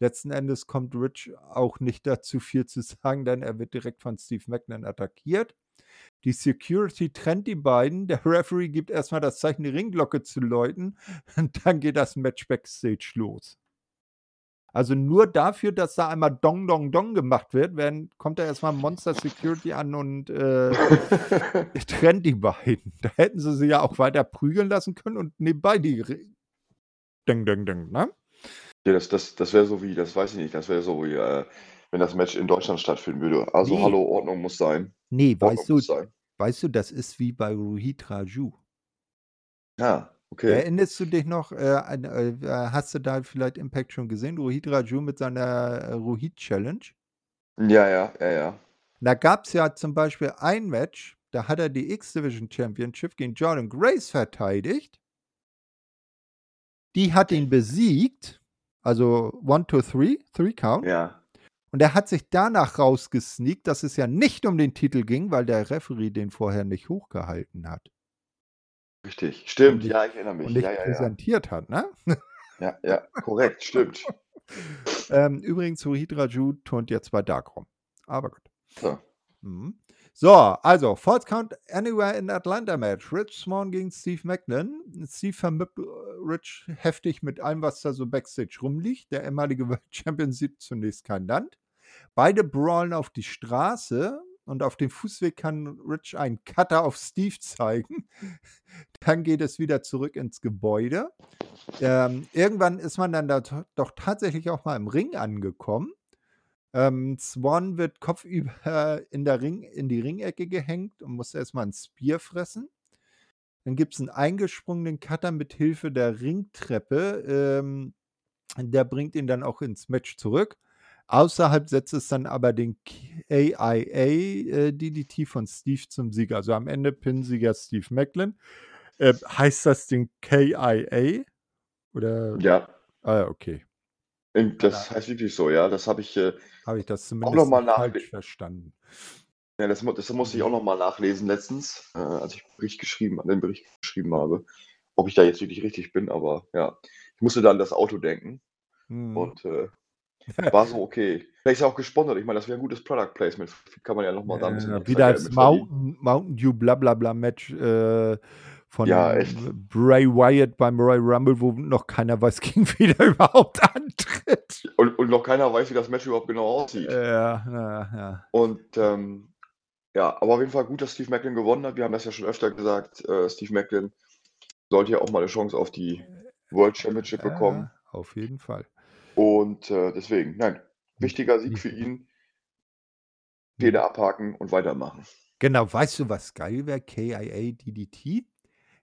Letzten Endes kommt Rich auch nicht dazu, viel zu sagen, denn er wird direkt von Steve Macklin attackiert. Die Security trennt die beiden. Der Referee gibt erstmal das Zeichen, die Ringglocke zu läuten. Und dann geht das Match backstage los. Also nur dafür, dass da einmal Dong Dong Dong gemacht wird, werden, kommt da erstmal Monster Security an und äh, trennt die beiden. Da hätten sie sie ja auch weiter prügeln lassen können und nebenbei die Ding Ding Ding, ne? Ja, das, das, das wäre so wie, das weiß ich nicht, das wäre so wie, äh, wenn das Match in Deutschland stattfinden würde. Also Nee. hallo, Ordnung muss sein. Nee, Ordnung weißt du, sein. weißt du, das ist wie bei Rohit Raju. Ja, okay. Erinnerst du dich noch, äh, an, äh, hast du da vielleicht Impact schon gesehen? Rohit Raju mit seiner äh, Rohit Challenge? Ja, ja, ja, ja. Da gab es ja zum Beispiel ein Match, da hat er die X-Division Championship gegen Jordan Grace verteidigt. Die hat ihn besiegt, also 1, 2, 3, 3 Count. Ja. Und er hat sich danach rausgesneakt, dass es ja nicht um den Titel ging, weil der Referee den vorher nicht hochgehalten hat Richtig. Stimmt, ja, ich erinnere mich. und nicht Ja, ja, präsentiert hat, ne? Ja, ja, korrekt, stimmt. ähm, übrigens, Rohit Raju turnt jetzt bei Darkroom. Aber gut. So. Mhm. So, also, False Count Anywhere in Atlanta Match. Rich Swan gegen Steve Macklin. Steve vermittelt Rich heftig mit allem, was da so backstage rumliegt. Der ehemalige World Champion sieht zunächst kein Land. Beide brawlen auf die Straße und auf dem Fußweg kann Rich einen Cutter auf Steve zeigen. Dann geht es wieder zurück ins Gebäude. Ähm, irgendwann ist man dann da doch tatsächlich auch mal im Ring angekommen. Ähm, Swan wird kopfüber in, der Ring, in die Ringecke gehängt und muss erstmal ein Spear fressen. Dann gibt es einen eingesprungenen Cutter mit Hilfe der Ringtreppe. Ähm, der bringt ihn dann auch ins Match zurück. Außerhalb setzt es dann aber den KIA äh, DDT von Steve zum Sieger. Also am Ende Pinsieger Steve Macklin. Äh, heißt das den KIA? Oder? Ja, Ah, okay. und das heißt wirklich so, ja. Das habe ich, äh, Habe ich das zumindest mal nicht nach- falsch verstanden. ja, das, das musste ich auch nochmal nachlesen letztens, äh, als ich Bericht geschrieben, den Bericht geschrieben habe. Ob ich da jetzt wirklich richtig bin, aber ja. Ich musste da an das Auto denken Hm. und äh, war so okay. Vielleicht ist ja auch gesponsert. Ich meine, das wäre ein gutes Product Placement. Kann man ja nochmal da ein bisschen Äh, wieder als. Mountain, Mountain Dew blablabla Match äh, von Ja. Bray Wyatt beim Royal Rumble, wo noch keiner weiß, gegen wen er überhaupt antritt. Und, und noch keiner weiß, wie das Match überhaupt genau aussieht. Ja, na, ja. Und ähm, ja, aber auf jeden Fall gut, dass Steve Macklin gewonnen hat. Wir haben das ja schon öfter gesagt. Äh, Steve Macklin sollte ja auch mal eine Chance auf die World Championship bekommen. Ja, auf jeden Fall. Und äh, deswegen, nein, wichtiger Sieg für ihn. Fehler abhaken und weitermachen. Genau, weißt du, was geil wäre? KIA DDT.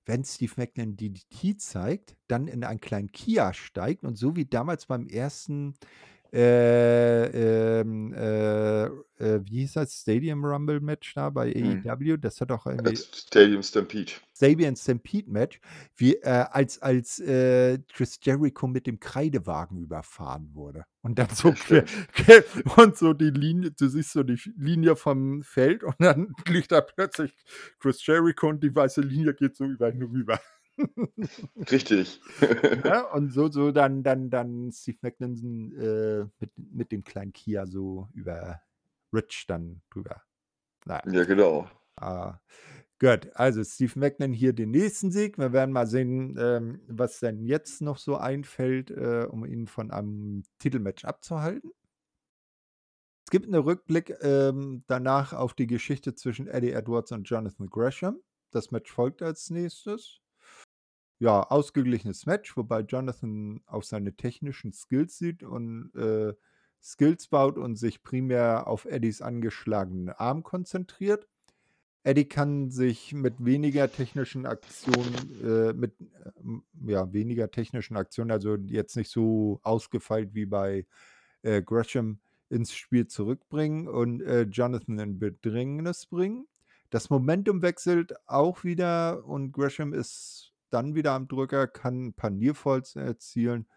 Wenn Steve Macklin DDT zeigt, dann in einen kleinen Kia steigt und so wie damals beim ersten, äh, ähm, äh, äh, wie hieß das, Stadium Rumble Match da bei Hm. AEW, das hat auch irgendwie Das Stadium Stampede. Sabian Stampede Match, wie äh, als, als äh, Chris Jericho mit dem Kreidewagen überfahren wurde. Und dann so, Ja, quer, quer, und so die Linie, du siehst so die Linie vom Feld und dann liegt da plötzlich Chris Jericho und die weiße Linie geht so über ihn rüber. Richtig. ja, und so, so dann, dann, dann Steve Mackinson äh, mit, mit dem kleinen Kia so über Rich dann drüber. Naja. ja, genau. Ah, gut, also Steve Macklin hier den nächsten Sieg. Wir werden mal sehen, ähm, was denn jetzt noch so einfällt, äh, um ihn von einem Titelmatch abzuhalten. Es gibt einen Rückblick ähm, danach auf die Geschichte zwischen Eddie Edwards und Jonathan Gresham. Das Match folgt als nächstes. Ja, ausgeglichenes Match, wobei Jonathan auf seine technischen Skills sieht und äh, Skills baut und sich primär auf Eddies angeschlagenen Arm konzentriert. Eddie kann sich mit weniger technischen Aktionen, äh, mit äh, ja, weniger technischen Aktionen, also jetzt nicht so ausgefeilt wie bei äh, Gresham, ins Spiel zurückbringen und äh, Jonathan in Bedrängnis bringen. Das Momentum wechselt auch wieder und Gresham ist dann wieder am Drücker, kann ein paar Nearfalls erzielen.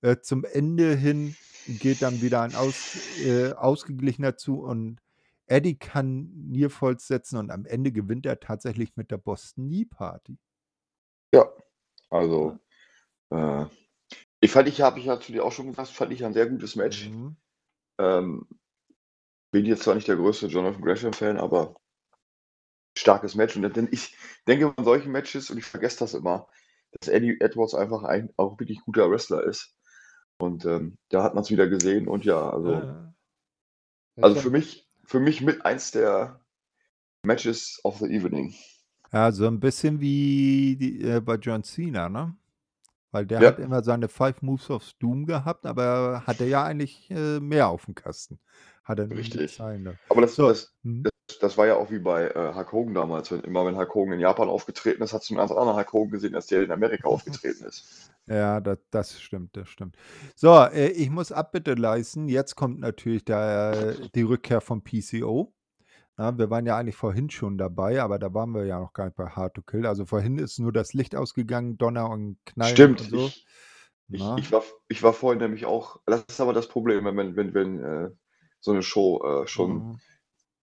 Äh, zum Ende hin geht dann wieder ein aus, äh, ausgeglichener zu und Eddie kann Nearfalls setzen und am Ende gewinnt er tatsächlich mit der Boston Knee Party. Ja, also äh, ich fand ich, habe ich natürlich auch schon gesagt, fand ich ein sehr gutes Match. Mhm. Ähm, bin jetzt zwar nicht der größte Jonathan Gresham-Fan, aber starkes Match. Und denn ich denke an solchen Matches, und ich vergesse das immer, dass Eddie Edwards einfach ein auch wirklich guter Wrestler ist. Und ähm, da hat man es wieder gesehen. Und ja, also, Ja. also für mich, für mich mit eins der Matches of the Evening. Ja, so ein bisschen wie die, äh, bei John Cena, ne? Weil der Ja. hat immer seine Five Moves of Doom gehabt, aber hatte ja eigentlich äh, mehr auf dem Kasten. Hat er Richtig. Aber das, So. das, Hm. das, das war ja auch wie bei äh, Hulk Hogan damals. Wenn, immer wenn Hulk Hogan in Japan aufgetreten ist, hast du einen ganz anderen Hulk Hogan gesehen, als der in Amerika aufgetreten ist. Ja, das, das stimmt, das stimmt. So, äh, ich muss Abbitte leisten. Jetzt kommt natürlich der, die Rückkehr vom PCO. Ja, wir waren ja eigentlich vorhin schon dabei, aber da waren wir ja noch gar nicht bei Hard to Kill. Also vorhin ist nur das Licht ausgegangen, Donner und Knall Stimmt. und so. Ich, ich, ich, war, ich war vorhin nämlich auch. Das ist aber das Problem, wenn, wenn, wenn äh, so eine Show äh, schon, Mhm.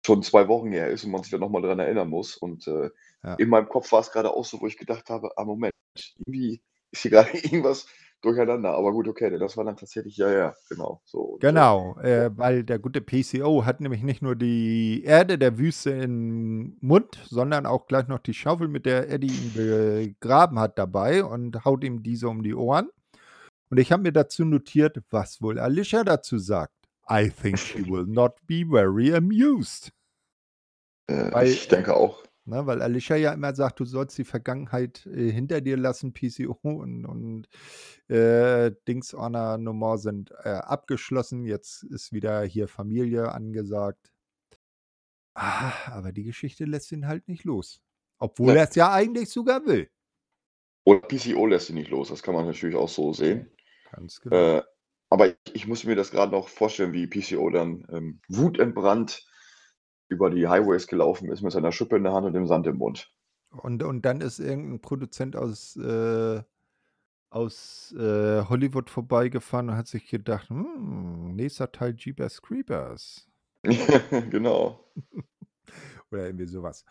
Schon zwei Wochen her ist und man sich dann nochmal dran erinnern muss. Und äh, Ja. in meinem Kopf war es gerade auch so, wo ich gedacht habe: ah, Moment, irgendwie ist hier gerade irgendwas durcheinander. Aber gut, okay, das war dann tatsächlich, ja, ja, genau. So, äh, Genau, äh, weil der gute PCO hat nämlich nicht nur die Erde der Wüste im Mund, sondern auch gleich noch die Schaufel, mit der Eddie ihn begraben hat, dabei und haut ihm diese um die Ohren. Und ich habe mir dazu notiert, was wohl Alicia dazu sagt. I think she will not be very amused. äh, weil, ich denke auch. Ne, weil Alicia ja immer sagt, du sollst die Vergangenheit äh, hinter dir lassen, PCO und, und äh, Dings Honor Nummer sind äh, abgeschlossen. Jetzt ist wieder hier Familie angesagt. Ah, aber die Geschichte lässt ihn halt nicht los. Obwohl er es ja eigentlich sogar will. Oder PCO lässt ihn nicht los, das kann man natürlich auch so sehen. Ganz genau. Aber ich, ich muss mir das gerade noch vorstellen, wie PCO dann ähm, wutentbrannt über die Highways gelaufen ist mit seiner Schippe in der Hand und dem Sand im Mund. Und, und dann ist irgendein Produzent aus, äh, aus äh, Hollywood vorbeigefahren und hat sich gedacht, hm, nächster Teil Jeepers Creepers. genau. Oder irgendwie sowas.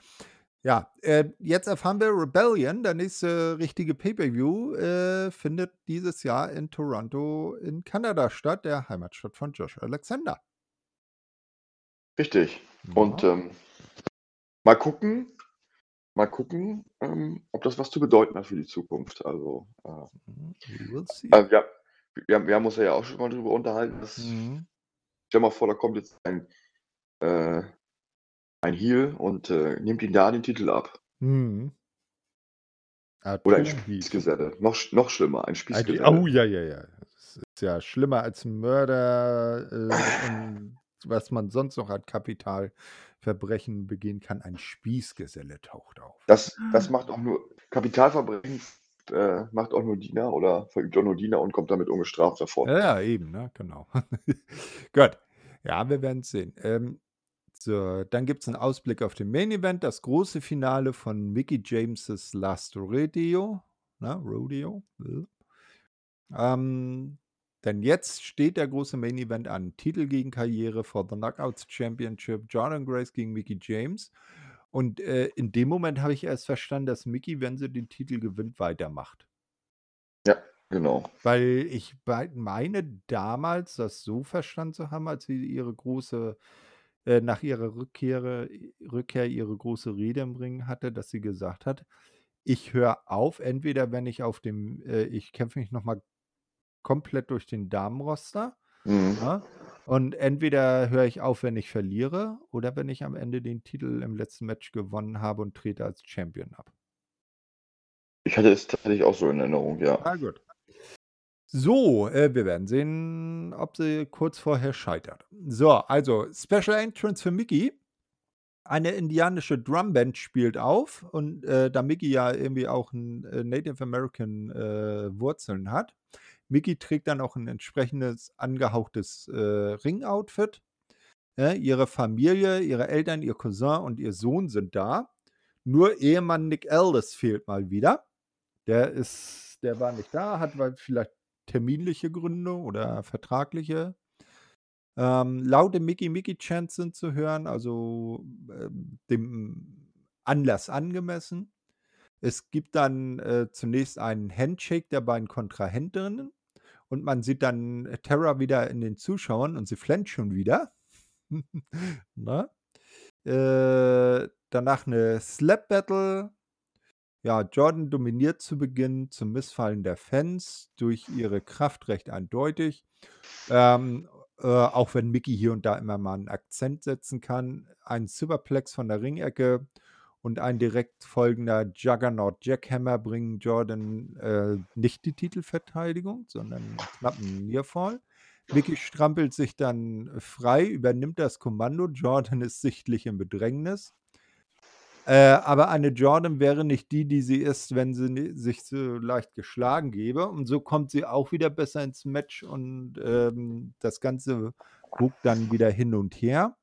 Ja, äh, jetzt erfahren wir Rebellion, der nächste richtige Pay-Per-View, äh, findet dieses Jahr in Toronto in Kanada statt, der Heimatstadt von Josh Alexander. Richtig. Und Ja. ähm, mal gucken, mal gucken, ähm, ob das was zu bedeuten hat für die Zukunft. Also, äh, will see. äh, ja, wir, haben- wir haben uns ja auch schon mal drüber unterhalten. Dass, Mhm. Stell mal vor, da kommt jetzt ein, äh, ein Heel und äh, nimmt ihn da den Titel ab. Mhm. Oder ein. Spießgeselle. Noch, noch schlimmer, ein Ah, Spießgeselle. Oh, ja, ja, ja. Das ist ja schlimmer als Mörder äh, was man sonst noch an Kapitalverbrechen begehen kann. Ein Spießgeselle taucht auf. Das, das macht auch nur, Kapitalverbrechen äh, macht auch nur Diener oder verübt auch nur Diener und kommt damit ungestraft davon. Ja, ja, eben, ne? Genau. Gut. Ja, wir werden es sehen. Ähm, so, dann gibt es einen Ausblick auf den Main Event, das große Finale von Mickey Jameses Last Rodeo. Na, Rodeo. Äh. Ähm, denn jetzt steht der große Main Event an. Titel gegen Karriere for the Knockouts Championship. Jordan Grace gegen Mickey James. Und äh, in dem Moment habe ich erst verstanden, dass Mickey, wenn sie den Titel gewinnt, weitermacht. Genau. Weil ich meine damals das so verstanden zu haben, als sie ihre große, äh, nach ihrer Rückkehre, Rückkehr ihre große Rede im Ring hatte, dass sie gesagt hat, ich höre auf, entweder wenn ich auf dem, äh, ich kämpfe mich nochmal komplett durch den Damenroster, Mhm. ja, und entweder höre ich auf, wenn ich verliere, oder wenn ich am Ende den Titel im letzten Match gewonnen habe und trete als Champion ab. Ich hatte es tatsächlich auch so in Erinnerung, ja. Ah, gut. So, äh, wir werden sehen, ob sie kurz vorher scheitert. So, also Special Entrance für Mickey. eine indianische Drumband spielt auf und äh, da Mickey ja irgendwie auch ein äh, Native American äh, Wurzeln hat. Mickey trägt dann auch ein entsprechendes angehauchtes äh, Ring-Outfit. Ja, ihre Familie, ihre Eltern, ihr Cousin und ihr Sohn sind da. Nur Ehemann Nick Aldis fehlt mal wieder. Der ist, der war nicht da, hat vielleicht terminliche Gründe oder vertragliche ähm, laute Mickey Mickey Chants sind zu hören, also äh, dem Anlass angemessen. Es gibt dann äh, zunächst einen Handshake der beiden Kontrahentinnen und man sieht dann Terra wieder in den Zuschauern und sie flennt schon wieder. ne? äh, danach eine Slap Battle. Ja, Jordan dominiert zu Beginn zum Missfallen der Fans durch ihre Kraft recht eindeutig. Ähm, äh, auch wenn Mickey hier und da immer mal einen Akzent setzen kann. Ein Superplex von der Ringecke und ein direkt folgender Juggernaut Jackhammer bringen Jordan äh, nicht die Titelverteidigung, sondern einen knappen Nearfall. Mickey strampelt sich dann frei, übernimmt das Kommando. Jordan ist sichtlich im Bedrängnis. Äh, aber eine Jordan wäre nicht die, die sie ist, wenn sie sich so leicht geschlagen gäbe. Und so kommt sie auch wieder besser ins Match und ähm, das Ganze guckt dann wieder hin und her.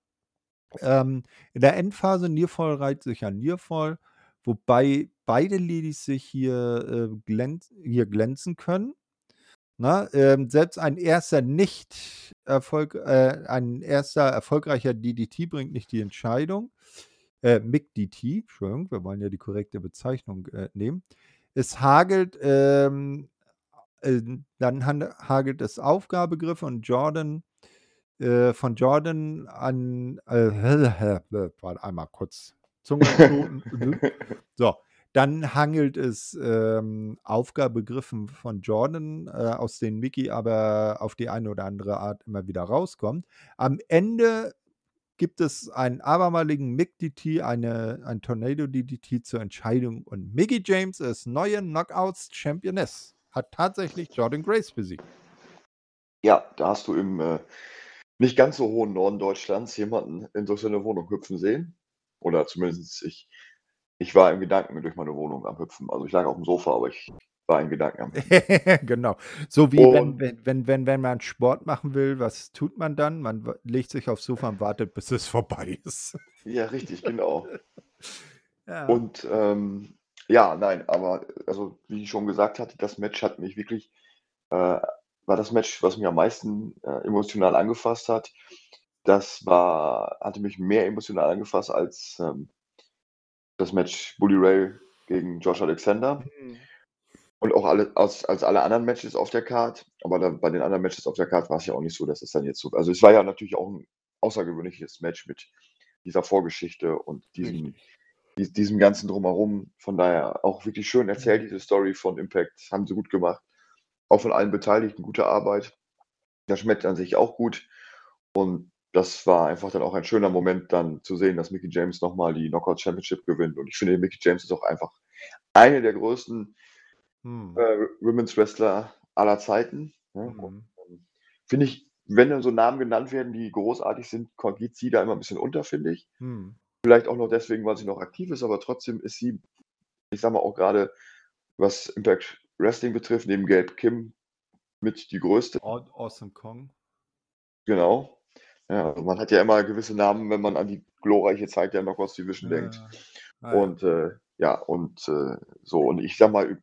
Ähm, in der Endphase Nearfall reiht sich an Nearfall, wobei beide Ladies sich hier, äh, glänz hier glänzen können. Na, ähm, selbst ein erster nicht Erfolg, äh, ein erster erfolgreicher DDT bringt nicht die Entscheidung äh, MIG-DT, Entschuldigung, wir wollen ja die korrekte Bezeichnung äh, nehmen. Es hagelt, ähm, äh, dann hagelt es Aufgabegriffe und Jordan, äh, von Jordan an, äh, warte einmal kurz, Zunge so, dann hangelt es ähm, Aufgabegriffen von Jordan, äh, aus denen Mickey aber auf die eine oder andere Art immer wieder rauskommt. Am Ende gibt es einen abermaligen Mick DT, ein Tornado DDT zur Entscheidung und Mickey James ist neue Knockouts Championess. Hat tatsächlich Jordan Grace besiegt. Ja, da hast du im äh, nicht ganz so hohen Norden Deutschlands jemanden in so eine Wohnung hüpfen sehen. Oder zumindest ich, ich war im Gedanken durch meine Wohnung am Hüpfen. Also ich lag auf dem Sofa, aber ich war ein Gedanke am Genau. So wie wenn, wenn, wenn, wenn, wenn man Sport machen will, was tut man dann? Man legt sich aufs Sofa und wartet, bis es vorbei ist. Ja, richtig, genau. Ja. Und ähm, ja, nein, aber also wie ich schon gesagt hatte, das Match hat mich wirklich, äh, war das Match, was mich am meisten äh, emotional angefasst hat. Das war, hatte mich mehr emotional angefasst als ähm, das Match Bully Ray gegen Josh Alexander. Mhm. Und auch alle, als, als alle anderen Matches auf der Card. Aber dann, bei den anderen Matches auf der Card war es ja auch nicht so, dass es dann jetzt so. Also es war ja natürlich auch ein außergewöhnliches Match mit dieser Vorgeschichte und diesem, die, diesem ganzen Drumherum. Von daher auch wirklich schön erzählt, diese Story von Impact. Haben sie gut gemacht. Auch von allen Beteiligten gute Arbeit. Das schmeckt an sich auch gut. Und das war einfach dann auch ein schöner Moment, dann zu sehen, dass Mickey James nochmal die Knockout Championship gewinnt. Und ich finde, Mickey James ist auch einfach eine der größten hm. äh, Women's Wrestler aller Zeiten. Ne? Mhm. Ähm, finde ich, wenn dann so Namen genannt werden, die großartig sind, geht sie da immer ein bisschen unter, finde ich. Hm. Vielleicht auch noch deswegen, weil sie noch aktiv ist, aber trotzdem ist sie, ich sag mal auch gerade, was Impact Wrestling betrifft, neben Gabe Kim mit die größte. Awesome Kong. Genau. Ja, also man hat ja immer gewisse Namen, wenn man an die glorreiche Zeit der Knockouts Division ja. denkt. Ah, und ja. Äh, ja, und äh, so, und ich sag mal,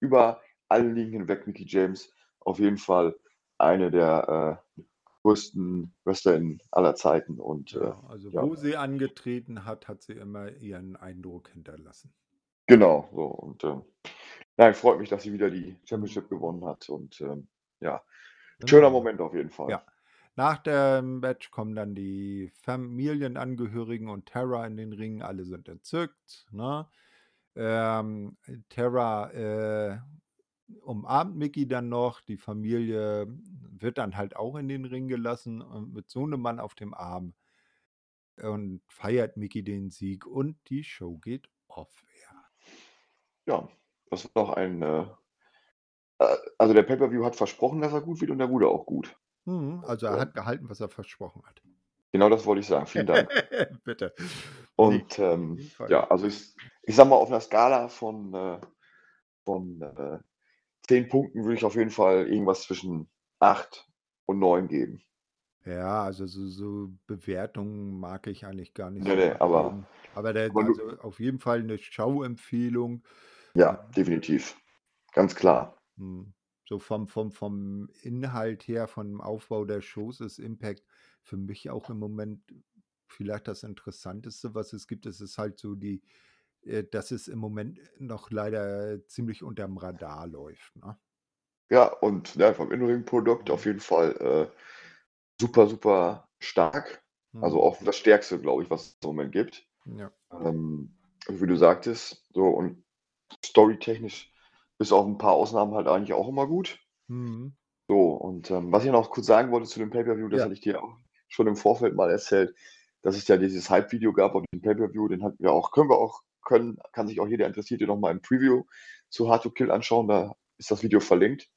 über alle Ligen hinweg Mickey James auf jeden Fall eine der äh, größten Wrestlerinnen aller Zeiten. Und, ja, äh, also ja. wo sie angetreten hat, hat sie immer ihren Eindruck hinterlassen. Genau, so und äh, nein, freut mich, dass sie wieder die Championship gewonnen hat. Und ähm, ja, schöner Moment auf jeden Fall. Ja. Nach dem Match kommen dann die Familienangehörigen und Terra in den Ring. Alle sind entzückt. Ne? Ähm, Terra äh, umarmt Mickey dann noch. Die Familie wird dann halt auch in den Ring gelassen und mit so einem Mann auf dem Arm und feiert Mickey den Sieg und die Show geht off air. Ja, das war auch ein. Äh, äh, also der Pay-Per-View hat versprochen, dass er gut wird und er wurde auch gut. Mhm, also er hat gehalten, was er versprochen hat. Genau das wollte ich sagen. Vielen Dank. Bitte. Und ähm, ja, also ich, ich sag mal, auf einer Skala von, äh, von äh, 10 Punkten würde ich auf jeden Fall irgendwas zwischen 8 und 9 geben. Ja, also so, so Bewertungen mag ich eigentlich gar nicht Nee, so nee, aber, Aber der, aber du, also auf jeden Fall eine Schauempfehlung. ja, definitiv. Ganz klar. Hm. So vom, vom, vom Inhalt her, vom Aufbau der Shows ist Impact für mich auch im Moment vielleicht das Interessanteste, was es gibt. Es ist halt so die, äh, dass es im Moment noch leider ziemlich unterm Radar läuft. Ne? Ja, und ja, vom In-Ring-Produkt auf Mhm. jeden Fall äh, super, super stark. Also Mhm. auch das Stärkste, glaube ich, was es im Moment gibt. Ja. Ähm, wie du sagtest, so und storytechnisch bis auf ein paar Ausnahmen halt eigentlich auch immer gut. Mhm. So, und ähm, was ich noch kurz sagen wollte zu dem Pay-Per-View, das Ja. hatte ich dir auch schon im Vorfeld mal erzählt, dass es ja dieses Hype-Video gab auf dem Pay-Per-View, den hatten wir auch, können wir auch, können, kann sich auch jeder Interessierte noch mal im Preview zu Hard to Kill anschauen, da ist das Video verlinkt.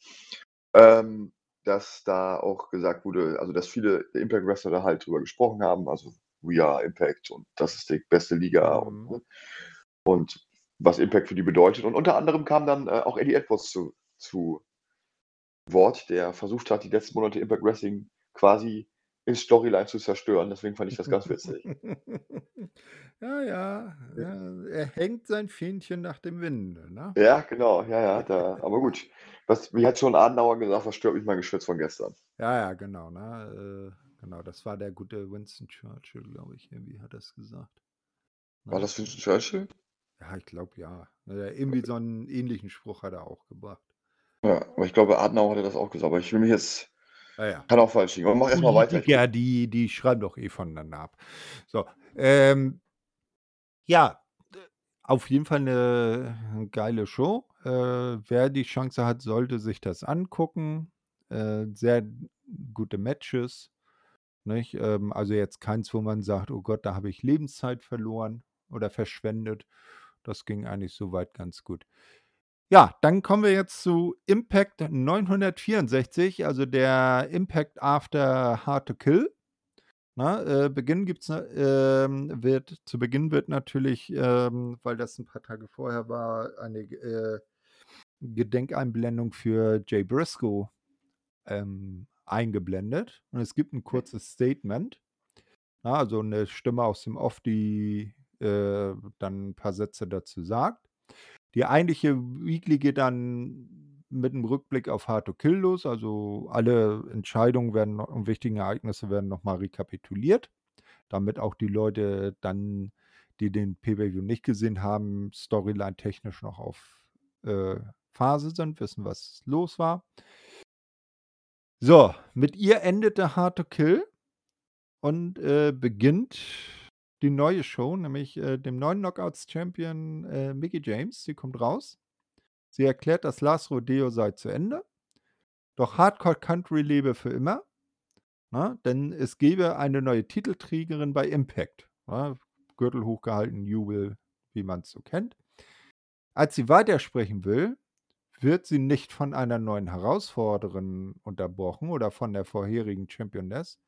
Ähm, dass da auch gesagt wurde, also dass viele Impact Wrestler da halt drüber gesprochen haben, also We are Impact und das ist die beste Liga Mhm. und, und was Impact für die bedeutet. Und unter anderem kam dann äh, auch Eddie Edwards zu, zu Wort, der versucht hat, die letzten Monate Impact Wrestling quasi in Storyline zu zerstören. Deswegen fand ich das ganz witzig. ja, ja, ja. Er hängt sein Fähnchen nach dem Winde, ne? Ja, genau, ja, ja, da, aber gut. Was, wie hat schon Adenauer gesagt, was stört mich mein Geschwätz von gestern? Ja, ja, genau, ne? Äh, genau, das war der gute Winston Churchill, glaube ich, irgendwie hat das gesagt. War Ne? das Winston Churchill? Ja, ich glaube ja. Äh, irgendwie so einen ähnlichen Spruch hat er auch gebracht. Ja, aber ich glaube, Adenauer hatte das auch gesagt, aber ich will mich jetzt, Ja, ja. kann auch falsch liegen. Aber mach erstmal weiter. Politiker, die, die schreiben doch eh voneinander ab. So, ähm, ja, auf jeden Fall eine geile Show. Äh, wer die Chance hat, sollte sich das angucken. Äh, sehr gute Matches. Nicht? Ähm, also jetzt keins, wo man sagt, oh Gott, da habe ich Lebenszeit verloren oder verschwendet. Das ging eigentlich soweit ganz gut. Ja, dann kommen wir jetzt zu Impact 964, also der Impact After Hard to Kill. Na, äh, Beginn gibt's, ne- ähm, wird, zu Beginn wird natürlich, ähm, weil das ein paar Tage vorher war, eine äh, Gedenkeinblendung für Jay Briscoe ähm, eingeblendet. Und es gibt ein kurzes Statement. Na, also eine Stimme aus dem Off, die äh, dann ein paar Sätze dazu sagt. Die eigentliche Weekly geht dann mit einem Rückblick auf Hard to Kill los. Also alle Entscheidungen werden und wichtigen Ereignisse werden nochmal rekapituliert, damit auch die Leute dann, die den Pay-Per-View nicht gesehen haben, storyline-technisch noch auf äh, Phase sind, wissen, was los war. So, mit ihr endete Hard to Kill und äh, beginnt die neue Show, nämlich äh, dem neuen Knockouts-Champion äh, Mickey James. Sie kommt raus. Sie erklärt, das Last Rodeo sei zu Ende. Doch Hardcore Country lebe für immer. Na, denn es gebe eine neue Titelträgerin bei Impact. Na, Gürtel hochgehalten, Jubel, wie man es so kennt. Als sie weitersprechen will, wird sie nicht von einer neuen Herausforderin unterbrochen oder von der vorherigen Championess.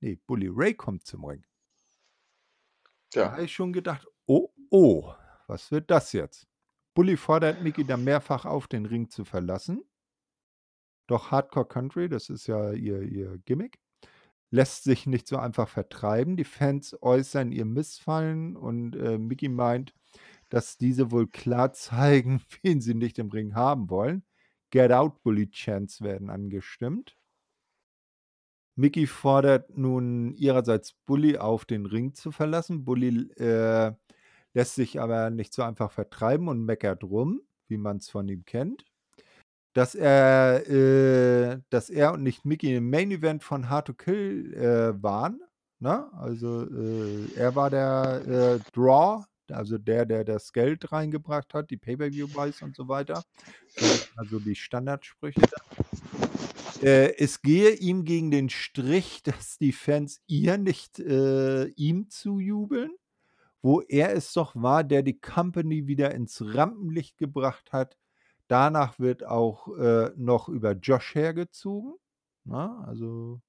Nee, Bully Ray kommt zum Ring. Da Ja, habe ich schon gedacht, oh, oh, was wird das jetzt? Bully fordert Mickey dann mehrfach auf, den Ring zu verlassen. Doch Hardcore Country, das ist ja ihr, ihr Gimmick, lässt sich nicht so einfach vertreiben. Die Fans äußern ihr Missfallen und äh, Mickey meint, dass diese wohl klar zeigen, wen sie nicht im Ring haben wollen. Get Out Bully Chants werden angestimmt. Mickey fordert nun ihrerseits Bully auf, den Ring zu verlassen. Bully äh, lässt sich aber nicht so einfach vertreiben und meckert rum, wie man es von ihm kennt. Dass er, äh, dass er und nicht Mickey im Main Event von Hard to Kill äh, waren. Ne? Also äh, er war der äh, Draw, also der, der das Geld reingebracht hat, die Pay-Per-View-Buys und so weiter. Also die Standardsprüche. Äh, es gehe ihm gegen den Strich, dass die Fans ihr nicht äh, ihm zujubeln, wo er es doch war, der die Company wieder ins Rampenlicht gebracht hat. Danach wird auch äh, noch über Josh hergezogen. Na, also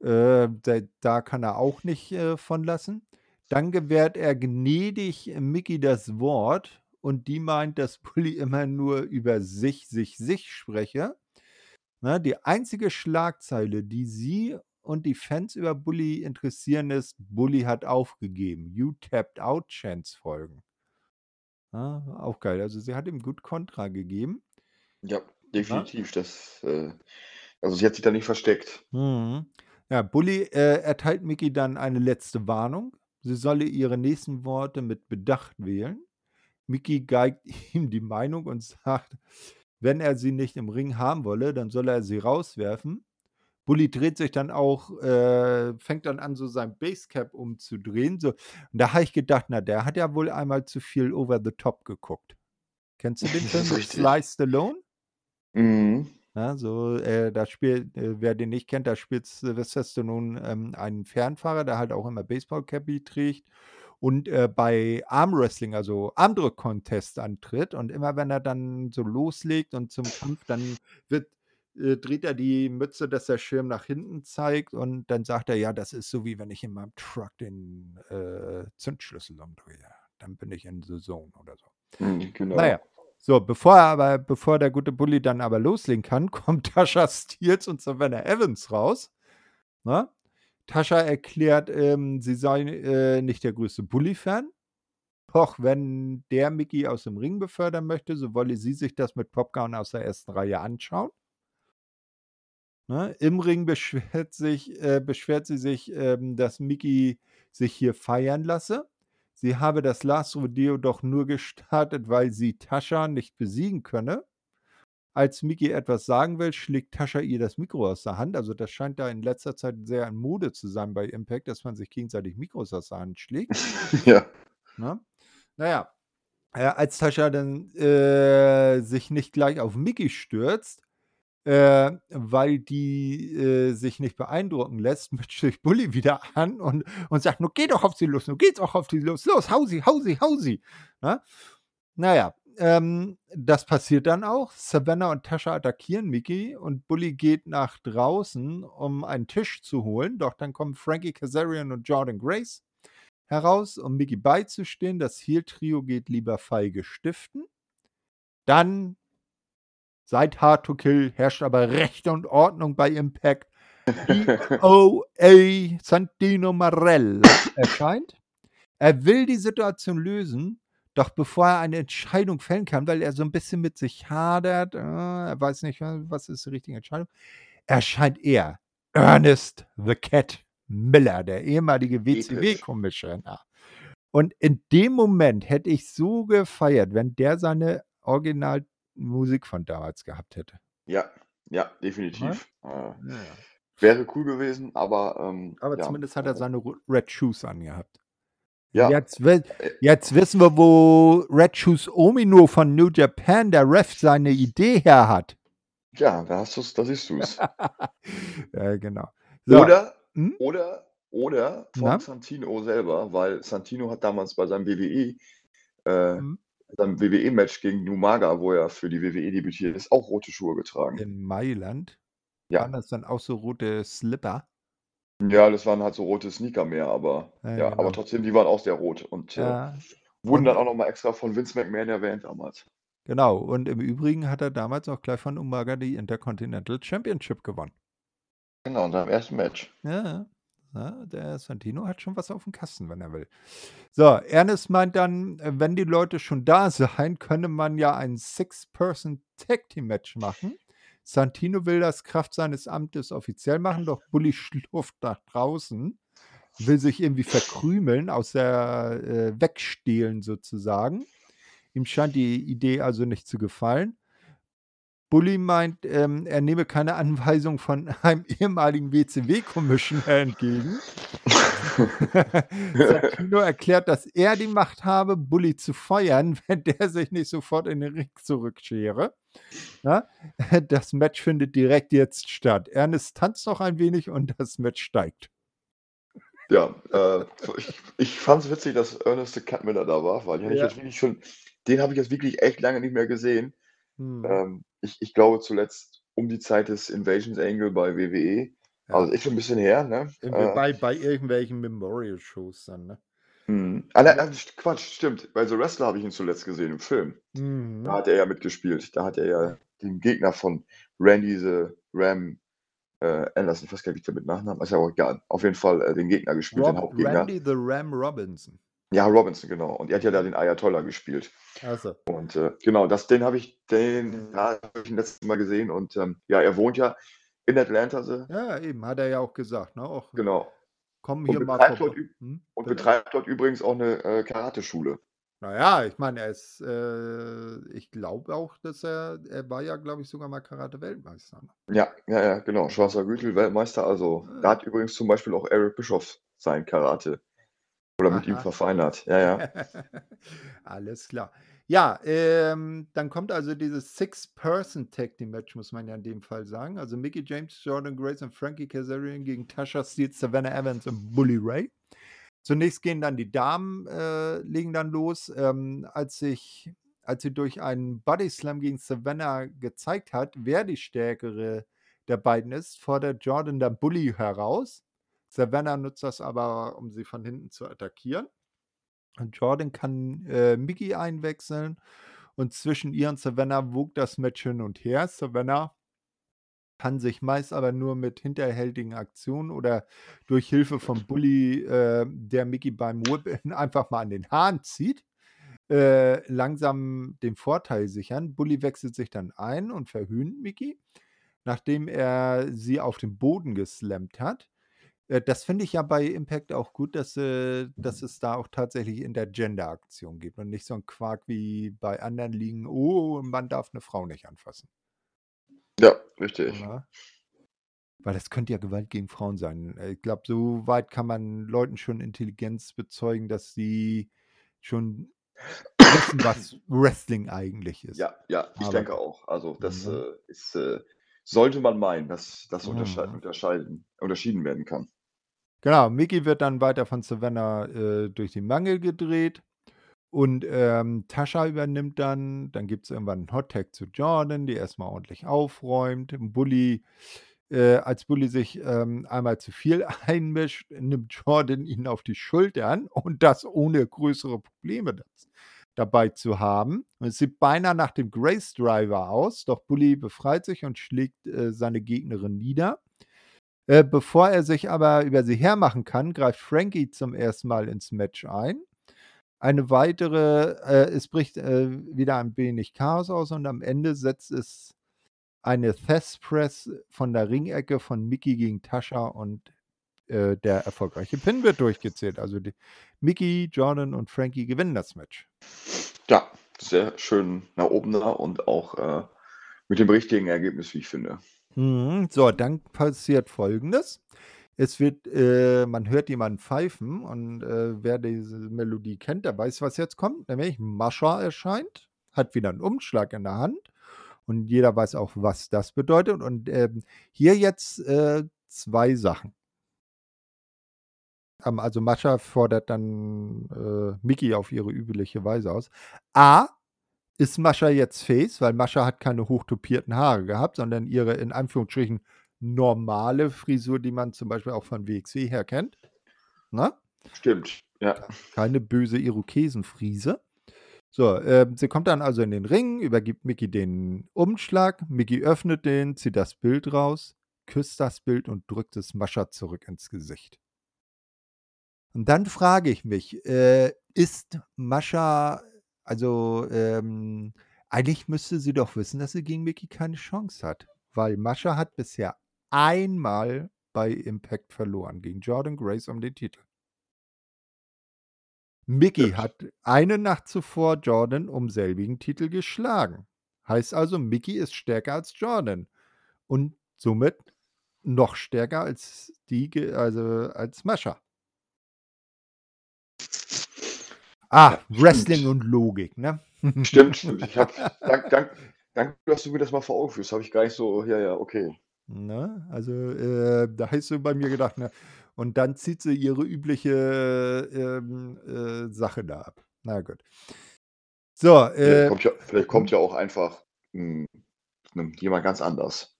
äh, da, da kann er auch nicht äh, von lassen. Dann gewährt er gnädig Mickey das Wort und die meint, dass Bully immer nur über sich, sich, sich spreche. Ne, die einzige Schlagzeile, die sie und die Fans über Bully interessieren, ist, Bully hat aufgegeben. You tapped out Chance folgen. Ja, auch geil. Also sie hat ihm gut Kontra gegeben. Ja, definitiv. Das, äh, also sie hat sich da nicht versteckt. Mhm. Ja, Bully äh, erteilt Mickey dann eine letzte Warnung. Sie solle ihre nächsten Worte mit Bedacht wählen. Mickey geigt ihm die Meinung und sagt, wenn er sie nicht im Ring haben wolle, dann solle er sie rauswerfen. Bully dreht sich dann auch, äh, fängt dann an, so sein Basecap umzudrehen. So. Und da habe ich gedacht, na, der hat ja wohl einmal zu viel Over the Top geguckt. Kennst du den Film mit Sly Stallone? Mhm. Ja, so, äh, da spielt, äh, wer den nicht kennt, da spielt Sylvester Stallone ähm, einen Fernfahrer, der halt auch immer Baseball-Cappy trägt und äh, bei Armwrestling, also Armdrück-Contest antritt. Und immer wenn er dann so loslegt und zum Kampf, dann wird, äh, dreht er die Mütze, dass der Schirm nach hinten zeigt und dann sagt er, ja, das ist so wie wenn ich in meinem Truck den äh, Zündschlüssel umdrehe. Dann bin ich in the Zone oder so. Mhm, genau. Naja. So, bevor er aber, bevor der gute Bully dann aber loslegen kann, kommt Tasha Steels und Savannah Evans raus. Ne? Tascha erklärt, ähm, sie sei äh, nicht der größte Bully-Fan. Doch wenn der Mickey aus dem Ring befördern möchte, so wolle sie sich das mit Popcorn aus der ersten Reihe anschauen. Ne? Im Ring beschwert, sich, äh, beschwert sie sich, ähm, dass Mickey sich hier feiern lasse. Sie habe das Last Rodeo doch nur gestartet, weil sie Tascha nicht besiegen könne. Als Mickey etwas sagen will, schlägt Tascha ihr das Mikro aus der Hand. Also das scheint da in letzter Zeit sehr in Mode zu sein bei Impact, dass man sich gegenseitig Mikros aus der Hand schlägt. ja. Ne? Naja, äh, als Tascha dann äh, sich nicht gleich auf Mickey stürzt, äh, weil die äh, sich nicht beeindrucken lässt, mischt sich Bully wieder an und, und sagt, nur geh doch auf sie los, nur geht's auch auf sie los, los, hau sie, hau sie, hau sie. Ne? Naja, ähm, das passiert dann auch. Savannah und Tasha attackieren Mickey und Bully geht nach draußen, um einen Tisch zu holen. Doch dann kommen Frankie Kazarian und Jordan Grace heraus, um Mickey beizustehen. Das Heel-Trio geht lieber feige stiften. Dann, seit Hard to Kill, herrscht aber Recht und Ordnung bei Impact. DOA Santino Marella erscheint. Er will die Situation lösen, doch bevor er eine Entscheidung fällen kann, weil er so ein bisschen mit sich hadert, äh, er weiß nicht, was ist die richtige Entscheidung, erscheint er, Ernest the Cat Miller, der ehemalige WCW-Commissioner. Und in dem Moment hätte ich so gefeiert, wenn der seine Originalmusik von damals gehabt hätte. Ja, ja, definitiv. Äh, ja. Wäre cool gewesen, aber. Ähm, aber ja. zumindest hat er seine Red Shoes angehabt. Ja. Jetzt, jetzt wissen wir, wo Red Shoes Omino von New Japan, der Ref, seine Idee her hat. Ja, da hast du's, da siehst du es. ja, genau. So. Oder, hm? oder, oder von Na? Santino selber, weil Santino hat damals bei seinem WWE, äh, hm? seinem WWE-Match gegen Numaga, wo er für die WWE debütiert ist, auch rote Schuhe getragen. In Mailand? Ja. Waren das dann auch so rote Slipper? Ja, das waren halt so rote Sneaker mehr, aber Ja, ja, genau. aber trotzdem, die waren auch sehr rot und, äh, Ja. wurden Und dann auch noch mal extra von Vince McMahon erwähnt damals. genau. Und im Übrigen hat er damals auch gleich von Umaga die Intercontinental Championship gewonnen. Genau, in seinem ersten Match. Ja, ja, der Santino hat schon was auf dem Kasten, wenn er will. So, Ernest meint dann, äh, wenn die Leute schon da seien, könne man ja ein Six-Person-Tag-Team-Match machen. Santino will das Kraft seines Amtes offiziell machen, doch Bully schlurft nach draußen, will sich irgendwie verkrümeln, aus der äh, wegstehlen sozusagen. Ihm scheint die Idee also nicht zu gefallen. Bully meint, ähm, er nehme keine Anweisung von einem ehemaligen WCW-Commissioner entgegen. Santino erklärt, dass er die Macht habe, Bully zu feuern, wenn der sich nicht sofort in den Ring zurückschere. Ja? Das Match findet direkt jetzt statt. Ernest tanzt noch ein wenig und das Match steigt. Ja, äh, ich, ich fand es witzig, dass Ernest the Cat Miller da war, weil den habe ich Ja. jetzt wirklich schon, den habe ich jetzt wirklich echt lange nicht mehr gesehen. Hm. Ähm, ich, ich glaube zuletzt um die Zeit des Invasions Angle bei WWE. Ja. Also ist schon ein bisschen her, ne? Irgendwie Äh, bei, bei irgendwelchen Memorial-Shows dann, ne? Mhm. Ah, ne, äh, Quatsch, stimmt. Bei The Wrestler habe ich ihn zuletzt gesehen im Film. Da Mhm. hat er ja mitgespielt. Da hat er ja den Gegner von Randy the Ram äh, Anderson, ich weiß gar nicht, wie der mit Nachnamen ist ja auch egal. Auf jeden Fall äh, den Gegner gespielt, den Rob Hauptgegner. Randy the Ram Robinson. Ja, Robinson, genau. Und er hat ja da den Ayatollah gespielt. Ach so. Und äh, genau, das, den habe ich, den ja, habe ich letztes Mal gesehen. Und ähm, ja, er wohnt ja in Atlanta. So. Ja, eben, hat er ja auch gesagt, ne? Auch, Genau. Komm Und hier mal betreibt, dort, Hm? und betreibt dort übrigens auch eine äh, Karateschule. Naja, ich meine, er ist, äh, ich glaube auch, dass er, er war ja, glaube ich, sogar mal Karate-Weltmeister. Ne? Ja, ja, ja, genau. Schwarzer Gürtel, Weltmeister. Also, da Ah. hat übrigens zum Beispiel auch Eric Bischoff sein Karate. Oder mit ihm Aha. verfeinert. Ja, ja. Alles klar. Ja, ähm, dann kommt also dieses Six-Person-Tag-Team-Match, muss man ja in dem Fall sagen. Also Mickey James, Jordan Grace und Frankie Kazarian gegen Tasha Steele, Savannah Evans und Bully Ray. Zunächst gehen dann die Damen, äh, legen dann los. Ähm, als, sich, als sie durch einen Body Slam gegen Savannah gezeigt hat, wer die stärkere der beiden ist, fordert Jordan dann Bully heraus. Savannah nutzt das aber, um sie von hinten zu attackieren. Und Jordan kann äh, Mickey einwechseln. Und zwischen ihr und Savannah wog das Match hin und her. Savannah kann sich meist aber nur mit hinterhältigen Aktionen oder durch Hilfe von Bully, äh, der Mickey beim Whip einfach mal an den Haaren zieht, äh, langsam den Vorteil sichern. Bully wechselt sich dann ein und verhöhnt Mickey, nachdem er sie auf den Boden geslammt hat. Äh, das finde ich ja bei Impact auch gut, dass, äh, dass es da auch tatsächlich Intergender-Aktion gibt und nicht so ein Quark wie bei anderen Ligen, oh, man darf eine Frau nicht anfassen. Ja, richtig. Ja. Weil das könnte ja Gewalt gegen Frauen sein. Äh, Ich glaube, so weit kann man Leuten schon Intelligenz bezeugen, dass sie schon wissen, was Wrestling eigentlich ist. Ja, ja, ich Aber- denke auch. Also, das Mhm. äh, ist, äh, sollte man meinen, dass das untersche Mhm. unterscheiden, unterschieden werden kann. Genau, Mickey wird dann weiter von Savannah äh, durch die Mangel gedreht. Und ähm, Tascha übernimmt dann, dann gibt es irgendwann einen Hot-Tag zu Jordan, die erstmal ordentlich aufräumt. Bully, äh, als Bully sich ähm, einmal zu viel einmischt, nimmt Jordan ihn auf die Schultern und das ohne größere Probleme das, dabei zu haben. Und es sieht beinahe nach dem Grace Driver aus, doch Bully befreit sich und schlägt äh, seine Gegnerin nieder. Äh, bevor er sich aber über sie hermachen kann, greift Frankie zum ersten Mal ins Match ein. Eine weitere, äh, es bricht äh, wieder ein wenig Chaos aus und am Ende setzt es eine Thess Press von der Ringecke von Mickey gegen Tascha und äh, der erfolgreiche Pin wird durchgezählt. Also die, Mickey, Jordan und Frankie gewinnen das Match. Ja, sehr schön nach oben da und auch äh, mit dem richtigen Ergebnis, wie ich finde. Mhm. So, dann passiert folgendes. Es wird, äh, man hört jemanden pfeifen und äh, wer diese Melodie kennt, der weiß, was jetzt kommt. Nämlich Mascha erscheint, hat wieder einen Umschlag in der Hand und jeder weiß auch, was das bedeutet. Und ähm, hier jetzt äh, zwei Sachen. Ähm, also Mascha fordert dann äh, Mickey auf ihre übliche Weise aus. A, ist Mascha jetzt Face, weil Mascha hat keine hochtopierten Haare gehabt, sondern ihre in Anführungsstrichen normale Frisur, die man zum Beispiel auch von WXW her kennt. Ne? Stimmt, ja. Keine böse Irokesenfriese. So, ähm, sie kommt dann also in den Ring, übergibt Mickey den Umschlag. Mickey öffnet den, zieht das Bild raus, küsst das Bild und drückt es Mascha zurück ins Gesicht. Und dann frage ich mich, äh, ist Mascha, also ähm, eigentlich müsste sie doch wissen, dass sie gegen Mickey keine Chance hat. Weil Mascha hat bisher einmal bei Impact verloren gegen Jordan Grace um den Titel. Mickey Stimmt. hat eine Nacht zuvor Jordan um selbigen Titel geschlagen. Heißt also, Mickey ist stärker als Jordan und somit noch stärker als die, also als Mascha. Ah, Ja, Wrestling stimmt. und Logik, ne? Stimmt, stimmt. Ich habe, dank, dank, danke, dass du mir das mal vor Augen führst. Habe ich gar nicht so, ja, ja, okay. Ne? Also, äh, da hast du bei mir gedacht, ne? Und dann zieht sie ihre übliche ähm, äh, Sache da ab. Na gut. So, Vielleicht äh, kommt ja, vielleicht kommt ja auch einfach hm, hm, jemand ganz anders.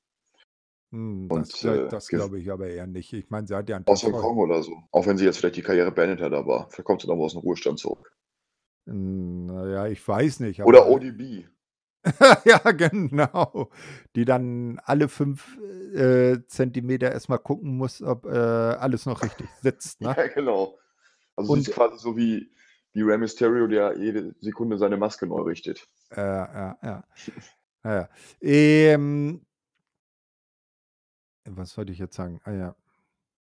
Hm, das, äh, das glaube ich aber eher nicht. Ich meine, sie hat ja einen aus Hongkong oder so. Auch wenn sie jetzt vielleicht die Karriere beendet hat, aber vielleicht kommt sie noch mal aus dem Ruhestand zurück. Hm, Naja, ich weiß nicht. Oder ODB. ja, genau. Die dann alle fünf äh, Zentimeter erstmal gucken muss, ob äh, alles noch richtig sitzt. Ne? Ja, genau. Also Und- sie ist quasi so wie, wie Rey Mysterio, der jede Sekunde seine Maske neu richtet. Ja, ja, ja. ja, ja. Ähm, was wollte ich jetzt sagen? Ah ja.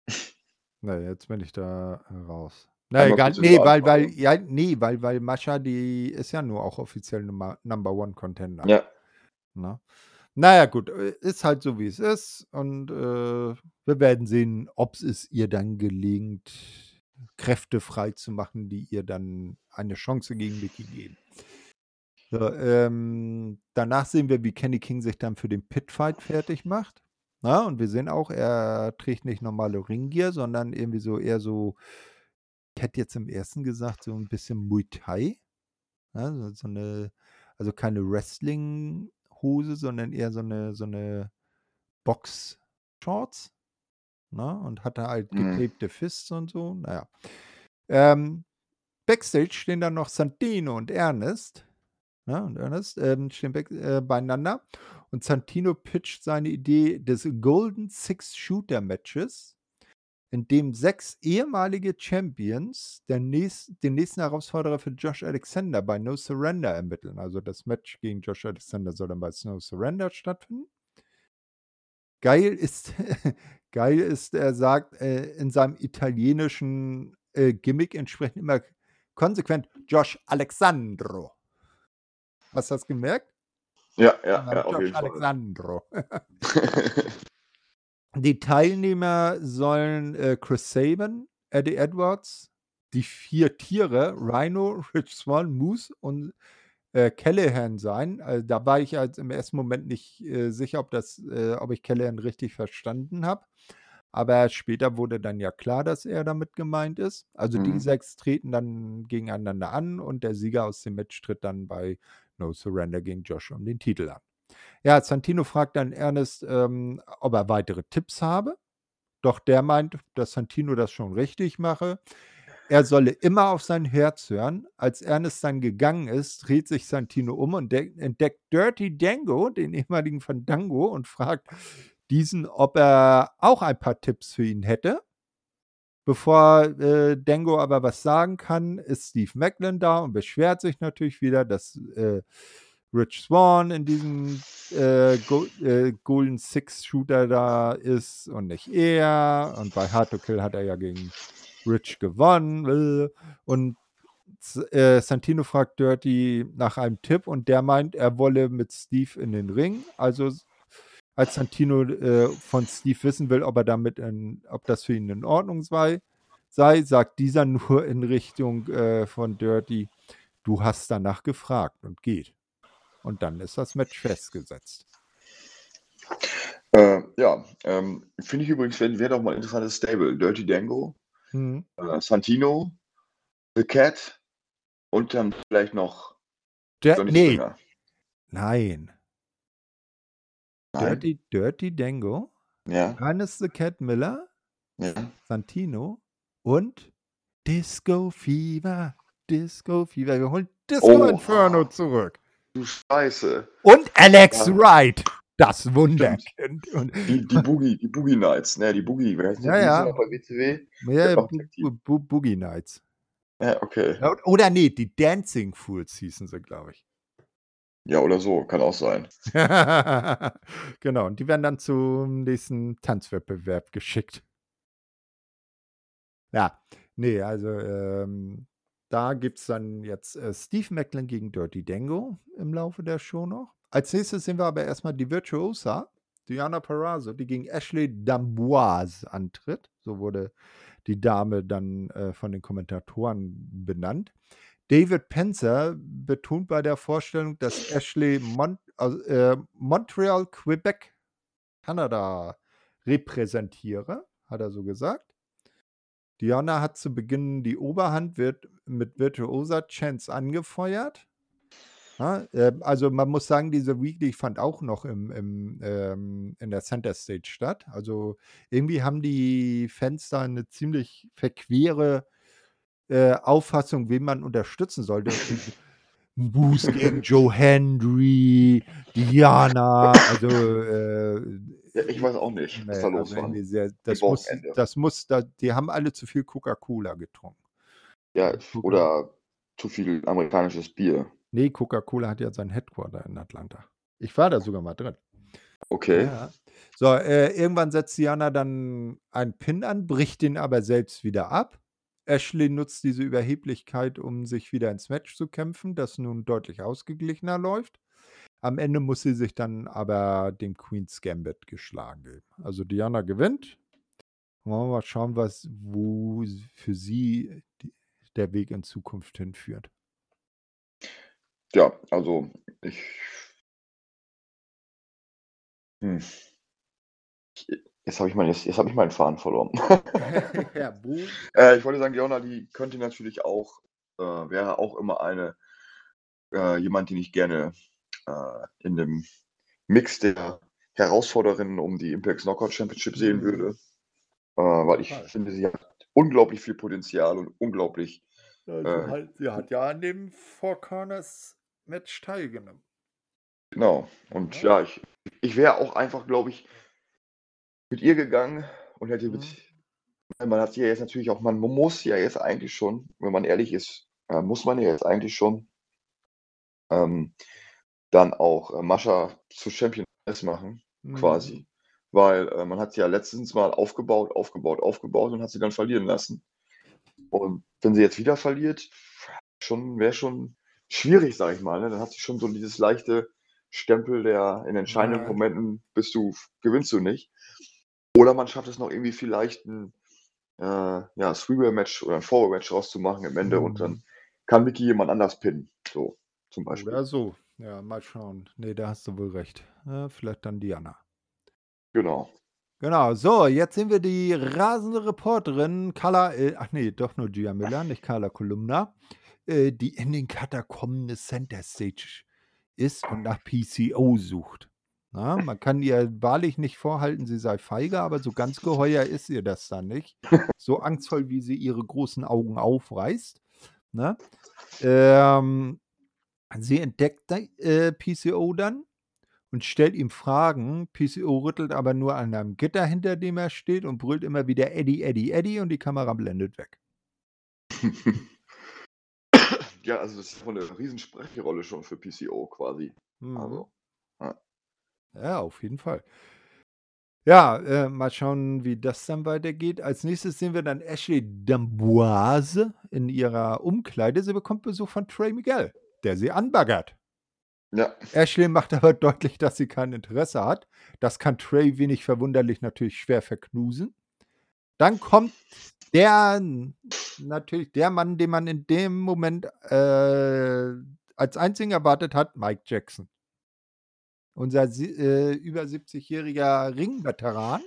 Na, jetzt bin ich da äh, raus. Na egal, nee, weil, weil, ja, nee, weil, weil Mascha, die ist ja nur auch offiziell Nummer, Number One Contender. Ja. Ne? Naja, gut, äh, ist halt so, wie es ist. Und äh, wir werden sehen, ob es ihr dann gelingt, Kräfte frei zu machen, die ihr dann eine Chance gegen Mickey geben. So, ähm, danach sehen wir, wie Kenny King sich dann für den Pitfight fertig macht. Na, und wir sehen auch, er trägt nicht normale Ringgear, sondern irgendwie so eher so, ich hätte jetzt im ersten gesagt, so ein bisschen Muay Thai. Ja, so, eine, also keine Wrestling-Hose, sondern eher so eine, so eine Box-Shorts. Ne? Und hatte halt Mhm. getapte Fists und so. Naja. Ähm, Backstage stehen dann noch Santino und Ernest. Ne? Und Ernest ähm, stehen back, äh, beieinander. Und Santino pitcht seine Idee des Golden Six Shooter Matches, in dem sechs ehemalige Champions nächst, den nächsten Herausforderer für Josh Alexander bei No Surrender ermitteln. Also das Match gegen Josh Alexander soll dann bei No Surrender stattfinden. Geil ist, geil ist, er sagt äh, in seinem italienischen äh, Gimmick entsprechend immer konsequent Josh Alexandro. Hast du das gemerkt? Ja, ja, ja, auf Josh. Alexandro. Die Teilnehmer sollen äh, Chris Saban, Eddie Edwards, die vier Tiere, Rhino, Rich Swan, Moose und äh, Callahan sein. Also, da war ich jetzt im ersten Moment nicht äh, sicher, ob, das, äh, ob ich Callahan richtig verstanden habe. Aber später wurde dann ja klar, dass er damit gemeint ist. Also die Mhm. sechs treten dann gegeneinander an und der Sieger aus dem Match tritt dann bei No Surrender gegen Josh um den Titel an. Ja, Santino fragt dann Ernest, ähm, ob er weitere Tipps habe. Doch der meint, dass Santino das schon richtig mache. Er solle immer auf sein Herz hören. Als Ernest dann gegangen ist, dreht sich Santino um und de- entdeckt Dirty Dango, den ehemaligen Fandango, und fragt diesen, ob er auch ein paar Tipps für ihn hätte. Bevor äh, Dango aber was sagen kann, ist Steve Macklin da und beschwert sich natürlich wieder, dass äh, Rich Swan in diesem äh, Go äh, Golden Six Shooter da ist und nicht er. Und bei Hard to Kill hat er ja gegen Rich gewonnen. Und äh, Santino fragt Dirty nach einem Tipp und der meint, er wolle mit Steve in den Ring. Also als Santino äh, von Steve wissen will, ob er damit in, ob das für ihn in Ordnung sei, sei sagt dieser nur in Richtung äh, von Dirty, du hast danach gefragt und geht. Und dann ist das Match festgesetzt. Äh, ja, ähm, finde ich übrigens, wäre wär doch mal ein interessantes Stable. Dirty Dango, Hm. äh, Santino, The Cat und dann vielleicht noch Der, nee, Springer. nein. Nein? Dirty, Dirty Dango, Ja, Ernest the Cat Miller, ja. Santino und Disco Fever. Disco Fever. Wir holen Disco Oh. Inferno zurück. Du Scheiße. Und Alex Ja. Wright. Das Wunderkind. Und, Die, die Boogie, die Boogie Nights, ne, die Boogie, wer heißt Ja, ja. bei WCW? ja, Bu. Bu Bu Boogie Nights. Ja, okay. Oder nee, die Dancing Fools hießen sie, glaube ich. Ja, oder so, kann auch sein. genau, und die werden dann zum nächsten Tanzwettbewerb geschickt. Ja, nee, also ähm, da gibt es dann jetzt äh, Steve Macklin gegen Dirty Dango im Laufe der Show noch. Als nächstes sehen wir aber erstmal die Virtuosa, Diana Perazzo, die gegen Ashley D'Amboise antritt. So wurde die Dame dann äh, von den Kommentatoren benannt. David Penzer betont bei der Vorstellung, dass Ashley Mon also, äh, Montreal, Quebec, Kanada repräsentiere, hat er so gesagt. Diana hat zu Beginn die Oberhand, wird mit Virtuosa Chance angefeuert. Ja, ähm, also man muss sagen, diese Weekly fand auch noch im, im, ähm, in der Center Stage statt. Also irgendwie haben die Fans da eine ziemlich verquere äh, Auffassung, wen man unterstützen sollte. Ein Boost gegen Joe Hendry, Diana, also äh, ich weiß auch nicht, was nee, da los also war. sehr, das muss, das muss, da, die haben alle zu viel Coca-Cola getrunken. Ja, Coca- oder zu viel amerikanisches Bier. Nee, Coca-Cola hat ja sein Headquarter in Atlanta. Ich war da sogar mal drin. Okay. Ja. So, äh, irgendwann setzt Diana dann einen Pin an, bricht den aber selbst wieder ab. Ashley nutzt diese Überheblichkeit, um sich wieder ins Match zu kämpfen, das nun deutlich ausgeglichener läuft. Am Ende muss sie sich dann aber dem Queen's Gambit geschlagen geben. Also Diana gewinnt. Wollen wir mal schauen, was, wo für sie die, der Weg in Zukunft hinführt. Ja, also ich. Hm. Jetzt habe ich, mein, jetzt, jetzt hab ich meinen Faden verloren. ja, äh, ich wollte sagen, Diona, die könnte natürlich auch, äh, wäre auch immer eine, äh, jemand, den ich gerne äh, in dem Mix der Herausforderinnen um die Impact Knockout Championship sehen Mhm. würde. Äh, weil ich Fall. finde, sie hat unglaublich viel Potenzial und unglaublich Ja, sie, Äh, hat, sie hat ja an dem Four Corners Match teilgenommen. Genau. Und Ja. ja, ich, ich wäre auch einfach, glaube ich, mit ihr gegangen und hätte mit. Man hat sie ja jetzt natürlich auch, man muss ja jetzt eigentlich schon, wenn man ehrlich ist, äh, muss man ja jetzt eigentlich schon ähm, dann auch äh, Mascha zu Championess machen, Mhm. quasi. Weil äh, man hat sie ja letztens mal aufgebaut, aufgebaut, aufgebaut und hat sie dann verlieren lassen. Und wenn sie jetzt wieder verliert, schon wäre schon schwierig, sag ich mal. Ne? Dann hat sie schon so dieses leichte Stempel, der in entscheidenden Ja. Momenten bist du, gewinnst du nicht. Oder man schafft es noch irgendwie vielleicht ein äh, ja, Three-Way-Match oder ein Four-Way-Match rauszumachen am Ende und Mhm. dann kann Mickey jemand anders pinnen. So, zum Beispiel. Oder so. Ja, mal schauen. Nee, da hast du wohl recht. Ja, vielleicht dann Diana. Genau. Genau, so, jetzt sehen wir die rasende Reporterin Carla, äh, ach nee, doch nur Gia Miller, nicht Carla Kolumna, äh, die in den Katakomben des Center Stage ist und nach PCO sucht. Na, man kann ihr wahrlich nicht vorhalten, sie sei feige, aber so ganz geheuer ist ihr das dann nicht. So angstvoll, wie sie ihre großen Augen aufreißt. Ne? Ähm, sie entdeckt äh, PCO dann und stellt ihm Fragen. PCO rüttelt aber nur an einem Gitter, hinter dem er steht und brüllt immer wieder Eddie, Eddie, Eddie und die Kamera blendet weg. ja, also das ist eine riesen Sprechrolle schon für PCO quasi. Mhm. Also, Ja, auf jeden Fall. Ja, äh, mal schauen, wie das dann weitergeht. Als nächstes sehen wir dann Ashley D'Amboise in ihrer Umkleide. Sie bekommt Besuch von Trey Miguel, der sie anbaggert. ja, Ashley macht aber deutlich, dass sie kein Interesse hat. Das kann Trey wenig verwunderlich natürlich schwer verknusen. Dann kommt der, natürlich der Mann, den man in dem Moment äh, als einzigen erwartet hat, Mike Jackson. Unser äh, über 70-jähriger Ringveteran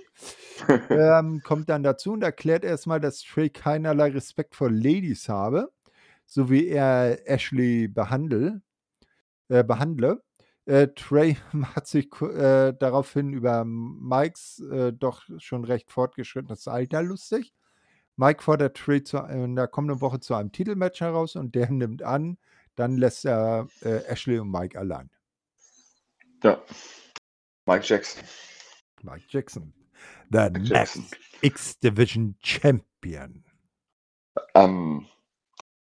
ähm, kommt dann dazu und erklärt erstmal, dass Trey keinerlei Respekt vor Ladies habe, so wie er Ashley behandle, äh, behandle. Äh, Trey macht sich äh, daraufhin über Mikes äh, doch schon recht fortgeschrittenes Alter lustig. Mike fordert Trey zu, in der kommenden Woche zu einem Titelmatch heraus und der nimmt an. Dann lässt er äh, Ashley und Mike allein. ja. Mike Jackson. Mike Jackson. The Mike next. X-Division Champion. Ähm,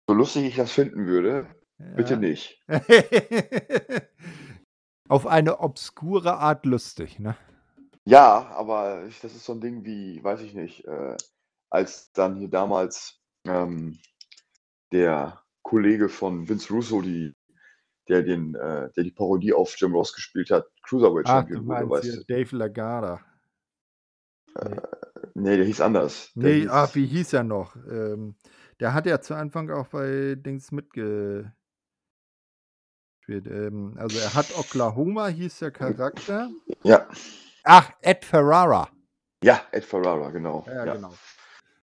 so lustig ich das finden würde, bitte Ja. nicht. Auf eine obskure Art lustig, ne? Ja, aber ich, das ist so ein Ding wie, weiß ich nicht, äh, als dann hier damals ähm, der Kollege von Vince Russo, die, der, den, äh, der die Parodie auf Jim Ross gespielt hat, Cruiserweight Ach, du Champion wurde, weißt du? Dave Lagada. Nee, der hieß anders. Der Nee, hieß, ach, wie hieß er noch? Ähm, der hat ja zu Anfang auch bei Dings mitgespielt. Ähm, also er hat Oklahoma, hieß der Charakter. Ja, Ach, Ed Ferrara. ja, Ed Ferrara, genau. Ja, Ja, genau.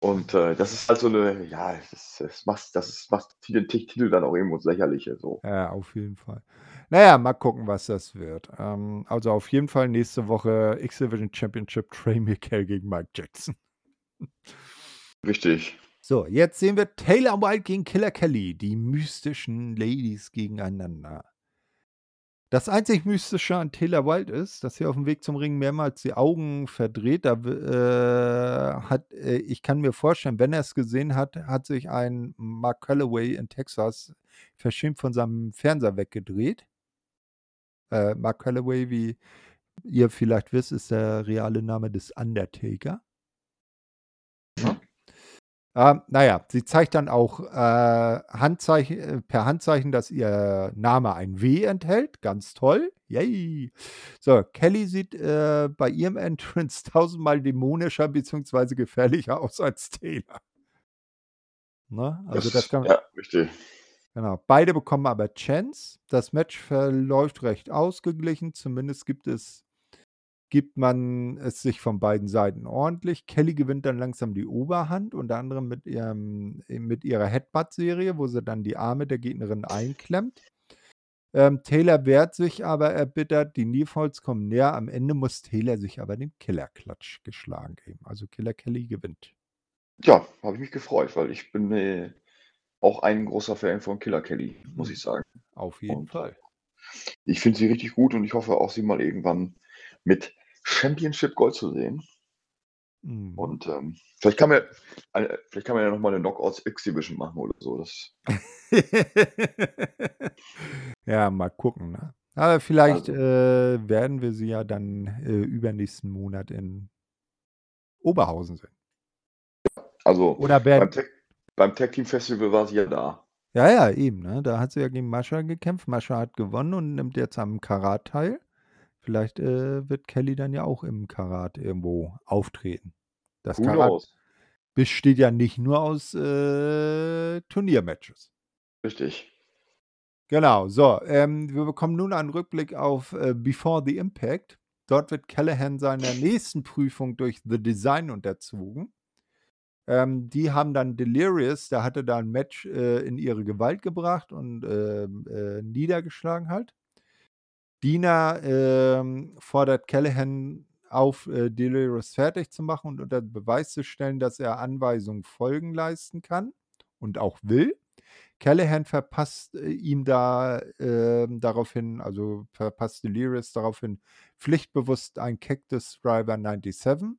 Und äh, das ist halt so eine, ja, das, das macht, das macht viele Titel dann auch irgendwo lächerliche. So. Ja, auf jeden Fall. Naja, mal gucken, was das wird. Ähm, also auf jeden Fall nächste Woche X-Division Championship Trey Miguel gegen Mike Jackson. Richtig. So, jetzt sehen wir Taylor White gegen Killer Kelly, die mystischen Ladies gegeneinander. Das einzig Mystische an Taylor Wilde ist, dass sie auf dem Weg zum Ring mehrmals die Augen verdreht. Da, äh, hat, äh, ich kann mir vorstellen, wenn er es gesehen hat, hat sich ein Mark Calloway in Texas verschämt von seinem Fernseher weggedreht. Äh, Mark Calloway, wie ihr vielleicht wisst, ist der reale Name des Undertaker. Ja. Ähm, naja, sie zeigt dann auch äh, Handzeichen, äh, per Handzeichen, dass ihr Name ein W enthält. Ganz toll. Yay. So, Kelly sieht äh, bei ihrem Entrance tausendmal dämonischer bzw. gefährlicher aus als Taylor. Ne? Also das, das kann Ja, richtig. Genau. Beide bekommen aber Chance. Das Match verläuft recht ausgeglichen. Zumindest gibt es gibt man es sich von beiden Seiten ordentlich. Kelly gewinnt dann langsam die Oberhand, unter anderem mit, ihrem, äh, mit ihrer Headbutt-Serie, wo sie dann die Arme der Gegnerin einklemmt. Ähm, Taylor wehrt sich aber erbittert, die Nearfalls kommen näher. Am Ende muss Taylor sich aber den Killer-Klatsch geschlagen geben. Also Killer Kelly gewinnt. Ja, habe ich mich gefreut, weil ich bin äh, auch ein großer Fan von Killer Kelly, muss ich sagen. Auf jeden und Fall. Ich finde sie richtig gut und ich hoffe auch, sie mal irgendwann mit Championship Gold zu sehen. Mhm. Und ähm, vielleicht, kann man, vielleicht kann man ja nochmal eine Knockouts Exhibition machen oder so. Das ja, mal gucken. Ne? Aber vielleicht also, äh, werden wir sie ja dann äh, übernächsten Monat in Oberhausen sehen. Also oder beim, Tech, beim Tech Team Festival war sie ja da. Ja, ja, eben. Ne? Da hat sie ja gegen Mascha gekämpft. Mascha hat gewonnen und nimmt jetzt am Karat teil. Vielleicht äh, wird Kelly dann ja auch im Karat irgendwo auftreten. Das Who Karat knows? besteht ja nicht nur aus äh, Turniermatches. Richtig. Genau, so. Ähm, wir bekommen nun einen Rückblick auf äh, Before the Impact. Dort wird Callahan seiner nächsten Prüfung durch The Design unterzogen. Ähm, die haben dann Delirious, der hatte da ein Match äh, in ihre Gewalt gebracht und ähm, äh, niedergeschlagen halt. Dina ähm, fordert Callahan auf, äh, Delirious fertig zu machen und unter Beweis zu stellen, dass er Anweisungen Folgen leisten kann und auch will. Callahan verpasst äh, ihm da äh, daraufhin, also verpasst Delirious daraufhin pflichtbewusst ein Cactus Driver 97.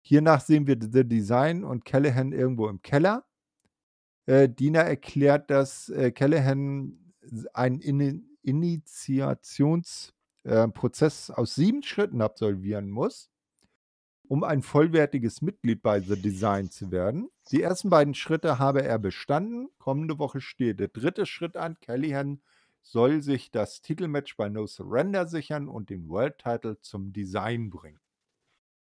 Hiernach sehen wir The Design und Callahan irgendwo im Keller. Äh, Dina erklärt, dass äh, Callahan ein in Initiationsprozess äh, aus sieben Schritten absolvieren muss, um ein vollwertiges Mitglied bei The Design zu werden. Die ersten beiden Schritte habe er bestanden. Kommende Woche steht der dritte Schritt an. Callahan soll sich das Titelmatch bei No Surrender sichern und den World Title zum Design bringen.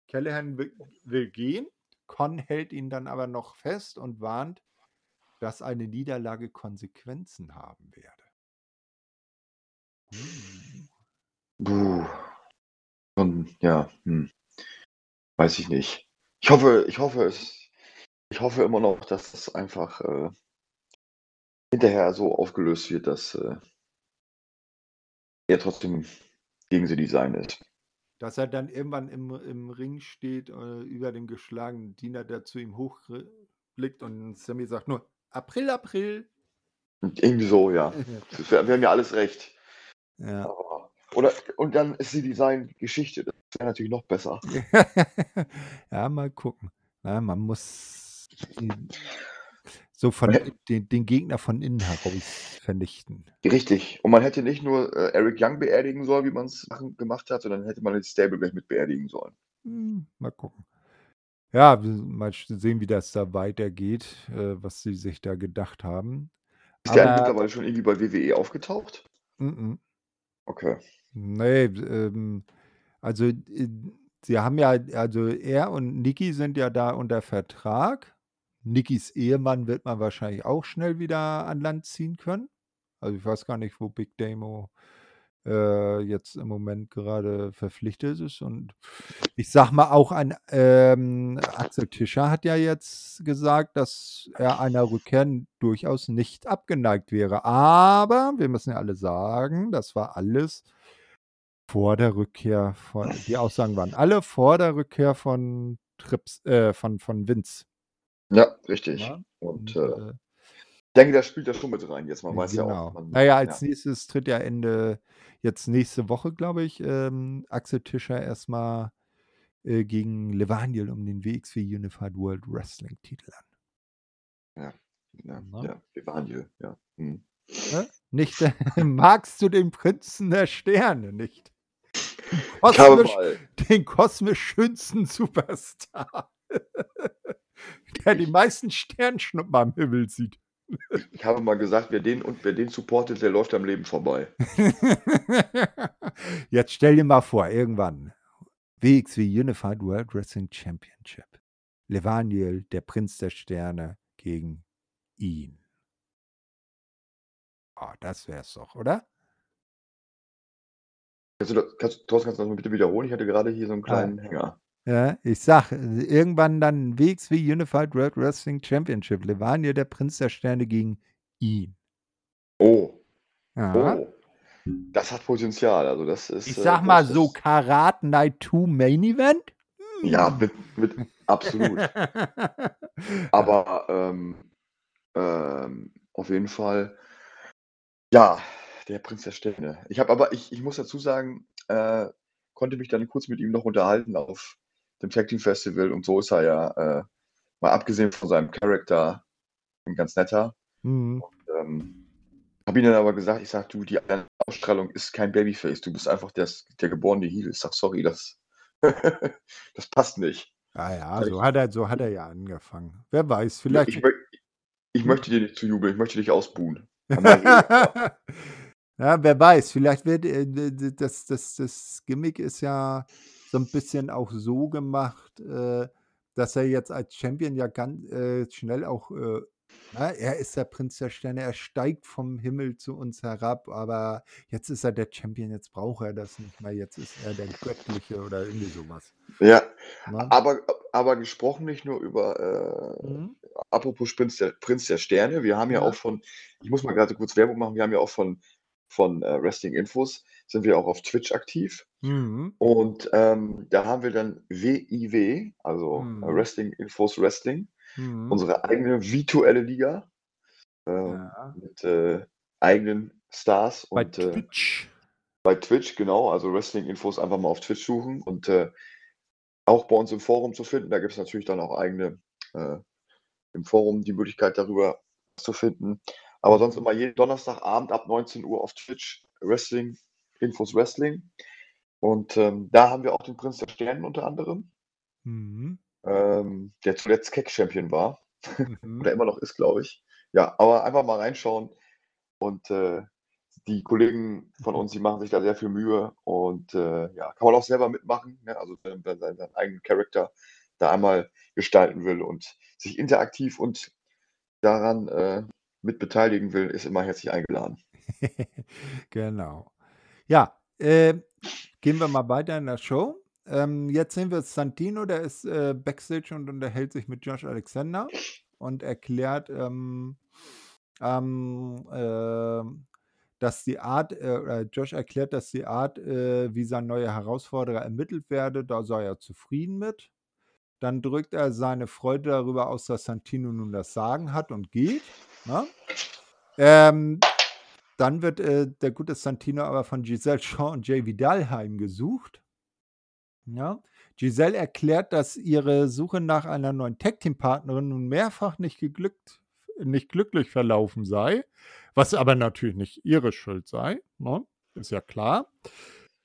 Callahan will, will gehen, Con hält ihn dann aber noch fest und warnt, dass eine Niederlage Konsequenzen haben werde. Puh. Und ja, hm. Weiß ich nicht. Ich hoffe, ich hoffe es. Ich hoffe immer noch, dass es einfach äh, hinterher so aufgelöst wird, dass äh, er trotzdem gegen sie Design ist. Dass er dann irgendwann im, im Ring steht, äh, über den geschlagenen Diener, der zu ihm hochblickt und Sammy sagt nur April, April. irgendwie so, ja. wir, wir haben ja alles recht. Ja. Oder und dann ist die Design-Geschichte. Das wäre natürlich noch besser. ja, mal gucken. Ja, man muss so von den, den, Gegner von innen heraus vernichten. Richtig. Und man hätte nicht nur äh, Eric Young beerdigen sollen, wie man es gemacht hat, sondern hätte man den Stable gleich mit beerdigen sollen. Hm, mal gucken. Ja, mal sehen, wie das da weitergeht, äh, was sie sich da gedacht haben. Ist der mittlerweile schon irgendwie bei WWE aufgetaucht? -mm. Okay. Ne, ähm, also, äh, sie haben ja also er und Nikki sind ja da unter Vertrag. Nickys Ehemann wird man wahrscheinlich auch schnell wieder an Land ziehen können. Also, ich weiß gar nicht, wo Big Damo äh, jetzt im Moment gerade verpflichtet ist. Und ich sag mal, auch ein ähm, Axel Tischer hat ja jetzt gesagt, dass er einer Rückkehr durchaus nicht abgeneigt wäre. Aber wir müssen ja alle sagen, das war alles vor der Rückkehr von, die Aussagen waren alle vor der Rückkehr von Trips, äh, von, von Vince. Ja, richtig. Ja? Und, Und, äh, äh, denke, das spielt da schon mit rein jetzt. Man weiß ja genau. auch. Man, Naja, als ja. nächstes tritt ja Ende, jetzt nächste Woche, glaube ich, ähm, Axel Tischer erstmal äh, gegen Levaniel um den WXW Unified World Wrestling Titel an. Ja, ja, Na? ja, Evangel, ja. Hm. Ne? Nicht, magst du den Prinzen der Sterne nicht? Kosmisch, den kosmisch schönsten Superstar, der die meisten Sternschnuppen am Himmel sieht. Ich habe mal gesagt, wer den und wer den supportet, der läuft am Leben vorbei. Jetzt stell dir mal vor, irgendwann WXW Unified World Wrestling Championship. Levaniel, der Prinz der Sterne, gegen ihn. Oh, das wär's doch, oder? Kannst du das, kannst, Thorsten, kannst du das mal bitte wiederholen? Ich hatte gerade hier so einen kleinen Hänger. Ja, ich sag, irgendwann dann WXW Unified World Wrestling Championship. Levaniel, der Prinz der Sterne, gegen ihn. Oh, Ja. oh. Das hat Potenzial. Also das ist. Ich äh, sag mal so Karat Night 2 Main Event. Ja, Hm. mit, mit absolut. Aber ähm, ähm, auf jeden Fall, ja, der Prinz der Sterne. Ich habe aber, ich, ich muss dazu sagen, äh, konnte mich dann kurz mit ihm noch unterhalten auf dem Tag Team Festival und so ist er ja, äh, mal abgesehen von seinem Charakter, ein ganz netter. Hm. Ähm, habe ihn dann aber gesagt, ich sag, du, die Ausstrahlung ist kein Babyface, du bist einfach der, der geborene Heel. Ich sag, sorry, das, das passt nicht. Ja, ja, so ich- hat, er, so hat er ja angefangen. Wer weiß, vielleicht. Ich, mö- ich möchte dir nicht zujubeln, ich möchte dich ausbuhen. Ja, wer weiß, vielleicht wird äh, das, das, das Gimmick ist ja so ein bisschen auch so gemacht, äh, dass er jetzt als Champion ja ganz äh, schnell auch, äh, na, er ist der Prinz der Sterne, er steigt vom Himmel zu uns herab, aber jetzt ist er der Champion, jetzt braucht er das nicht mehr, jetzt ist er der Göttliche oder irgendwie sowas. ja, Ne? aber, aber gesprochen nicht nur über, äh, Mhm. apropos Prinz der, Prinz der Sterne, wir haben ja, Ja. auch von, ich muss mal gerade kurz Werbung machen, wir haben ja auch von, von äh, Wrestling Infos, sind wir auch auf Twitch aktiv. Mhm. Und ähm, da haben wir dann WIW, also Mhm. äh, Wrestling Infos Wrestling, Mhm. unsere eigene virtuelle Liga ähm, Ja. mit äh, eigenen Stars Bei und äh, Twitch. bei Twitch, genau, also Wrestling Infos einfach mal auf Twitch suchen und äh, auch bei uns im Forum zu finden. Da gibt es natürlich dann auch eigene äh, im Forum die Möglichkeit darüber zu finden. Aber sonst immer jeden Donnerstagabend ab 19 Uhr auf Twitch Wrestling Infos Wrestling. Und ähm, da haben wir auch den Prinz der Sterne unter anderem, Mhm. ähm, der zuletzt Keck-Champion war Mhm. oder immer noch ist, glaube ich. Ja, aber einfach mal reinschauen und äh, die Kollegen von uns, die machen sich da sehr viel Mühe und äh, ja, kann man auch selber mitmachen, ne? also wenn man seinen, seinen eigenen Charakter da einmal gestalten will und sich interaktiv und daran äh, mit beteiligen will, ist immer herzlich eingeladen. genau. Ja, äh, gehen wir mal weiter in der Show. Ähm, jetzt sehen wir Santino, der ist äh, Backstage und unterhält sich mit Josh Alexander und erklärt, ähm, ähm, ähm, dass die Art, äh, Josh erklärt, dass die Art, äh, wie sein neuer Herausforderer ermittelt werde, da sei er zufrieden mit. Dann drückt er seine Freude darüber aus, dass Santino nun das Sagen hat und geht. Ne? Ähm, dann wird äh, der gute Santino aber von Giselle Shaw und Jay Vidal heimgesucht. Ja. Giselle erklärt, dass ihre Suche nach einer neuen Tag-Team-Partnerin nun mehrfach nicht, geglückt, nicht glücklich verlaufen sei, was aber natürlich nicht ihre Schuld sei. Ne? Ist ja klar.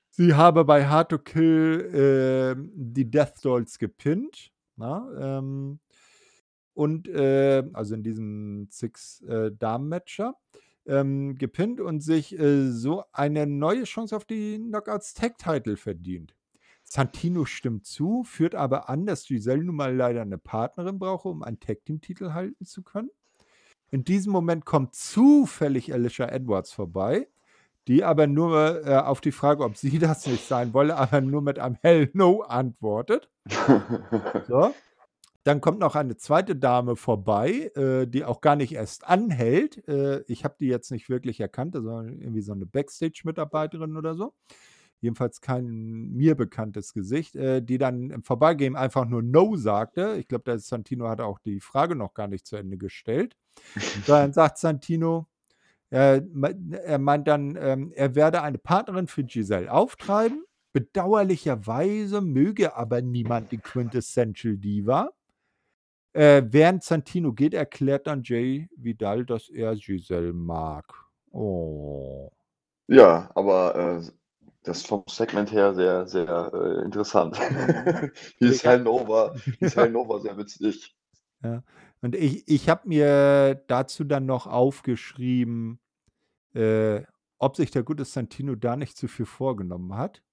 Sie habe bei Hard to Kill äh, die Death Dolls gepinnt. Na, ähm, und äh, also in diesem Six-Damen-Matcher ähm, gepinnt und sich äh, so eine neue Chance auf die Knockouts Tag Title verdient. Santino stimmt zu, führt aber an, dass Giselle nun mal leider eine Partnerin brauche, um einen Tag Team Titel halten zu können. In diesem Moment kommt zufällig Alicia Edwards vorbei, die aber nur äh, auf die Frage, ob sie das nicht sein wolle, aber nur mit einem Hell No antwortet. So. Dann kommt noch eine zweite Dame vorbei, äh, die auch gar nicht erst anhält. Äh, ich habe die jetzt nicht wirklich erkannt, sondern irgendwie so eine Backstage-Mitarbeiterin oder so. Jedenfalls kein mir bekanntes Gesicht, äh, die dann im Vorbeigehen einfach nur No sagte. Ich glaube, Santino hat auch die Frage noch gar nicht zu Ende gestellt. Und dann sagt Santino, er, er meint dann, ähm, er werde eine Partnerin für Giselle auftreiben. Bedauerlicherweise möge aber niemand die Quintessential Diva. Äh, während Santino geht, erklärt dann Jay Vidal, dass er Giselle mag. Oh. Ja, aber äh, das vom Segment her sehr, sehr äh, interessant. Hieß Hell Nova, hieß Hell Nova sehr witzig. Ja. Und ich, ich habe mir dazu dann noch aufgeschrieben, äh, ob sich der gute Santino da nicht zu viel vorgenommen hat.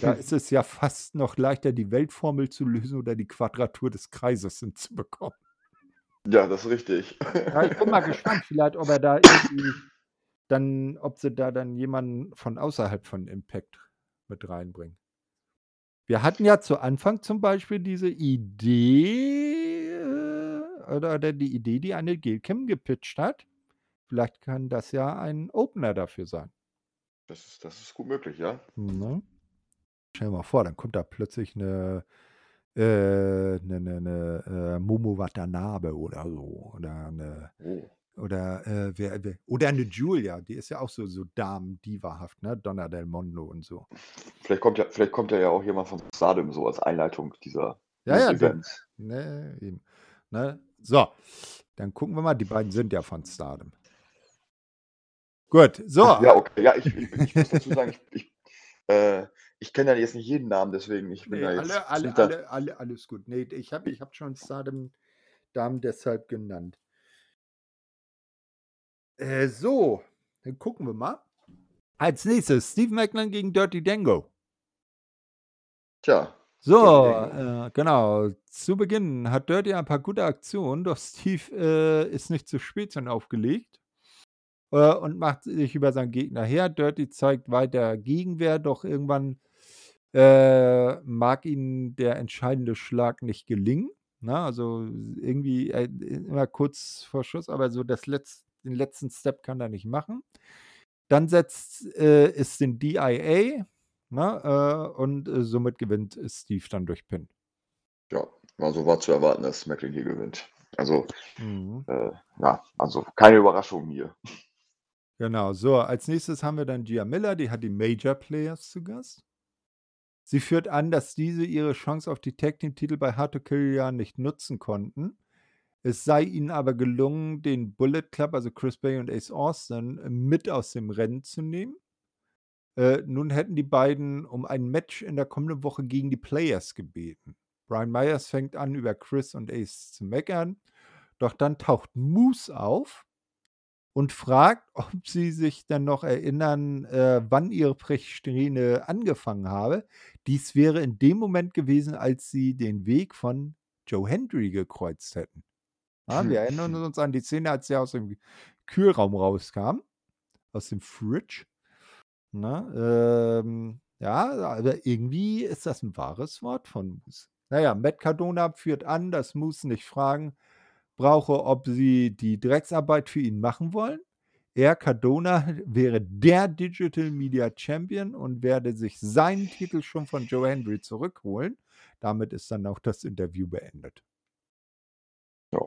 Da ist es ja fast noch leichter, die Weltformel zu lösen oder die Quadratur des Kreises hinzubekommen. Ja, das ist richtig. Ja, ich bin mal gespannt, vielleicht, ob er da irgendwie dann, ob sie da dann jemanden von außerhalb von Impact mit reinbringen. Wir hatten ja zu Anfang zum Beispiel diese Idee, äh, oder, oder die Idee, die eine Gilkim gepitcht hat. Vielleicht kann das ja ein Opener dafür sein. Das ist, das ist gut möglich, ja. Ne? Stell dir mal vor, dann kommt da plötzlich eine, äh, eine, eine, eine äh, Momo Watanabe oder so. Oder eine, Oh. oder, äh, wer, wer, oder eine Julia, die ist ja auch so, so Damen-Divahaft, ne? Donna del Mondo und so. Vielleicht kommt ja, vielleicht kommt ja auch jemand von Stardom so als Einleitung dieser Ja, ja, Events. ne, eben. Ne? So, dann gucken wir mal. Die beiden sind ja von Stardom. Gut, so. Ja, okay. Ja, ich, ich, ich muss dazu sagen, ich, ich, äh, ich kenne ja jetzt nicht jeden Namen, deswegen ich bin Nee, da jetzt alle, alle, alle, alle, alles gut. Nee, ich habe ich hab schon Stardom Damen deshalb genannt. Äh, so, dann gucken wir mal. Als nächstes Steve Macklin gegen Dirty Dango. tja, So, Dirty äh, genau. Zu Beginn hat Dirty ein paar gute Aktionen, doch Steve äh, ist nicht zu spät schon aufgelegt äh, und macht sich über seinen Gegner her. Dirty zeigt weiter Gegenwehr, doch irgendwann äh, mag ihnen der entscheidende Schlag nicht gelingen. Na, also irgendwie äh, immer kurz vor Schuss, aber so das Letz-, den letzten Step kann er nicht machen. Dann setzt äh, es den DIA na, äh, und äh, somit gewinnt Steve dann durch Pin. Ja, also war zu erwarten, dass Macklin hier gewinnt. Also, Mhm. äh, ja, also keine Überraschung hier. Genau, so, als nächstes haben wir dann Gia Miller, die hat die Major Players zu Gast. Sie führt an, dass diese ihre Chance auf die Tag Team Titel bei Hard to Kill ja nicht nutzen konnten. Es sei ihnen aber gelungen, den Bullet Club, also Chris Bay und Ace Austin, mit aus dem Rennen zu nehmen. Äh, nun hätten die beiden um ein Match in der kommenden Woche gegen die Players gebeten. Brian Myers fängt an, über Chris und Ace zu meckern. Doch dann taucht Moose auf und fragt, ob sie sich dann noch erinnern, äh, wann ihre Pechsträhne angefangen habe. Dies wäre in dem Moment gewesen, als sie den Weg von Joe Hendry gekreuzt hätten. Ja, wir erinnern uns an die Szene, als er aus dem Kühlraum rauskam, aus dem Fridge. Na, ähm, ja, aber irgendwie ist das ein wahres Wort von Moose. Naja, Matt Cardona führt an, dass Moose nicht fragen brauche, ob sie die Drecksarbeit für ihn machen wollen. Er, Cardona, wäre der Digital Media Champion und werde sich seinen Titel schon von Joe Hendry zurückholen. Damit ist dann auch das Interview beendet. Ja.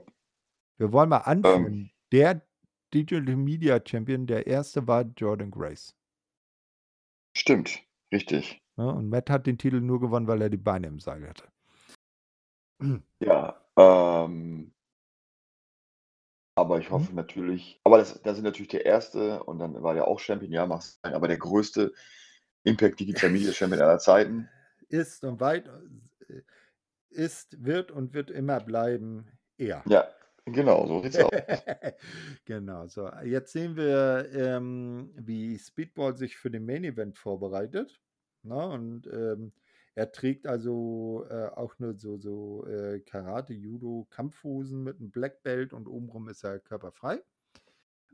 Wir wollen mal anführen. Ähm, Der Digital Media Champion, der erste war Jordan Grace. stimmt, richtig. Ne? Und Matt hat den Titel nur gewonnen, weil er die Beine im Seil hatte. Ja, ähm, aber ich Mhm. hoffe natürlich, aber das, das ist natürlich der erste und dann war der auch Champion, ja, mag sein, aber der größte Impact Digital Media Champion aller Zeiten. Ist und weit äh, ist, wird und wird immer bleiben er. Ja, genau, so sieht's aus. genau, so. Jetzt sehen wir, ähm, wie Speedball sich für den Main Event vorbereitet. Na, und ähm, er trägt also äh, auch nur so, so äh, Karate, Judo, Kampfhosen mit einem Black Belt und obenrum ist er körperfrei.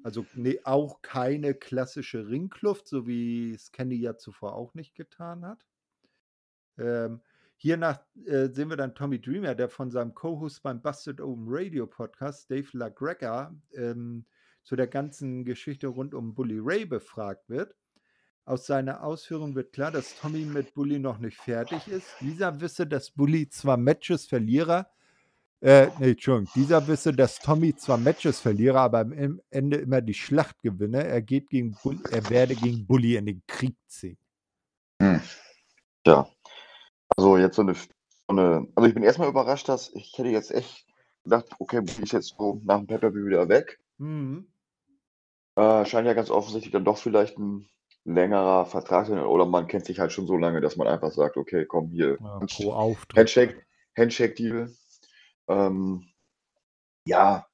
Also nee, auch keine klassische Ringkluft, so wie es Kenny ja zuvor auch nicht getan hat. Ähm, hiernach äh, sehen wir dann Tommy Dreamer, der von seinem Co-Host beim Busted Open Radio Podcast, Dave LaGreca, ähm, zu der ganzen Geschichte rund um Bully Ray befragt wird. Aus seiner Ausführung wird klar, dass Tommy mit Bully noch nicht fertig ist. Dieser wisse, dass Bully zwar Matches Verlierer, äh, nee, Entschuldigung, dieser wisse, dass Tommy zwar Matches verliere, aber am Ende immer die Schlacht gewinne. Er geht gegen Bully, er werde gegen Bully in den Krieg ziehen. Hm. Ja. Also jetzt so eine, so eine, also ich bin erstmal überrascht, dass ich hätte jetzt echt gedacht, okay, Bully ist jetzt so nach dem Pepperby wieder weg. Mhm. Äh, scheint ja ganz offensichtlich dann doch vielleicht ein längerer Vertrag sein oder man kennt sich halt schon so lange, dass man einfach sagt, okay, komm hier, Ja, pro Auftritt. Handshake, Handshake-Deal. Ähm, ja,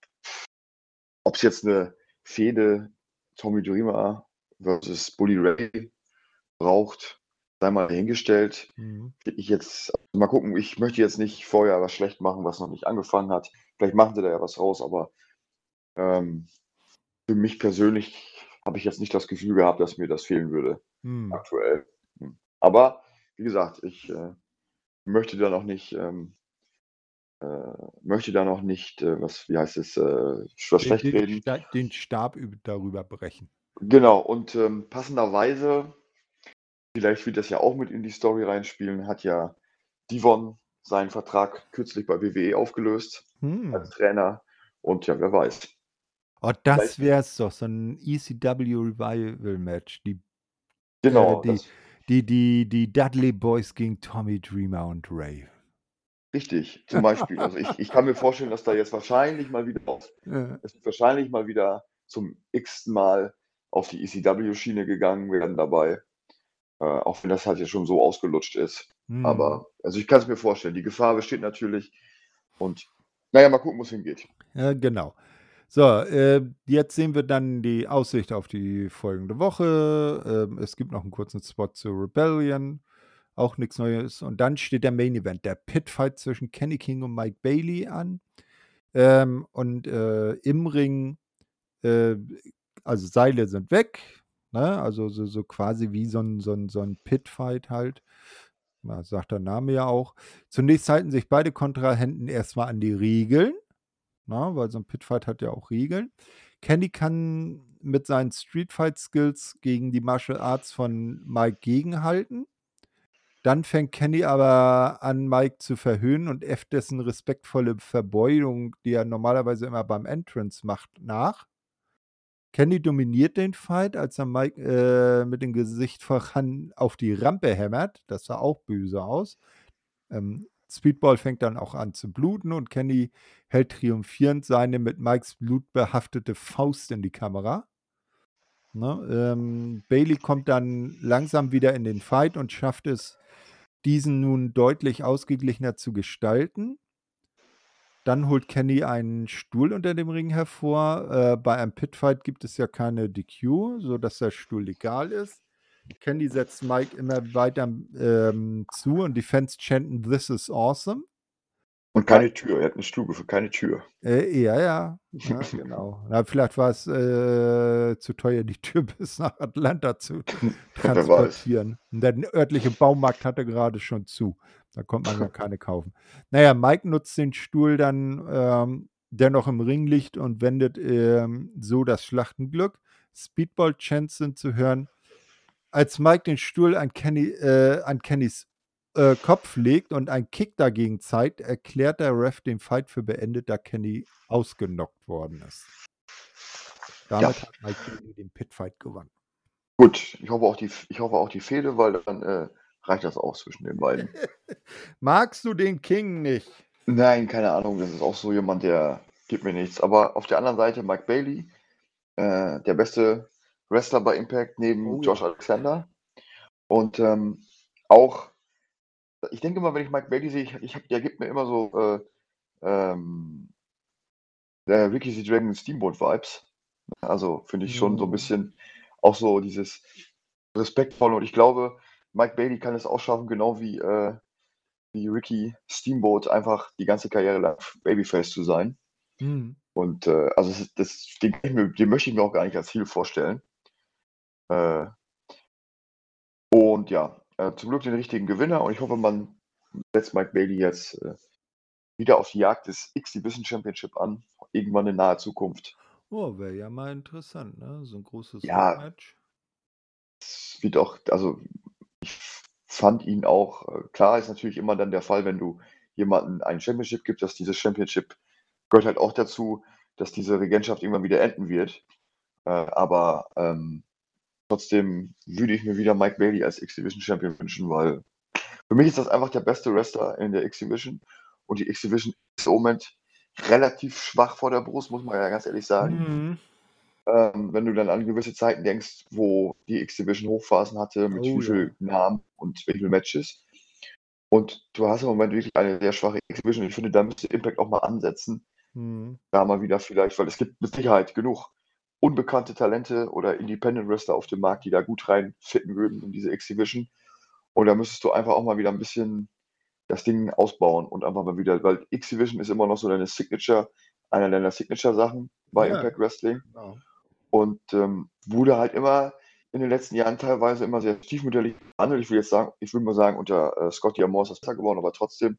ob es jetzt eine Fehde Tommy Dreamer versus Bully Ray braucht, sei mal dahingestellt. Mhm. Ich jetzt, also mal gucken, ich möchte jetzt nicht vorher was schlecht machen, was noch nicht angefangen hat. Vielleicht machen sie da ja was raus, aber ähm, für mich persönlich habe ich jetzt nicht das Gefühl gehabt, dass mir das fehlen würde Mhm. aktuell. Hm. Aber wie gesagt, ich äh, möchte da noch nicht, ähm, äh, möchte da noch nicht, äh, was, wie heißt es, äh, was schlecht Den, reden. Den Stab üb- darüber brechen. Genau, und ähm, passenderweise, vielleicht wird das ja auch mit in die Story reinspielen, hat ja Divon seinen Vertrag kürzlich bei WWE aufgelöst Hm. als Trainer. Und ja, wer weiß. Oh, das Vielleicht- wäre es doch, so ein ECW Revival Match. Die, Genau, die- das, die, die, die Dudley Boys gegen Tommy Dreamer und Ray. richtig, zum Beispiel. Also ich, ich kann mir vorstellen, dass da jetzt wahrscheinlich mal wieder auf Äh, es wird wahrscheinlich mal wieder zum x-ten Mal auf die ECW-Schiene gegangen werden dabei. Äh, auch wenn das halt ja schon so ausgelutscht ist. hm. Aber, also ich kann es mir vorstellen. Die Gefahr besteht natürlich. Und naja, mal gucken, wo es hingeht. Ja, genau. So, äh, jetzt sehen wir dann die Aussicht auf die folgende Woche. Ähm, es gibt noch einen kurzen Spot zur Rebellion. Auch nichts Neues. Und dann steht der Main Event, der Pitfight zwischen Kenny King und Mike Bailey an. Ähm, und äh, im Ring, äh, also Seile sind weg. Ne? Also so, so quasi wie so ein, so ein, so ein Pitfight halt. Na, sagt der Name ja auch. Zunächst halten sich beide Kontrahenten erstmal an die Regeln. Na, weil so ein Pitfight hat ja auch Regeln. Kenny kann mit seinen Streetfight-Skills gegen die Martial Arts von Mike gegenhalten. Dann fängt Kenny aber an, Mike zu verhöhnen und äfft dessen respektvolle Verbeugung, die er normalerweise immer beim Entrance macht, nach. Kenny dominiert den Fight, als er Mike äh, mit dem Gesicht voran auf die Rampe hämmert. Das sah auch böse aus. Ähm, Speedball fängt dann auch an zu bluten und Kenny hält triumphierend seine mit Mikes Blut behaftete Faust in die Kamera. Ne? Ähm, Bailey kommt dann langsam wieder in den Fight und schafft es, diesen nun deutlich ausgeglichener zu gestalten. Dann holt Kenny einen Stuhl unter dem Ring hervor. Äh, bei einem Pitfight gibt es ja keine DQ, sodass der Stuhl legal ist. Kenny setzt Mike immer weiter ähm, zu und die Fans chanten This is awesome. Und keine Tür. Er hat eine Stufe für keine Tür. Äh, ja, ja, ja genau. Na, vielleicht war es äh, zu teuer, die Tür bis nach Atlanta zu transportieren. Und der örtliche Baumarkt hatte gerade schon zu. Da konnte man gar keine kaufen. Naja, Mike nutzt den Stuhl dann, ähm, der noch im Ring liegt und wendet ähm, so das Schlachtenglück. Speedball-Chants sind zu hören. Als Mike den Stuhl an, Kenny, äh, an Kennys äh, Kopf legt und einen Kick dagegen zeigt, erklärt der Ref den Fight für beendet, da Kenny ausgenockt worden ist. Damit Ja. hat Mike Bailey den Pitfight gewonnen. Gut, ich hoffe auch die, ich hoffe auch die Fehde, weil dann äh, reicht das auch zwischen den beiden. Magst du den King nicht? Nein, keine Ahnung. Das ist auch so jemand, der gibt mir nichts. Aber auf der anderen Seite Mike Bailey, äh, der beste Wrestler bei Impact neben Oh. Josh Alexander. Und ähm, auch, ich denke mal, wenn ich Mike Bailey sehe, ich, ich hab, der gibt mir immer so äh, ähm, der Ricky the Dragon Steamboat Vibes. Also finde ich schon so ein Mhm. bisschen auch so dieses respektvoll. Und ich glaube, Mike Bailey kann es auch schaffen, genau wie, äh, wie Ricky Steamboat, einfach die ganze Karriere lang Babyface zu sein. Hm. Und äh, also das, das, den, den, möchte ich mir auch gar nicht als Ziel vorstellen. Äh, und ja, äh, zum Glück den richtigen Gewinner und ich hoffe, man setzt Mike Bailey jetzt äh, wieder auf die Jagd des X-Division Championship an, irgendwann in naher Zukunft. Oh, wäre ja mal interessant, ne? So ein großes ja, Match. Es wird auch, also ich fand ihn auch, klar ist natürlich immer dann der Fall, wenn du jemanden ein Championship gibst, dass dieses Championship gehört halt auch dazu, dass diese Regentschaft irgendwann wieder enden wird. Aber ähm, trotzdem würde ich mir wieder Mike Bailey als X-Division Champion wünschen, weil für mich ist das einfach der beste Wrestler in der X-Division. Und die X-Division ist im Moment relativ schwach vor der Brust, muss man ja ganz ehrlich sagen. Mhm. Ähm, wenn du dann an gewisse Zeiten denkst, wo die X-Division Hochphasen hatte, mit oh, wie viel ja. Namen und wie viele Matches. Und du hast im Moment wirklich eine sehr schwache X-Division. Ich finde, da müsste Impact auch mal ansetzen. Mhm. Da mal wieder vielleicht, weil es gibt mit Sicherheit genug unbekannte Talente oder Independent Wrestler auf dem Markt, die da gut reinfitten würden in diese X-Division. Und da müsstest du einfach auch mal wieder ein bisschen das Ding ausbauen und einfach mal wieder, weil X-Division ist immer noch so deine Signature, einer deiner Signature-Sachen bei ja. Impact Wrestling. Genau. Und ähm, wurde halt immer in den letzten Jahren teilweise immer sehr stiefmütterlich behandelt. Ich will jetzt sagen, ich würde mal sagen, unter äh, Scotty Amore ist das besser geworden, aber trotzdem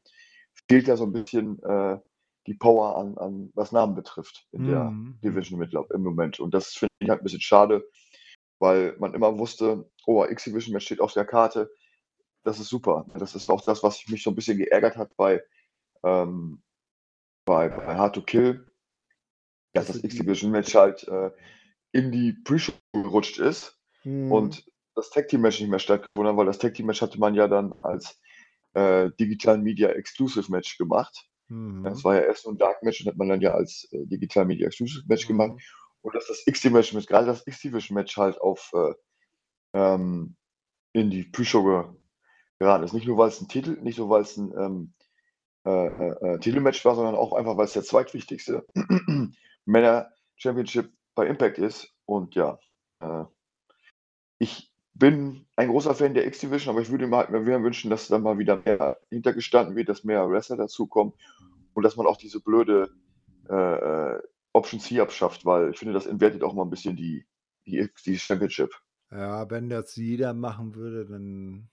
fehlt ja so ein bisschen äh, die Power an, an was Namen betrifft in der mhm. Division mit, im Moment. Und das finde ich halt ein bisschen schade, weil man immer wusste, oh, X-Division-Match steht auf der Karte. Das ist super. Das ist auch das, was mich so ein bisschen geärgert hat bei, ähm, bei, bei Hard to Kill, dass das X-Division-Match halt äh, in die Pre-Show gerutscht ist mhm. und das Tag Team Match nicht mehr stattgefunden hat, weil das Tag Team Match hatte man ja dann als äh, Digital Media Exclusive Match gemacht. Mhm. Das war ja erst so ein Dark Match und hat man dann ja als äh, Digital Media Exclusive Match mhm. gemacht. Und dass das X-Division Match, gerade das X-Division Match halt auf äh, ähm, in die Pre-Show geraten ist. Nicht nur, weil es ein Titel, nicht nur, weil es ein ähm, äh, äh, äh Titelmatch war, sondern auch einfach, weil es der zweitwichtigste Männer Championship bei Impact ist. Und ja, äh, ich bin ein großer Fan der X-Division, aber ich würde mir halt mehr wünschen, dass da mal wieder mehr hintergestanden wird, dass mehr Wrestler dazukommen und dass man auch diese blöde äh, äh Option C abschafft, weil ich finde, das entwertet auch mal ein bisschen die, die, die Championship. Ja, wenn das jeder machen würde, dann.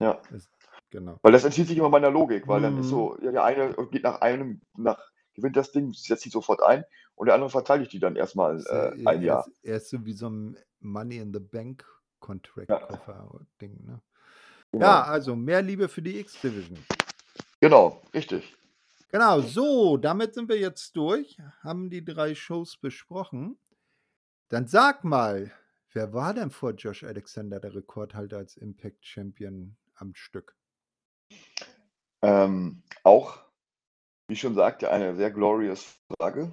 Ja. Ist, genau. Weil das entzieht sich immer meiner Logik, weil mhm. dann ist so, mhm. ja, der eine geht nach einem, nach, gewinnt das Ding, setzt sich sofort ein und der andere verteidigt die dann erstmal äh, ein Jahr. Er ist so wie so ein Money in the Bank Contract-Koffer-Ding, ja. ne? Genau. Ja, also mehr Liebe für die X-Division. Genau, richtig. Genau, so, damit sind wir jetzt durch, haben die drei Shows besprochen. Dann sag mal, wer war denn vor Josh Alexander der Rekordhalter als Impact Champion am Stück? Ähm, auch, wie schon sagte, eine sehr glorious Frage.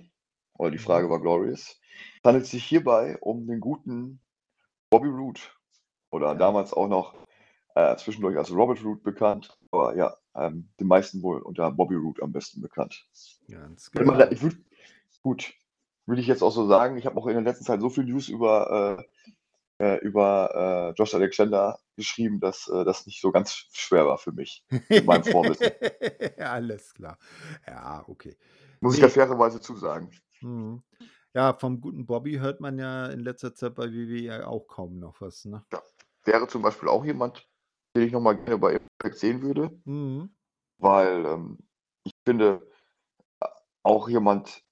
Oder die Frage mhm. war glorious. Es handelt sich hierbei um den guten Bobby Roode. Oder damals auch noch äh, zwischendurch als Robert Root bekannt. Aber ja, ähm, den meisten wohl unter Bobby Root am besten bekannt. Ganz genau. Ich würd, gut, würde ich jetzt auch so sagen. Ich habe auch in der letzten Zeit so viel News über, äh, äh über äh, Josh Alexander geschrieben, dass äh, das nicht so ganz schwer war für mich mit meinem Vorwissen. Alles klar. Ja, okay. Muss ich ja fairerweise zusagen. Mhm. Ja, vom guten Bobby hört man ja in letzter Zeit bei WWE auch kaum noch was, ne? Ja wäre zum Beispiel auch jemand, den ich nochmal gerne bei Impact sehen würde. Mhm. Weil ähm, ich finde, äh, auch jemand,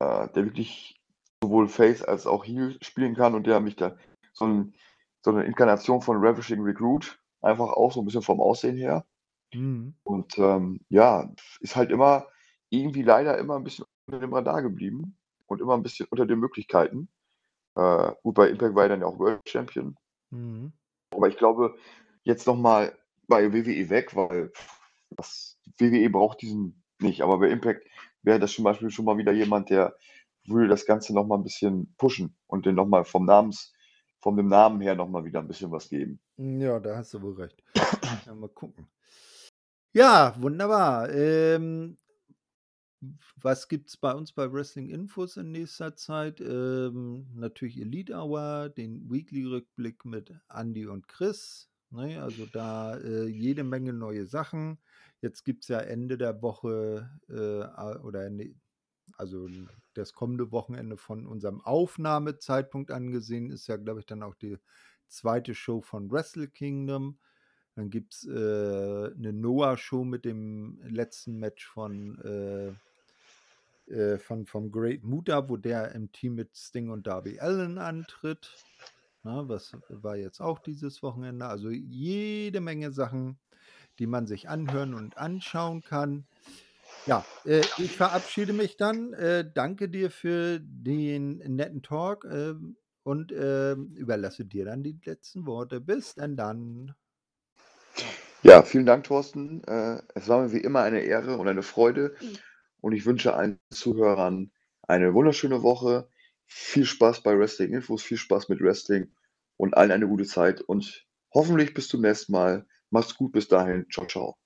äh, der wirklich sowohl Face als auch Heel spielen kann und der mich da so, ein, so eine Inkarnation von Ravishing Recruit, einfach auch so ein bisschen vom Aussehen her. Mhm. Und ähm, ja, ist halt immer irgendwie leider immer ein bisschen unter dem Radar geblieben und immer ein bisschen unter den Möglichkeiten. Äh, gut, bei Impact war er dann ja auch World Champion. Mhm. Aber ich glaube, jetzt nochmal bei WWE weg, weil das WWE braucht diesen nicht. Aber bei Impact wäre das zum Beispiel schon mal wieder jemand, der würde das Ganze nochmal ein bisschen pushen und den nochmal vom Namens, von dem Namen her nochmal wieder ein bisschen was geben. Ja, da hast du wohl recht. Mal gucken. Ja, wunderbar. Ähm, was gibt es bei uns bei Wrestling Infos in nächster Zeit? Ähm, natürlich Elite Hour, den Weekly-Rückblick mit Andy und Chris. Ne? Also da äh, jede Menge neue Sachen. Jetzt gibt es ja Ende der Woche äh, oder ne, also das kommende Wochenende von unserem Aufnahmezeitpunkt angesehen, ist ja, glaube ich, dann auch die zweite Show von Wrestle Kingdom. Dann gibt es äh, eine Noah-Show mit dem letzten Match von, äh, von vom Great Muta, wo der im Team mit Sting und Darby Allen antritt. Na, was war jetzt auch dieses Wochenende? Also jede Menge Sachen, die man sich anhören und anschauen kann. Ja, äh, ich verabschiede mich dann. Äh, danke dir für den netten Talk äh, und ähm, überlasse dir dann die letzten Worte. Bis denn dann. Ja, vielen Dank, Thorsten. Äh, es war mir wie immer eine Ehre und eine Freude. Und ich wünsche allen Zuhörern eine wunderschöne Woche. Viel Spaß bei Wrestling Infos, viel Spaß mit Wrestling und allen eine gute Zeit. Und hoffentlich bis zum nächsten Mal. Macht's gut bis dahin. Ciao, ciao.